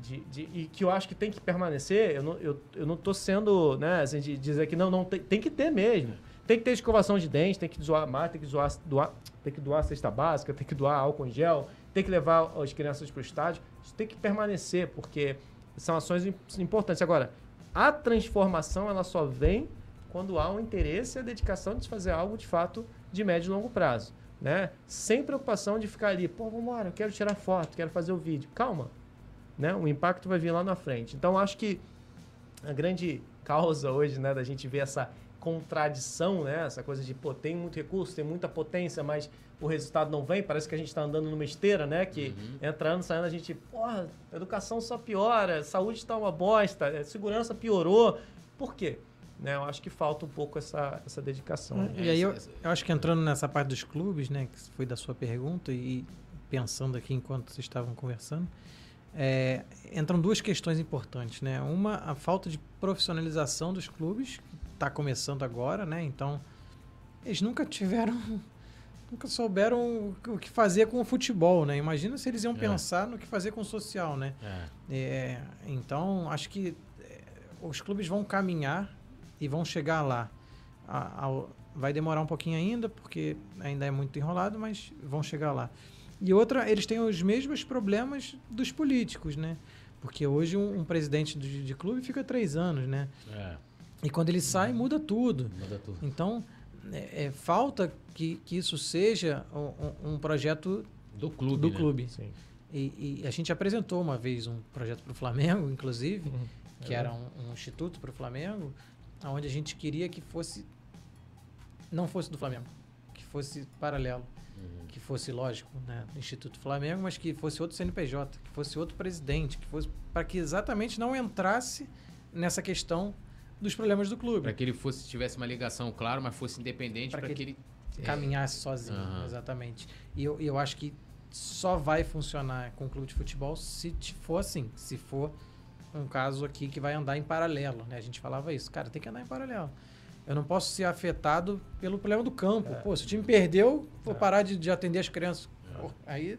de, de, e que eu acho que tem que permanecer, eu não, eu, eu não tô sendo, né, assim, de dizer que não, não tem, tem que ter mesmo. Tem que ter escovação de dente, tem que doar mais, tem que doar, doar, tem que doar cesta básica, tem que doar álcool em gel, tem que levar as crianças para o estádio. Isso tem que permanecer, porque são ações importantes. Agora, a transformação ela só vem quando há um interesse e a dedicação de se fazer algo de fato de médio e longo prazo. Né? Sem preocupação de ficar ali, pô, vamos embora, eu quero tirar foto, quero fazer o vídeo. Calma, né? o impacto vai vir lá na frente. Então, acho que a grande causa hoje né, da gente ver essa contradição, né? essa coisa de, pô, tem muito recurso, tem muita potência, mas o resultado não vem, parece que a gente está andando numa esteira, né? Que uhum. entrando, saindo, a gente, porra, educação só piora, saúde está uma bosta, é, segurança piorou. Por quê? Né, eu acho que falta um pouco essa, essa dedicação. Né? E aí eu, eu acho que entrando nessa parte dos clubes, né, que foi da sua pergunta, e pensando aqui enquanto vocês estavam conversando, é, entram duas questões importantes, né? Uma, a falta de profissionalização dos clubes, que está começando agora, né? Então, eles nunca tiveram nunca souberam o que fazer com o futebol, né? Imagina se eles iam é. pensar no que fazer com o social, né? É. É, então, acho que é, os clubes vão caminhar e vão chegar lá. A, a, vai demorar um pouquinho ainda, porque ainda é muito enrolado, mas vão chegar lá. E outra, eles têm os mesmos problemas dos políticos, né? Porque hoje um, um presidente de, de, clube fica três anos, né? É. E quando ele sai, muda tudo. Muda tudo. Então, é, é, falta que, que isso seja um, um projeto do clube. Do né? clube. E, e, a gente apresentou uma vez um projeto para o Flamengo, inclusive, uhum. que é. era um, um instituto para o Flamengo, onde a gente queria que fosse não fosse do Flamengo, que fosse paralelo, uhum. que fosse lógico, né, Instituto Flamengo, mas que fosse outro CNPJ, que fosse outro presidente, que fosse para que exatamente não entrasse nessa questão dos problemas do clube. Para que ele fosse tivesse uma ligação, claro, mas fosse independente para que, que, ele é. caminhasse é. sozinho, uhum. exatamente. E eu, eu acho que só vai funcionar com o clube de futebol se for assim, se for um caso aqui que vai andar em paralelo, né? A gente falava isso, cara, tem que andar em paralelo. Eu não posso ser afetado pelo problema do campo. É. Pô, se o time perdeu, vou é. parar de, de, atender as crianças. É. Pô, aí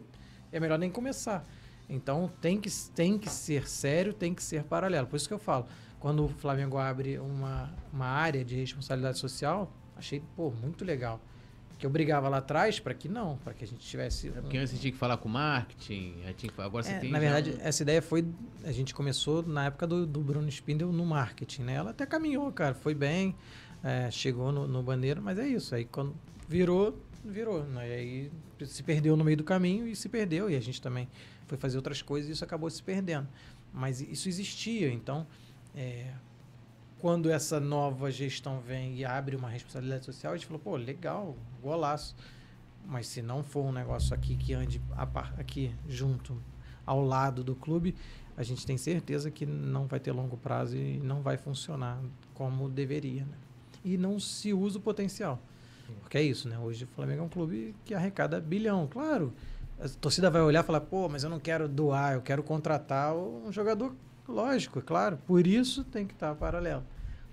é melhor nem começar. Então tem que, tem que ser sério, tem que ser paralelo. Por isso que eu falo, quando o Flamengo abre uma, uma área de responsabilidade social, achei pô, muito legal. Que eu brigava lá atrás para que não, para que a gente tivesse. É porque antes você tinha que falar com marketing, tinha que, agora você é, tem. Na verdade, um... essa ideia foi. A gente começou na época do, do Bruno Spindel no marketing, né? Ela até caminhou, cara, foi bem, é, chegou no, no bandeiro, mas é isso. Aí quando virou, virou. Né? E aí se perdeu no meio do caminho e se perdeu. E a gente também foi fazer outras coisas e isso acabou se perdendo. Mas isso existia, então. É, quando essa nova gestão vem e abre uma responsabilidade social, a gente falou, pô, legal, golaço. Mas se não for um negócio aqui que ande aqui junto, ao lado do clube, a gente tem certeza que não vai ter longo prazo e não vai funcionar como deveria. Né? E não se usa o potencial. Porque é isso, né? Hoje o Flamengo é um clube que arrecada bilhão. Claro, a torcida vai olhar e falar, pô, mas eu não quero doar, eu quero contratar um jogador Lógico, é claro. Por isso tem que estar paralelo.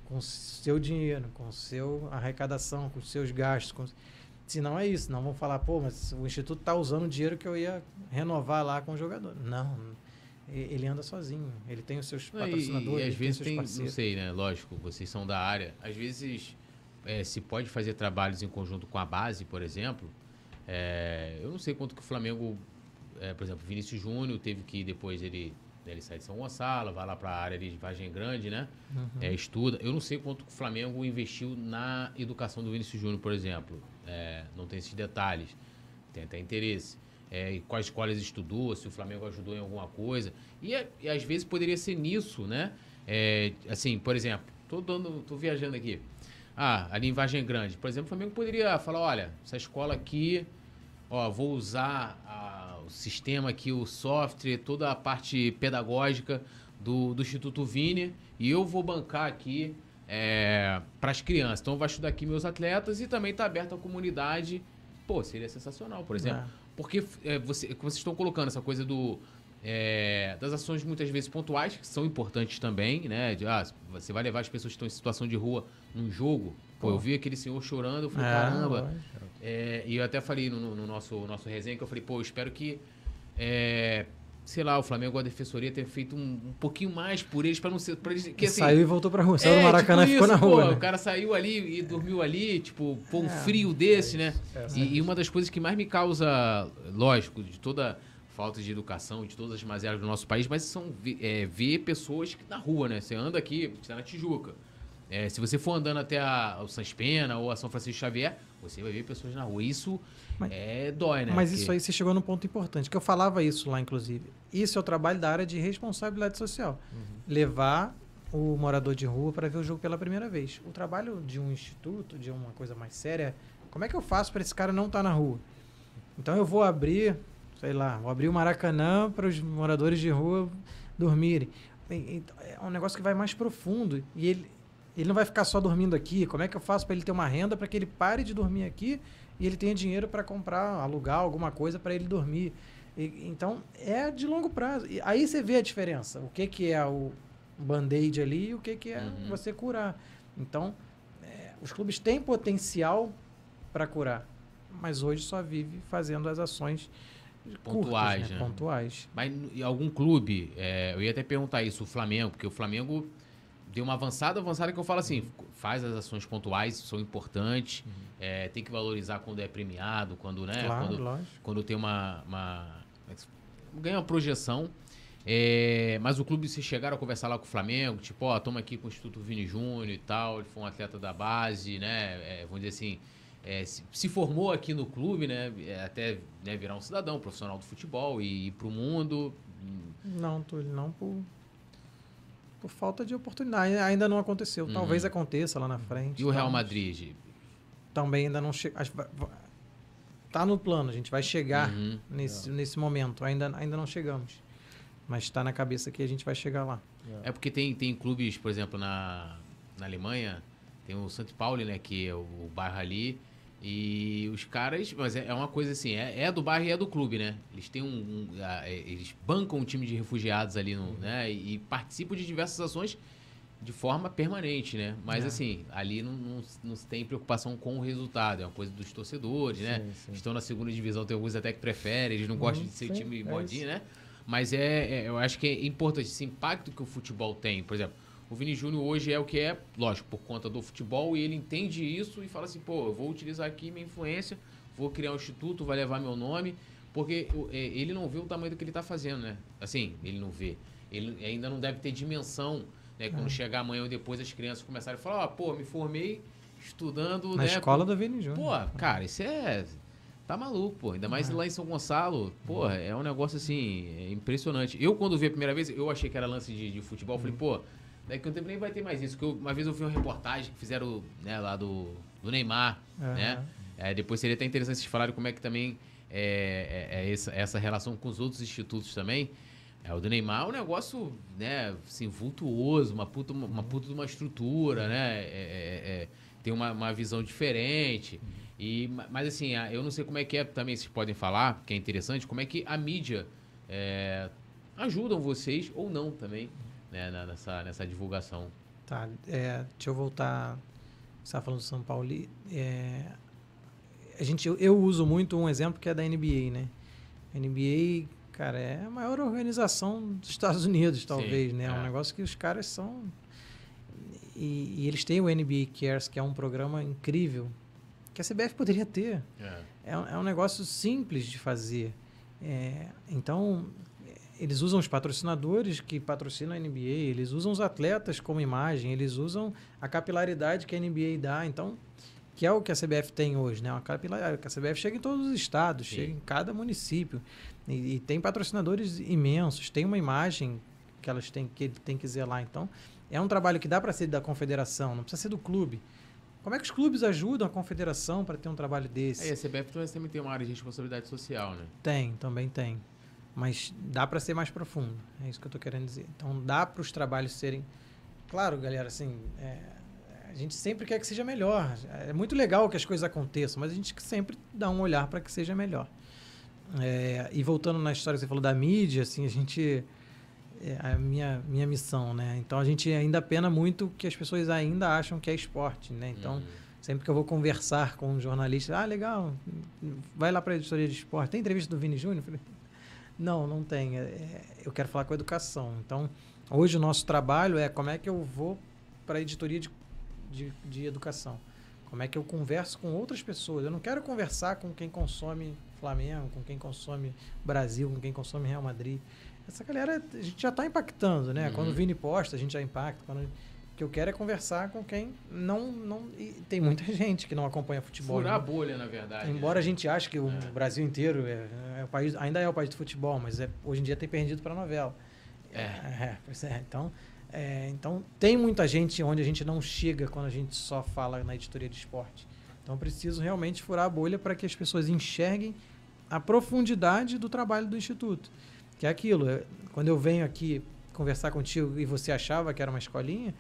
Com seu dinheiro, com seu arrecadação, com seus gastos. Com... Se não é isso, não vão falar, pô, mas o Instituto está usando o dinheiro que eu ia renovar lá com o jogador. Não, ele anda sozinho. Ele tem os seus patrocinadores. E, e às vezes tem, tem não sei, né? Lógico, vocês são da área. Às vezes é, se pode fazer trabalhos em conjunto com a base, por exemplo. É, eu não sei quanto que o Flamengo, é, por exemplo, Vinícius Júnior teve que depois ele ele sai de São Gonçalo, vai lá para a área de Vargem Grande, né? Uhum. É, estuda. Eu não sei quanto o Flamengo investiu na educação do Vinícius Júnior, por exemplo. É, não tem esses detalhes. Tem até interesse. É, quais escolas estudou, se o Flamengo ajudou em alguma coisa. E, e às vezes poderia ser nisso, né? É, assim, por exemplo, tô, dando, tô viajando aqui. Ah, ali em Vargem Grande, por exemplo, o Flamengo poderia falar, olha, essa escola aqui, ó, vou usar a o sistema aqui, o software, toda a parte pedagógica do, do Instituto Vini e eu vou bancar aqui é, para as crianças. Então, vai estudar aqui meus atletas e também está aberto à comunidade. Pô, seria sensacional, por exemplo. É. Porque é, você, vocês estão colocando essa coisa do, é, das ações muitas vezes pontuais, que são importantes também, né? De, ah, você vai levar as pessoas que estão em situação de rua num jogo. Pô, Pô. eu vi aquele senhor chorando, eu falei, é, caramba. É, e eu até falei no, no, nosso, nosso resenha que eu falei, pô, eu espero que. É, sei lá, o Flamengo, a defensoria ter feito um, um pouquinho mais por eles para não ser. Pra eles, que, assim, saiu e voltou pra rua. Saiu é, do Maracanã tipo e ficou na rua. Pô, né? O cara saiu ali e dormiu ali, tipo, pô, um é, frio desse, né? É, e, e, uma das coisas que mais me causa, lógico, de toda falta de educação, de todas as mazelas do nosso país, mas são é, ver pessoas na rua, né? Você anda aqui, você tá na Tijuca. É, se você for andando até a, o Sans Pena ou a São Francisco Xavier, você vai ver pessoas na rua. Isso mas, é dói, né? Mas Porque... isso aí você chegou num ponto importante, que eu falava isso lá, inclusive. Isso é o trabalho da área de responsabilidade social. Uhum. Levar o morador de rua para ver o jogo pela primeira vez. O trabalho de um instituto, de uma coisa mais séria, como é que eu faço para esse cara não estar tá na rua? Então eu vou abrir, sei lá, vou abrir o Maracanã para os moradores de rua dormirem. É um negócio que vai mais profundo. E ele, ele não vai ficar só dormindo aqui. Como é que eu faço para ele ter uma renda para que ele pare de dormir aqui e ele tenha dinheiro para comprar, alugar alguma coisa para ele dormir? E, então, é de longo prazo. E aí você vê a diferença. O que, que é o band-aid ali e o que, que é uhum. você curar. Então, é, os clubes têm potencial para curar, mas hoje só vive fazendo as ações pontuais. Curtas, né? Né? Pontuais. Mas em algum clube, é, eu ia até perguntar isso, o Flamengo, porque o Flamengo deu uma avançada, avançada que eu falo assim, faz as ações pontuais, são importantes, uhum. é, tem que valorizar quando é premiado, quando, né, claro, quando, quando tem uma, uma, ganha uma projeção. É, mas o clube, se chegaram a conversar lá com o Flamengo, tipo, ó, toma aqui com o Instituto Vini Júnior e tal, ele foi um atleta da base, né? É, vamos dizer assim, é, se, se, formou aqui no clube, né? É, até né, virar um cidadão profissional do futebol e ir pro mundo. Não, Túlio, não por, por falta de oportunidade. Ainda não aconteceu. Uhum. Talvez aconteça lá na frente. E o Real Madrid? Também ainda não chega. Tá no plano, a gente vai chegar uhum. nesse, é. nesse momento. Ainda, ainda não chegamos. Mas está na cabeça que a gente vai chegar lá. É, porque tem, tem clubes, por exemplo, na, na Alemanha, tem o St. Pauli, né, que é o, o bairro ali. E os caras, mas é, é uma coisa assim, é, é, do bairro e é do clube, né? Eles têm um, um a, eles bancam um time de refugiados ali, no, né? E, e, participam de diversas ações de forma permanente, né? Mas é. assim, ali não, não, não tem preocupação com o resultado, é uma coisa dos torcedores, né? sim, né? Sim. Estão na segunda divisão, tem alguns até que preferem, eles não gostam de ser sim, time é modinho, né? Mas é, é, eu acho que é importante esse impacto que o futebol tem. Por exemplo, o Vini Júnior hoje é o que é, lógico, por conta do futebol, e ele entende isso e fala assim, pô, eu vou utilizar aqui minha influência, vou criar um instituto, vai levar meu nome, porque é, ele não vê o tamanho do que ele está fazendo, né? Assim, ele não vê. Ele ainda não deve ter dimensão, né? Quando é. chegar amanhã ou depois as crianças começarem a falar, ó, pô, me formei estudando... Na né, escola do Vini Júnior. Pô, cara, isso é Tá maluco, pô. Ainda mais é. lá em São Gonçalo. Pô, é um negócio assim, é impressionante. Eu, quando vi a primeira vez, eu achei que era lance de, de futebol. Uhum. Falei, pô, daqui a um tempo nem vai ter mais isso. Porque uma vez eu vi uma reportagem que fizeram né, lá do, do Neymar, uhum. né? É, depois seria até interessante vocês falarem como é que também é, é, é essa, essa relação com os outros institutos também. É, o do Neymar é um negócio, né, assim, vultuoso, uma puta, uma, puta de uma estrutura, né? É, é, tem uma, uma visão diferente. E, mas assim, eu não sei como é que é também, vocês podem falar, que é interessante, como é que a mídia ajudam vocês ou não também né, nessa, nessa divulgação. Tá, é, deixa eu voltar. Você estava falando do São Paulo. É, a gente, eu, eu, uso muito um exemplo que é da NBA, né? A NBA, cara, é a maior organização dos Estados Unidos, talvez, Sim, né? É um negócio que os caras são. E, e eles têm o NBA Cares, que é um programa incrível que a CBF poderia ter. É, é, é um negócio simples de fazer. É, então, eles usam os patrocinadores que patrocinam a NBA, eles usam os atletas como imagem, eles usam a capilaridade que a NBA dá. Então, que é o que a CBF tem hoje, né? Uma capilaridade. A CBF chega em todos os estados, Sim. chega em cada município. E, e, tem patrocinadores imensos, tem uma imagem que elas têm que, tem que zelar. Então, é um trabalho que dá para ser da confederação, não precisa ser do clube. Como é que os clubes ajudam a confederação para ter um trabalho desse? É, a CBF também tem uma área de responsabilidade social, né? Tem, também tem. Mas dá para ser mais profundo. É isso que eu estou querendo dizer. Então dá para os trabalhos serem. Claro, galera, assim. É... a gente sempre quer que seja melhor. É muito legal que as coisas aconteçam, mas a gente sempre dá um olhar para que seja melhor. É... e voltando na história que você falou da mídia, assim, a gente é a minha, minha missão, né? Então a gente ainda pena muito que as pessoas ainda acham que é esporte, né? Então, uhum. sempre que eu vou conversar com um jornalista, ah, legal, vai lá para a editoria de esporte. Tem entrevista do Vini Júnior? Não, não tem. É, é, eu quero falar com a educação. Então, hoje o nosso trabalho é como é que eu vou para a editoria de, de, de educação. Como é que eu converso com outras pessoas? Eu não quero conversar com quem consome Flamengo, com quem consome Brasil, com quem consome Real Madrid essa galera a gente já está impactando, né? Uhum. Quando o Vini posta, a gente já impacta. Quando, que eu quero é conversar com quem não. não e tem muita gente que não acompanha futebol. Furar né? a bolha, na verdade. Embora né? a gente ache que o é. Brasil inteiro é, é, o país, ainda é o país do futebol, mas é, hoje em dia tem perdido para a novela. É. é. Pois é. Então, é, então, tem muita gente onde a gente não chega quando a gente só fala na editoria de esporte. Então, eu preciso realmente furar a bolha para que as pessoas enxerguem a profundidade do trabalho do Instituto. Que é aquilo, é, quando eu venho aqui conversar contigo e você achava que era uma escolinha,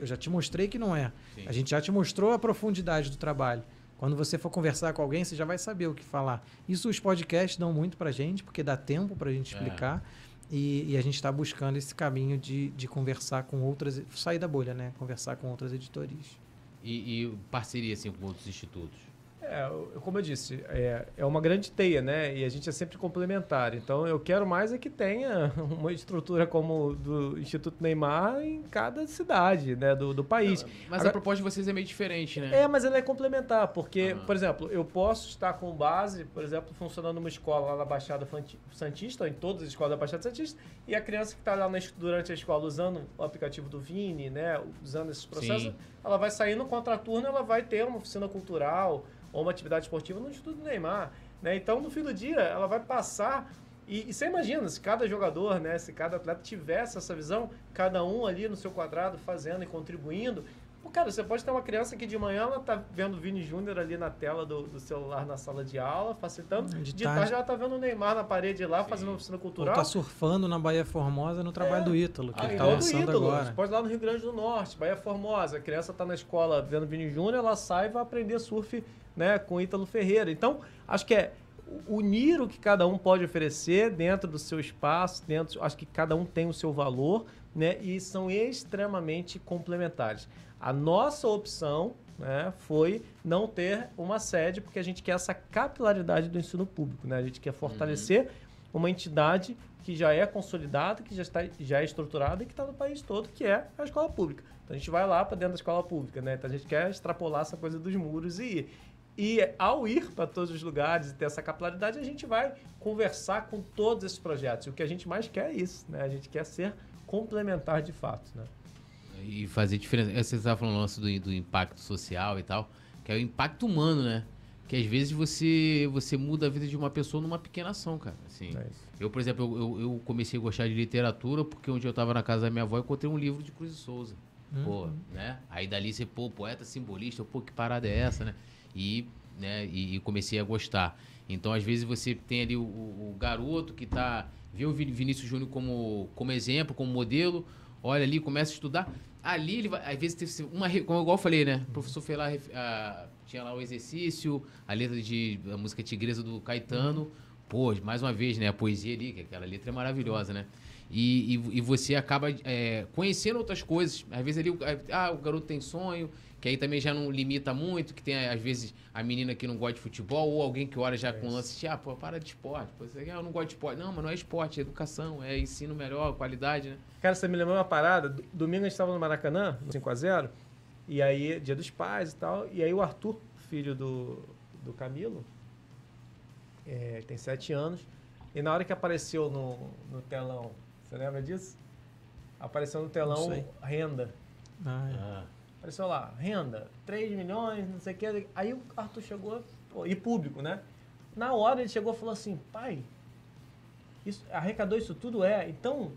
eu já te mostrei que não é. Sim. A gente já te mostrou a profundidade do trabalho. Quando você for conversar com alguém, você já vai saber o que falar. Isso os podcasts dão muito pra gente, porque dá tempo pra gente explicar. É. E, e, a gente está buscando esse caminho de, de conversar com outras, sair da bolha, né? Conversar com outras editorias. E, e parceria assim com outros institutos? É, como eu disse, é, é uma grande teia, né? E a gente é sempre complementar. Então, eu quero mais é que tenha uma estrutura como do Instituto Neymar em cada cidade né, do, do país. Não, mas Agora, a proposta de vocês é meio diferente, né? É, mas ela é complementar, porque, uhum. por exemplo, eu posso estar com base, por exemplo, funcionando numa escola lá na Baixada Santista, ou em todas as escolas da Baixada Santista, e a criança que está lá na, durante a escola usando o aplicativo do Vini, né, usando esses processos, Sim. ela vai sair no contraturno, ela vai ter uma oficina cultural, ou uma atividade esportiva no Instituto Neymar. Né? Então, no fim do dia, ela vai passar. E, e, você imagina, se cada jogador, né, se cada atleta tivesse essa visão, cada um ali no seu quadrado fazendo e contribuindo. Pô, cara, você pode ter uma criança que de manhã ela tá vendo o Vini Júnior ali na tela do, do, celular na sala de aula, facilitando. De, de tarde. tarde ela tá vendo o Neymar na parede lá, Sim. fazendo uma oficina cultural. Ou tá surfando na Bahia Formosa no trabalho é. do Ítalo, que ah, ele tá lançando agora. Você pode ir lá no Rio Grande do Norte, Bahia Formosa. A criança tá na escola vendo o Vini Júnior, ela sai e vai aprender surf né, com Ítalo Ferreira. Então, acho que é unir o que cada um pode oferecer dentro do seu espaço, dentro, acho que cada um tem o seu valor, né, e são extremamente complementares. A nossa opção né, foi não ter uma sede, porque a gente quer essa capilaridade do ensino público, né? A gente quer fortalecer uhum. uma entidade que já é consolidada, que já, está, já é estruturada e que está no país todo, que é a escola pública. Então a gente vai lá para dentro da escola pública, né? Então a gente quer extrapolar essa coisa dos muros e ir. E ao ir para todos os lugares e ter essa capilaridade, a gente vai conversar com todos esses projetos. E o que a gente mais quer é isso, né? A gente quer ser complementar de fato, né? E fazer diferença. Você estava falando o lance do, do impacto social e tal, que é o impacto humano, né? Que às vezes você, você muda a vida de uma pessoa numa pequena ação, cara. Assim, é eu, por exemplo, eu, eu, comecei a gostar de literatura porque onde eu estava na casa da minha avó, eu encontrei um livro de Cruz e Souza. Uhum. Pô, né? Aí dali você, pô, poeta simbolista, pô, que parada é essa, né? e, né, e, e, comecei a gostar. Então, às vezes, você tem ali o, o garoto que tá, vê o Vinícius Júnior como, como exemplo, como modelo, olha ali, começa a estudar. Ali, ele vai, às vezes, teve uma. Como igual eu falei, né? O professor fez lá, a, tinha lá o exercício, a letra de. a música Tigresa do Caetano. Pô, mais uma vez, né? A poesia ali, que aquela letra é maravilhosa, né? E, e, e você acaba é, conhecendo outras coisas. Às vezes ali, ah, o garoto tem sonho, que aí também já não limita muito, que tem às vezes a menina que não gosta de futebol, ou alguém que olha já é com lance, ah, pô, para de esporte. Pô, você, ah, eu não gosto de esporte. Não, mas não é esporte, é educação, é ensino melhor, qualidade, né? Cara, você me lembrou uma parada, domingo a gente estava no Maracanã, no 5x0, e aí, dia dos pais e tal, e aí o Arthur, filho do, do Camilo, é, tem sete anos, e na hora que apareceu no, no telão, você lembra disso? Apareceu no telão renda. Ah, é. ah. Apareceu lá, renda, 3 milhões, não sei o que. Aí o Arthur chegou, pô, e público, né? Na hora ele chegou e falou assim, pai, isso, arrecadou isso tudo? É. Então,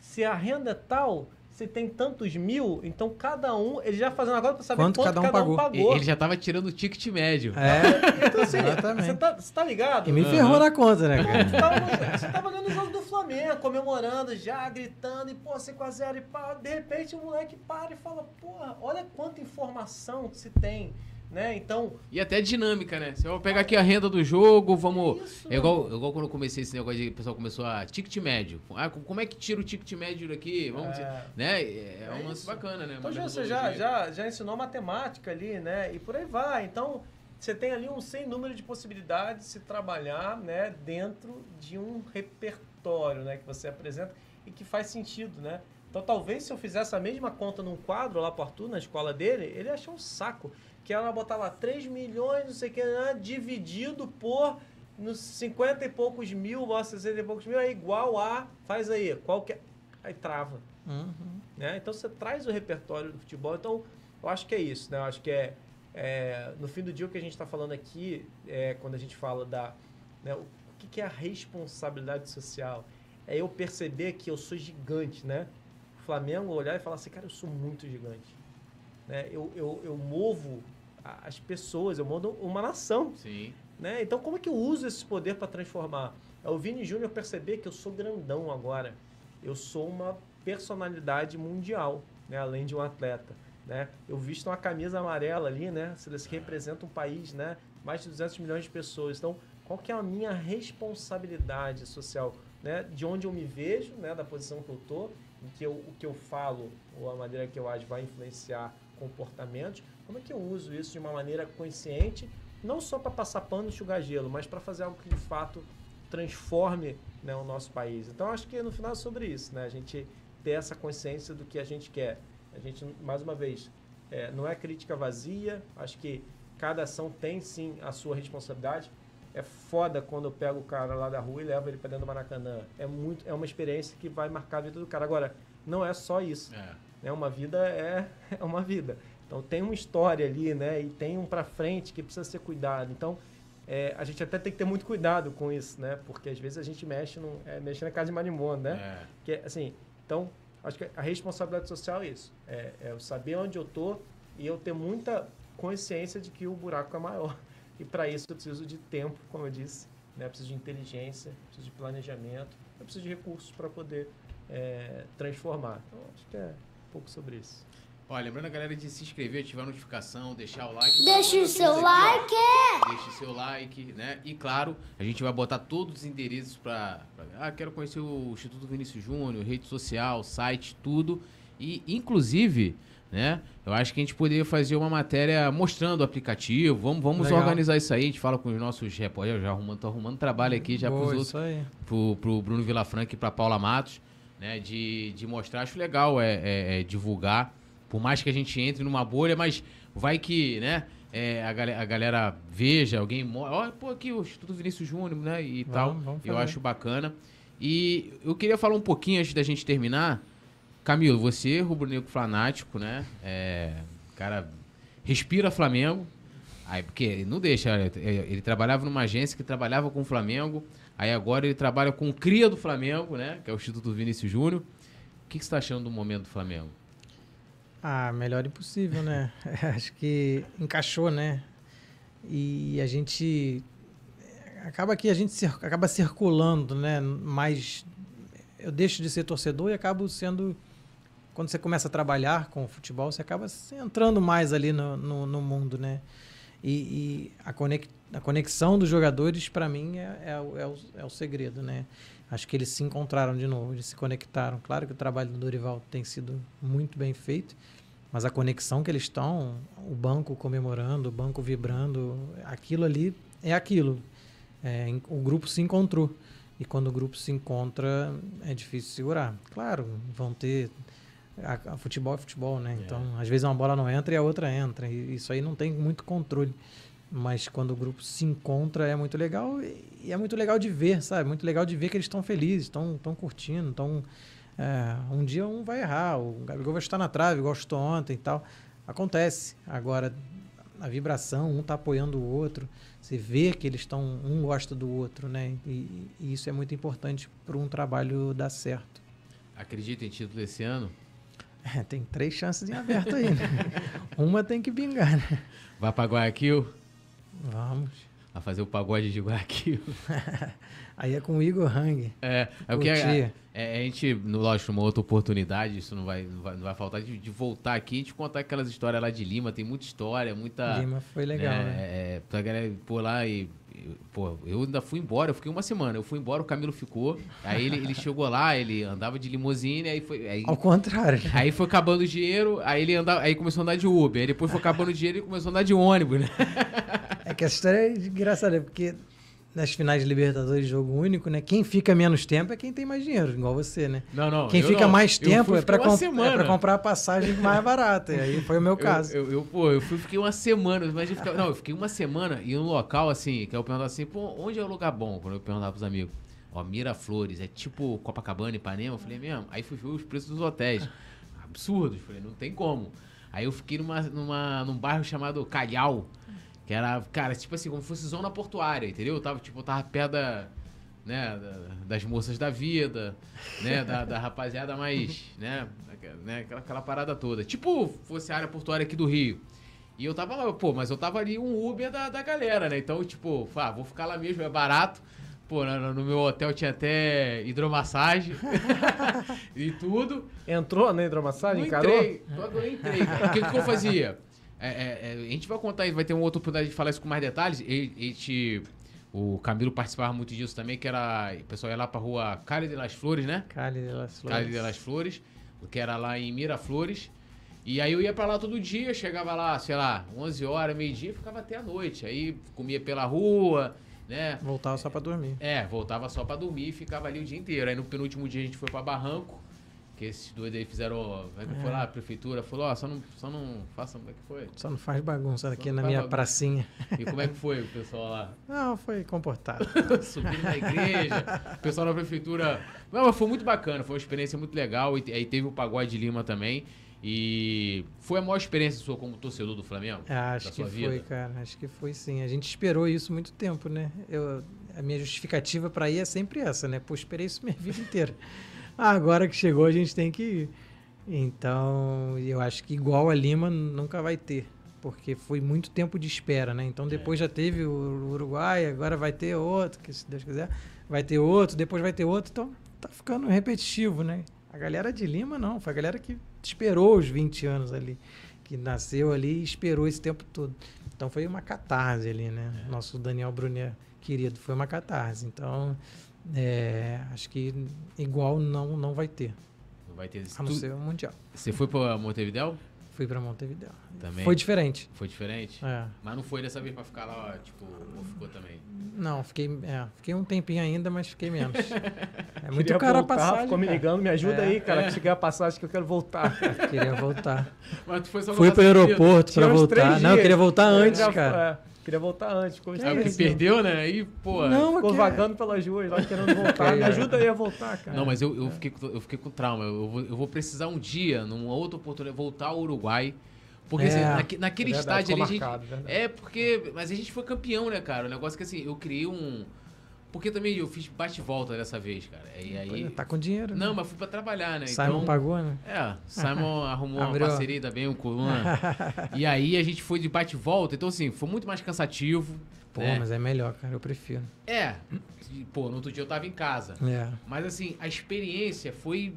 se a renda é tal, se tem tantos mil, então cada um, ele já fazendo agora para saber quanto, quanto cada, um, cada pagou. um, pagou. Ele já tava tirando o ticket médio. É, então, assim, Exatamente. Você tá, você tá ligado? E me ferrou uhum. na conta, né, cara? Você tava, você tava olhando o jogo do Flamengo, comemorando já, gritando, e pô, 5 a 0 e pá, de repente o moleque para e fala, porra, olha quanta informação se tem né? Então. E até dinâmica, né? Se eu pegar aqui a renda do jogo, vamos. Isso, é igual, igual quando eu comecei esse negócio de o pessoal começou a ticket médio. Ah, como é que tira o ticket médio daqui? Vamos é, né? É, é um lance bacana, né? Então já, você já, já, já ensinou matemática ali, né? E por aí vai. Então, você tem ali um sem número de possibilidades de se trabalhar, né, dentro de um repertório, né, que você apresenta e que faz sentido, né? Então, talvez se eu fizesse a mesma conta num quadro lá pro Arthur, na escola dele, ele ia achar um saco que ela botar lá 3 milhões, não sei o que, né, dividido por nos 50 e poucos mil, 60 e poucos mil, é igual a. Faz aí, qualquer. Aí trava. Uhum. Né? Então você traz o repertório do futebol. Então, eu acho que é isso, né? Eu acho que é. é no fim do dia, o que a gente está falando aqui, é, quando a gente fala da. Né, o que, que é a responsabilidade social? É eu perceber que eu sou gigante, né? O Flamengo olhar e falar assim, cara, eu sou muito gigante. Né? Eu, eu, eu movo as pessoas, eu movo uma nação. Sim. Né? Então, como é que eu uso esse poder para transformar? É o Vini Júnior perceber que eu sou grandão agora. Eu sou uma personalidade mundial, né? além de um atleta. Né? Eu visto uma camisa amarela ali, né? Se representa um país, né? Mais de 200 milhões de pessoas. Então, qual que é a minha responsabilidade social? Né? De onde eu me vejo, né? Da posição que eu tô, em que eu, o que eu falo ou a maneira que eu ajo vai influenciar comportamentos, como é que eu uso isso de uma maneira consciente não só para passar pano e enxugar gelo, mas para fazer algo que de fato transforme né, o nosso país. Então acho que no final é sobre isso, né? A gente ter essa consciência do que a gente quer. A gente, mais uma vez, é, não é crítica vazia, acho que cada ação tem sim a sua responsabilidade. É foda quando eu pego o cara lá da rua e levo ele para dentro do Maracanã. É, muito, é uma experiência que vai marcar a vida do cara. Agora, não é só isso. É. Né? Uma vida é, é uma vida. Então tem uma história ali, né? E tem um para frente que precisa ser cuidado. Então é, a gente até tem que ter muito cuidado com isso, né? Porque às vezes a gente mexe, no, é, mexe na casa de marimbondo, né? É. Que assim, então acho que a responsabilidade social é isso. É, é eu saber onde eu tô e eu ter muita consciência de que o buraco é maior. E para isso eu preciso de tempo, como eu disse, né? eu preciso de inteligência, preciso de planejamento, eu preciso de recursos para poder é, transformar. Então, acho que é pouco sobre isso. Olha, lembrando a galera de se inscrever, ativar a notificação, deixar o like. Deixa o seu like! Deixa o seu like, né? E claro, a gente vai botar todos os endereços para. Ah, quero conhecer o Instituto Vinícius Júnior, rede social, site, tudo. E, inclusive, né? Eu acho que a gente poderia fazer uma matéria mostrando o aplicativo. Vamos, vamos organizar isso aí. A gente fala com os nossos repórteres. Já arrumando, tô arrumando trabalho aqui já para os outros. Aí. Pro, pro Bruno Vilafranca e para Paula Matos, né? De, de mostrar. Acho legal é, é, é divulgar por mais que a gente entre numa bolha, mas vai que, né? É, a, galera, a, galera, veja, alguém olha, pô, aqui o Instituto Vinícius Júnior, né? E vamos, tal. Vamos eu acho bacana. E eu queria falar um pouquinho antes da gente terminar. Camilo, você, rubro-negro fanático, né? É, cara, respira Flamengo. Aí, porque não deixa, é, ele trabalhava numa agência que trabalhava com o Flamengo. Aí agora ele trabalha com o cria do Flamengo, né? Que é o Instituto Vinícius Júnior. O que, você está achando do momento do Flamengo? Ah, melhor impossível, né? Acho que encaixou, né? E a gente acaba que a gente acaba circulando, né? Mas eu deixo de ser torcedor e acabo sendo quando você começa a trabalhar com o futebol, você acaba entrando mais ali no, no, no mundo, né? E, e a, conex, a, conexão dos jogadores, para mim, é, é, é, o, é o segredo, né? Acho que eles se encontraram de novo, eles se conectaram. Claro que o trabalho do Dorival tem sido muito bem feito, mas a conexão que eles estão, o banco comemorando, o banco vibrando, aquilo ali é aquilo. É, o grupo se encontrou. E quando o grupo se encontra, é difícil segurar. Claro, vão ter. A, a futebol é futebol, né? É. Então, às vezes uma bola não entra e a outra entra. E isso aí não tem muito controle. Mas quando o grupo se encontra é muito legal e é muito legal de ver, sabe? Muito legal de ver que eles estão felizes, estão curtindo, estão. É, um dia um vai errar, o Gabigol vai estar na trave, igual ontem e tal. Acontece. Agora, a vibração, um está apoiando o outro, você vê que eles estão, um gosta do outro, né? E, e isso é muito importante para um trabalho dar certo. Acredita em título esse ano? É, tem três chances em aberto aí, né? Uma tem que bingar, né? Vai para Guayaquil? Vamos. A fazer o pagode de Guayaquil. Aí é com o Igor Hang. É, é o que é, é, a gente, lógico, numa outra oportunidade, isso não vai, não vai, não vai faltar, de, de, voltar aqui e te contar aquelas histórias lá de Lima. Tem muita história, muita. Lima foi legal, né? né? É, pra galera pôr lá e. Pô, eu ainda fui embora, eu fiquei uma semana. Eu fui embora, o Camilo ficou. Aí ele, ele chegou lá, ele andava de limusine, aí foi. Aí, Ao contrário. Né? Aí foi acabando o dinheiro, aí ele andava, aí começou a andar de Uber. Aí depois foi acabando o dinheiro e começou a andar de ônibus, né? É que a história é engraçada, porque nas finais de Libertadores, jogo único, né? Quem fica menos tempo é quem tem mais dinheiro, igual você, né? Não, não. Quem fica não. mais tempo é para comp é comprar a passagem mais barata. E aí foi o meu caso. Eu, eu, eu, pô, eu fui, fiquei uma semana, eu fiquei, não, eu fiquei uma semana em um local assim, que eu perguntava assim, pô, onde é o lugar bom? Quando eu perguntava pros amigos. Ó, Miraflores, é tipo Copacabana, Ipanema. Eu falei, mesmo. Aí fui ver os preços dos hotéis. Absurdos. Falei, não tem como. Aí eu fiquei numa, numa, num bairro chamado Calhau. Que era, cara, tipo assim, como se fosse zona portuária, entendeu? Eu tava, tipo, eu tava perto da, né, das moças da vida, né, da, da rapaziada mais, né, né aquela, aquela, parada toda. Tipo, fosse a área portuária aqui do Rio. E eu tava lá, pô, mas eu tava ali um Uber da, da galera, né? Então, tipo, ah, vou ficar lá mesmo, é barato. Pô, no, meu hotel tinha até hidromassagem e tudo. Entrou na hidromassagem, encarou? Entrei, eu entrei. O que, que eu fazia? É, é, é, a gente vai contar, vai ter uma outra oportunidade de falar isso com mais detalhes. E, e o Camilo participava muito disso também, que era. O pessoal ia lá pra rua Cali de las Flores, né? Cali de las Flores. Cali de las Flores, que era lá em Miraflores. E aí eu ia pra lá todo dia, chegava lá, sei lá, 11 horas, meio-dia, ficava até a noite. Aí comia pela rua, né? Voltava só pra dormir. É, voltava só pra dormir e ficava ali o dia inteiro. Aí no penúltimo dia a gente foi pra Barranco, que esses dois aí fizeram. É foi lá? A prefeitura falou, ó, só não, só não faça. Como é que foi? Só não faz bagunça aqui na minha bagunça. pracinha. E como é que foi o pessoal lá? Não, foi comportado. Subindo na igreja, o pessoal da prefeitura. Não, mas foi muito bacana, foi uma experiência muito legal. E aí teve o Pagode de Lima também. E foi a maior experiência sua como torcedor do Flamengo? É, acho que foi, vida? cara. Acho que foi sim. A gente esperou isso muito tempo, né? Eu, a minha justificativa pra ir é sempre essa, né? Pô, esperei isso minha vida inteira. Agora que chegou, a gente tem que ir. Então, eu acho que igual a Lima nunca vai ter. Porque foi muito tempo de espera, né? Então depois já teve o Uruguai, agora vai ter outro, que se Deus quiser, vai ter outro, depois vai ter outro. Então tá ficando repetitivo, né? A galera de Lima não, foi a galera que esperou os 20 anos ali que nasceu ali e esperou esse tempo todo. Então foi uma catarse ali, né? Nosso Daniel Brunet querido foi uma catarse. Então é, acho que igual não não vai ter, Não vai ter. a não Tu- ser o mundial. Você foi pra Montevidéu? Fui para Montevideo. Também. Foi diferente. Foi diferente? É. Mas não foi dessa vez pra ficar lá, tipo, ou ficou também? Não, fiquei, é, fiquei um tempinho ainda, mas fiquei menos. É muito Queria caro a voltar, passagem. Ficou me cara. ligando, me ajuda É. aí, cara, que cheguei a passagem que eu quero voltar. Queria voltar. Mas tu foi só Fui pro aeroporto Tinha para voltar. Não, eu queria voltar Eu antes, cara. É, queria voltar antes. Ficou, Que porque isso? perdeu, né? Aí, pô. Não, ficou que- vagando pelas ruas lá querendo voltar. Me É. ajuda aí a voltar, cara. Não, mas eu, eu, fiquei, com- eu fiquei com trauma. Eu vou, eu vou precisar um dia, numa outra oportunidade, voltar ao Uruguai. Porque É. assim, naque- naquele É verdade, estádio ali. a gente- marcado, verdade. é, porque. Mas a gente foi campeão, né, cara? O negócio que assim, eu criei um. Porque também eu fiz bate-volta dessa vez, cara. E aí. Tá com dinheiro. né? Não, mas fui pra trabalhar, né? Simon então, pagou, né? É, Simon arrumou uma Abriu. parceria ainda bem, o Coluna. e aí a gente foi de bate-volta, então assim, foi muito mais cansativo. Pô, né? mas é melhor, cara. Eu prefiro. É, pô, no outro dia eu tava em casa. É. Mas assim, a experiência foi.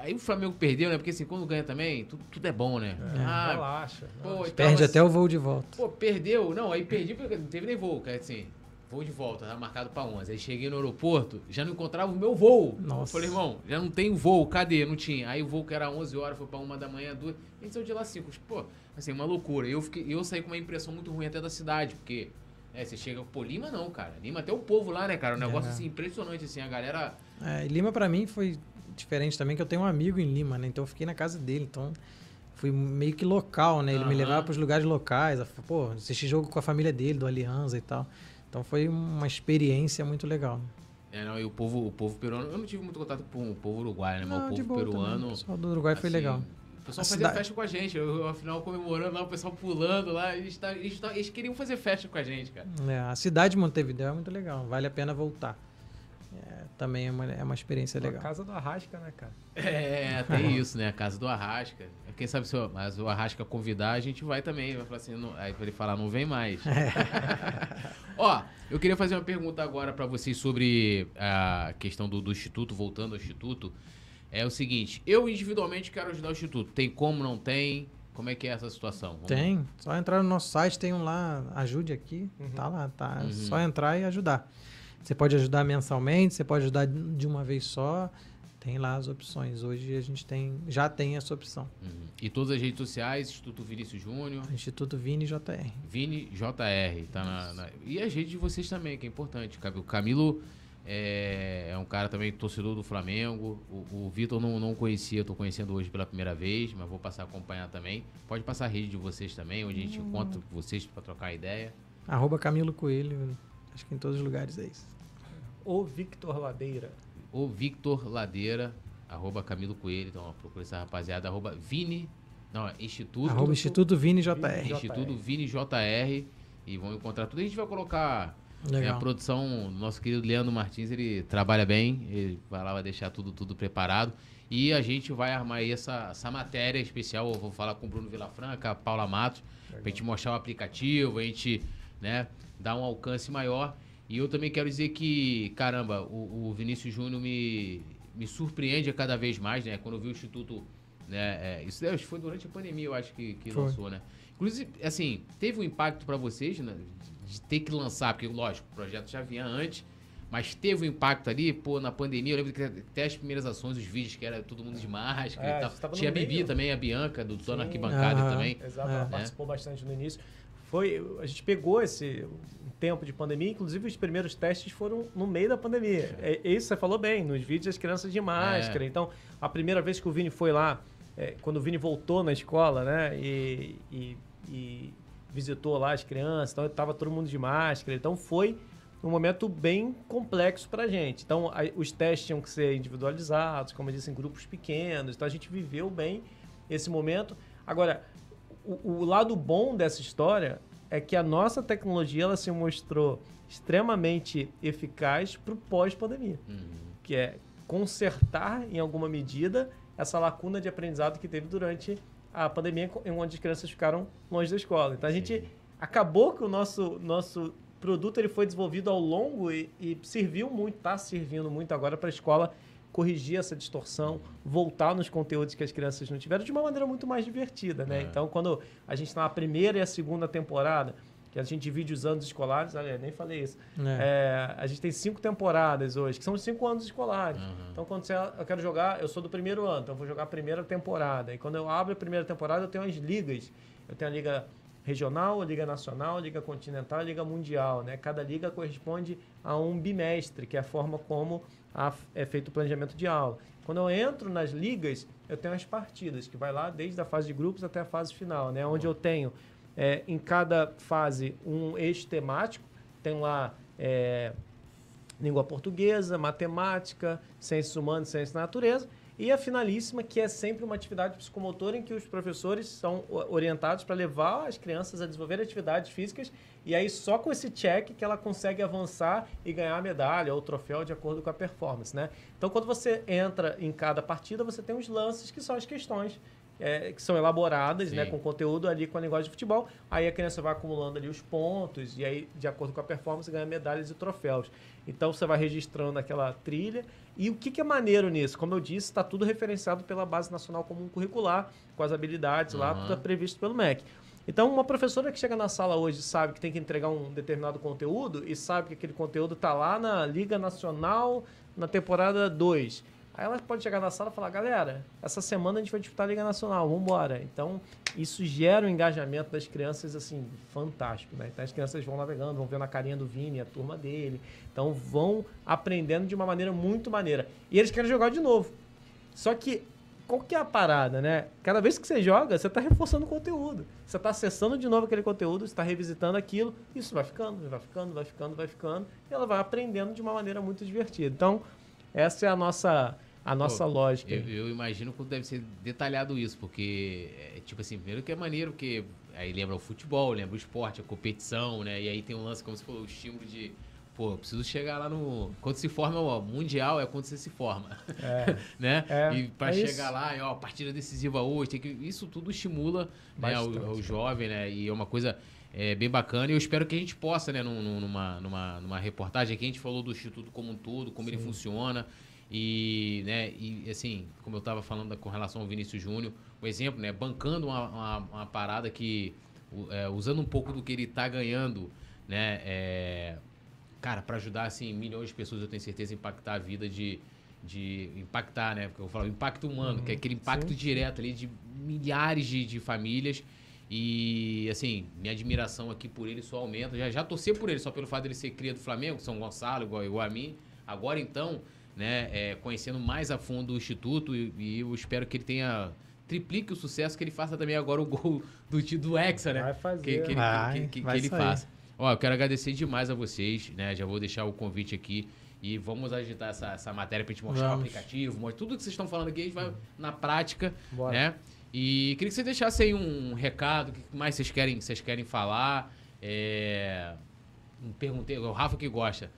Aí o Flamengo perdeu, né? Porque assim, quando ganha também, tudo, tudo é bom, né? É, Ah, relaxa. pô, relaxa. e tal, Perde mas- até o voo de volta. Pô, perdeu. Não, aí perdi porque não teve nem voo, cara. Assim, voo de volta, tava marcado pra 11. Aí cheguei no aeroporto, já não encontrava o meu voo. Nossa. Eu falei, irmão, já não tem voo, cadê? Não tinha. Aí o voo que era 11 horas foi pra 1 da manhã, 2. A gente saiu de lá 5. Pô, assim, uma loucura. Eu, fiquei, eu saí com uma impressão muito ruim até da cidade, porque. É, você chega, pô, Lima não, cara. Lima até o povo lá, né, cara? Um negócio É. assim impressionante, assim, a galera. É, Lima pra mim foi diferente também, que eu tenho um amigo em Lima, né? Então eu fiquei na casa dele, então fui meio que local, né? Ele me Aham. levava pros lugares locais, pô, assisti jogo com a família dele, do Aliança e tal. Então foi uma experiência muito legal. É, não, e o povo, o povo peruano. Eu não tive muito contato com o povo uruguaio, né? Mas Não, o povo boa também. peruano. O pessoal do Uruguai foi assim, legal. O pessoal A fazia cidade- festa com a gente. Eu, afinal, comemorando lá, o pessoal pulando lá. Eles, tá- eles, tá- eles queriam fazer festa com a gente, cara. É, a cidade de Montevideo é muito legal, vale a pena voltar. É, também é uma, é uma experiência A legal. casa do Arrasca, né, cara? É, tem isso, né? A casa do Arrasca. Quem sabe se o, mas o Arrasca convidar, a gente vai também. Vai falar assim, não- aí pra ele falar, não vem mais. Ó, eu queria fazer uma pergunta agora pra vocês sobre a questão do, do Instituto, voltando ao Instituto. É o seguinte, eu individualmente quero ajudar o Instituto. Tem como, não tem? Como é que é essa situação? Vamos- Tem, só entrar no nosso site, tem um lá, ajude aqui, Uhum. tá lá, tá. Uhum. É só entrar e ajudar. Você pode ajudar mensalmente, você pode ajudar de uma vez só. Tem lá as opções. Hoje a gente tem, já tem essa opção. Uhum. E todas as redes sociais, Instituto Vinícius Júnior, Instituto Vini JR. Vini JR, tá na, na- E as redes de vocês também, que é importante. O Camilo é, é um cara também torcedor do Flamengo. O, o Vitor não, não conhecia, tô conhecendo hoje pela primeira vez, mas vou passar a acompanhar também. Pode passar a rede de vocês também, onde a gente encontra vocês para trocar ideia. Arroba Camilo Coelho. Acho que em todos os lugares é isso. O Victor Ladeira. O Victor Ladeira, arroba Camilo Coelho, então ó, procura essa rapaziada, arroba Vini, não, é Instituto. Arroba Instituto Vini JR. Instituto Vini JR e vão encontrar tudo. A gente vai colocar né, a produção, nosso querido Leandro Martins, ele trabalha bem, ele vai lá, vai deixar tudo, tudo preparado. E a gente vai armar aí essa, essa matéria especial. Eu vou falar com o Bruno Vilafranca, a Paula Matos, pra gente mostrar o aplicativo, a gente né, dar um alcance maior. E eu também quero dizer que, caramba, o, o Vinícius Júnior me, me surpreende a cada vez mais, né? Quando eu vi o Instituto. Né, é, isso acho que foi durante a pandemia, eu acho que, que Foi. lançou, né? Inclusive, assim, teve um impacto pra vocês, né? De ter que lançar, porque, lógico, o projeto já vinha antes, Mas teve um impacto ali, pô, na pandemia. Eu lembro que até as primeiras ações, os vídeos que era todo mundo de máscara. É, e tal. Tinha a Bibi também, a Bianca, do Tô na Sim. Arquibancada Aham. também. Exato, É. ela participou bastante no início. Foi, a gente pegou esse tempo de pandemia, inclusive os primeiros testes foram no meio da pandemia. É, isso você falou bem, nos vídeos as crianças de máscara. É. Então, a primeira vez que o Vini foi lá, é, quando o Vini voltou na escola, né, e, e- e visitou lá as crianças, então estava todo mundo de máscara. Então, foi um momento bem complexo para a gente. Então, a- os testes tinham que ser individualizados, como eu disse, em grupos pequenos. Então, a gente viveu bem esse momento. Agora, o, o lado bom dessa história é que a nossa tecnologia ela se mostrou extremamente eficaz para o pós-pandemia, Uhum. que é consertar em alguma medida essa lacuna de aprendizado que teve durante a pandemia, em onde as crianças ficaram longe da escola. Então a gente acabou que o nosso nosso produto ele foi desenvolvido ao longo e, e serviu muito, está servindo muito agora para a escola corrigir essa distorção, voltar nos conteúdos que as crianças não tiveram de uma maneira muito mais divertida, né? É. Então, quando a gente está na primeira e a segunda temporada, que a gente divide os anos escolares, olha, nem falei isso. É. É, a gente tem cinco temporadas hoje, que são os cinco anos escolares. Aham. Então, quando você, eu quero jogar, eu sou do primeiro ano, então eu vou jogar a primeira temporada. E quando eu abro a primeira temporada, eu tenho as ligas. Eu tenho a liga regional, liga nacional, liga continental, liga mundial, né? Cada liga corresponde a um bimestre, que é a forma como a- é feito o planejamento de aula. Quando eu entro nas ligas, eu tenho as partidas, que vai lá desde a fase de grupos até a fase final, né? Onde eu tenho é, em cada fase um eixo temático, tem lá é, língua portuguesa, matemática, ciências humanas, ciências da natureza, e a finalíssima, que é sempre uma atividade psicomotora em que os professores são orientados para levar as crianças a desenvolver atividades físicas, e aí só com esse check que ela consegue avançar e ganhar a medalha ou o troféu de acordo com a performance, né? Então, quando você entra em cada partida, você tem os lances, que são as questões é, que são elaboradas, Sim. né, com conteúdo ali com a linguagem de futebol. Aí a criança vai acumulando ali os pontos e aí, de acordo com a performance, ganha medalhas e troféus. Então você vai registrando aquela trilha. E o que, que é maneiro nisso? Como eu disse, está tudo referenciado pela Base Nacional Comum Curricular, com as habilidades lá, Aham. tudo é previsto pelo MEC. Então, uma professora que chega na sala hoje sabe que tem que entregar um determinado conteúdo e sabe que aquele conteúdo está lá na Liga Nacional na temporada 2. Aí ela pode chegar na sala e falar, galera, essa semana a gente vai disputar a Liga Nacional, vamos embora. Então, isso gera um engajamento das crianças, assim, fantástico, né? Então, as crianças vão navegando, vão vendo a carinha do Vini, a turma dele. Então, vão aprendendo de uma maneira muito maneira. E eles querem jogar de novo. Só que, qual que é a parada, né? Cada vez que você joga, você está reforçando o conteúdo. Você está acessando de novo aquele conteúdo, você está revisitando aquilo, isso vai ficando, vai ficando, vai ficando, vai ficando, e ela vai aprendendo de uma maneira muito divertida. Então, essa é a nossa, a nossa Pô, lógica. Eu, eu imagino que deve ser detalhado isso, porque, é, tipo assim, primeiro que é maneiro, porque aí lembra o futebol, lembra o esporte, a competição, né? E aí tem um lance, como se fosse o estímulo de, pô, preciso chegar lá no. Quando se forma, ó, mundial é quando você se forma, É, né? É, e pra é chegar isso. lá, e, ó, partida decisiva hoje, tem que, isso tudo estimula né, o, o jovem, né? E é uma coisa é, bem bacana. E eu espero que a gente possa, né, num- num- numa, numa, numa reportagem aqui, a gente falou do Instituto como um todo, como ele Sim. funciona. E, né, e assim, como eu estava falando com relação ao Vinícius Júnior, o exemplo, né, bancando uma, uma, uma parada que, é, usando um pouco do que ele está ganhando, né, é, cara, para ajudar, assim, milhões de pessoas, eu tenho certeza, impactar a vida de, de impactar, né, porque eu falo impacto humano, Uhum, que é aquele impacto sim. direto ali de milhares de, de famílias e, assim, minha admiração aqui por ele só aumenta. Já, já torci por ele, só pelo fato dele ser cria do Flamengo, São Gonçalo, igual, igual a mim. Agora, então, né, é, conhecendo mais a fundo o Instituto e, e eu espero que ele tenha triplique o sucesso que ele faça também agora o gol do, do Hexa, né? Vai fazer. que, que ele, Vai, que- que- que vai ele sair. faça. Ó, eu quero agradecer demais a vocês, né? Já vou deixar o convite aqui e vamos agitar essa, essa matéria pra gente mostrar Vamos. o aplicativo, mostrar tudo que vocês estão falando aqui, a gente vai na prática, Bora. né? E queria que vocês deixassem aí um recado, o que mais vocês querem, vocês querem falar. É... Perguntei, o Rafa que gosta.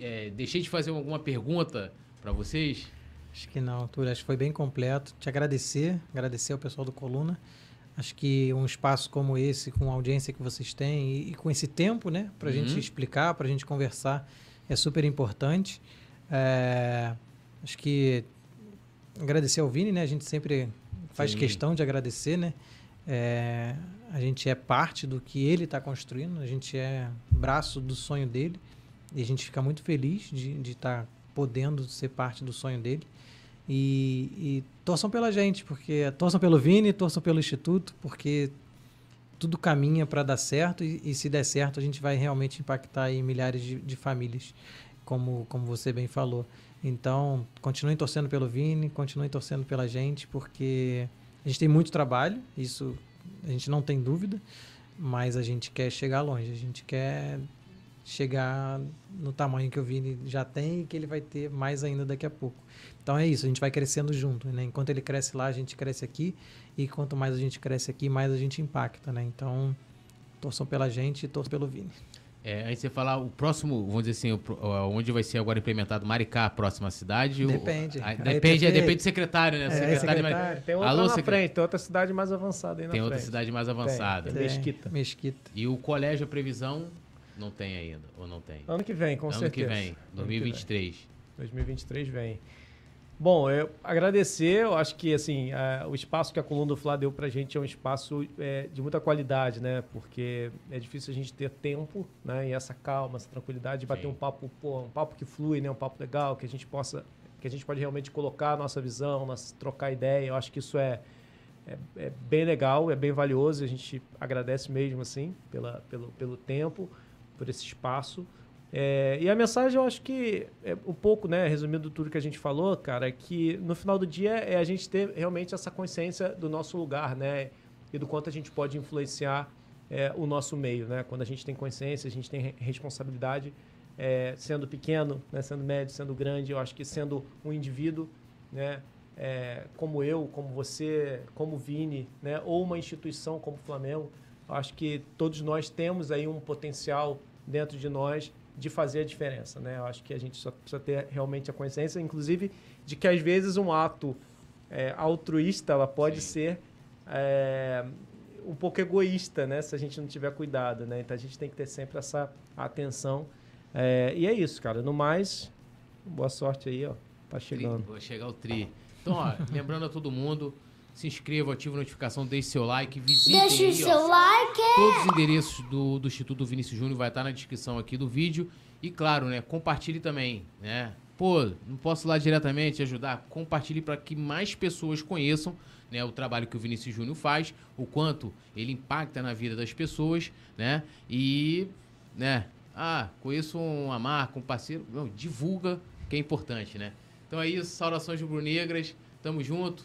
É, deixei de fazer alguma pergunta pra vocês? Acho que não, Túlio. Acho que foi bem completo. Te agradecer, agradecer ao pessoal do Coluna. Acho que um espaço como esse, com a audiência que vocês têm e, e com esse tempo, né, para a Uhum. gente explicar, para a gente conversar, é super importante. É, acho que agradecer ao Vini, né? A gente sempre faz Sim. questão de agradecer, né? É, a gente é parte do que ele está construindo, a gente é braço do sonho dele E a gente fica muito feliz de estar tá podendo ser parte do sonho dele. E, e torçam pela gente, porque torçam pelo Vini, torçam pelo Instituto, porque tudo caminha para dar certo e, e, se der certo a gente vai realmente impactar em milhares de, de, famílias, como, como você bem falou. Então, continuem torcendo pelo Vini, continuem torcendo pela gente, porque a gente tem muito trabalho, isso a gente não tem dúvida, mas a gente quer chegar longe, a gente quer chegar no tamanho que o Vini já tem e que ele vai ter mais ainda daqui a pouco. Então é isso, a gente vai crescendo junto, né? Enquanto ele cresce lá, a gente cresce aqui e quanto mais a gente cresce aqui, mais a gente impacta, né? Então, torçam pela gente e torçam pelo Vini. É, aí você falar o próximo, vamos dizer assim, onde vai ser agora implementado Maricá, a próxima cidade? Depende. O, a, depende, é, depende do secretário, né? É, secretário, secretário. Tem outra Alô, na frente, tem outra cidade mais avançada aí na Tem frente. outra cidade mais avançada. Tem, Mesquita. Mesquita. E o colégio, a previsão, não tem ainda, ou não tem? Ano que vem, com ano certeza. Ano que vem, 2023. 2023 vem. Bom, eu agradecer, eu acho que assim, a, o espaço que a Coluna do Fla deu pra gente é um espaço é, de muita qualidade, né? Porque é difícil a gente ter tempo, né? E essa calma, essa tranquilidade de bater Sim. um papo, pô, um papo que flui, né? Um papo legal, que a gente possa, que a gente pode realmente colocar a nossa visão, nossa, trocar ideia. Eu acho que isso é, é, é bem legal, é bem valioso. A gente agradece mesmo, assim, pela, pelo, pelo tempo, por esse espaço. É, e a mensagem, eu acho que é um pouco, né, resumindo tudo que a gente falou, cara, é que no final do dia é a gente ter realmente essa consciência do nosso lugar, né, e do quanto a gente pode influenciar é, o nosso meio, né? Quando a gente tem consciência, a gente tem responsabilidade, é, sendo pequeno, né, sendo médio, sendo grande, eu acho que sendo um indivíduo, né, é, como eu, como você, como Vini, né, ou uma instituição como o Flamengo, acho que todos nós temos aí um potencial dentro de nós de fazer a diferença, né? Eu acho que a gente só precisa ter realmente a consciência, inclusive, de que às vezes um ato é, altruísta ela pode Sim. ser é, um pouco egoísta, né? Se a gente não tiver cuidado, né? Então a gente tem que ter sempre essa atenção. É, e é isso, cara. No mais, boa sorte aí, ó. Tá chegando. Tri, vou chegar o tri. Então, ó, lembrando a todo mundo, se inscreva, ative a notificação, deixe seu like, visite Deixe aí, o seu ó, like. Todos os endereços do, do Instituto Vinícius Júnior vai estar na descrição aqui do vídeo. E claro, né, compartilhe também, né? Pô, não posso lá diretamente ajudar? Compartilhe para que mais pessoas conheçam né, o trabalho que o Vinícius Júnior faz, o quanto ele impacta na vida das pessoas, né? E, né? Ah, conheço uma marca, um parceiro. Não, divulga, que é importante, né? Então é isso, saudações rubro-negras, tamo junto.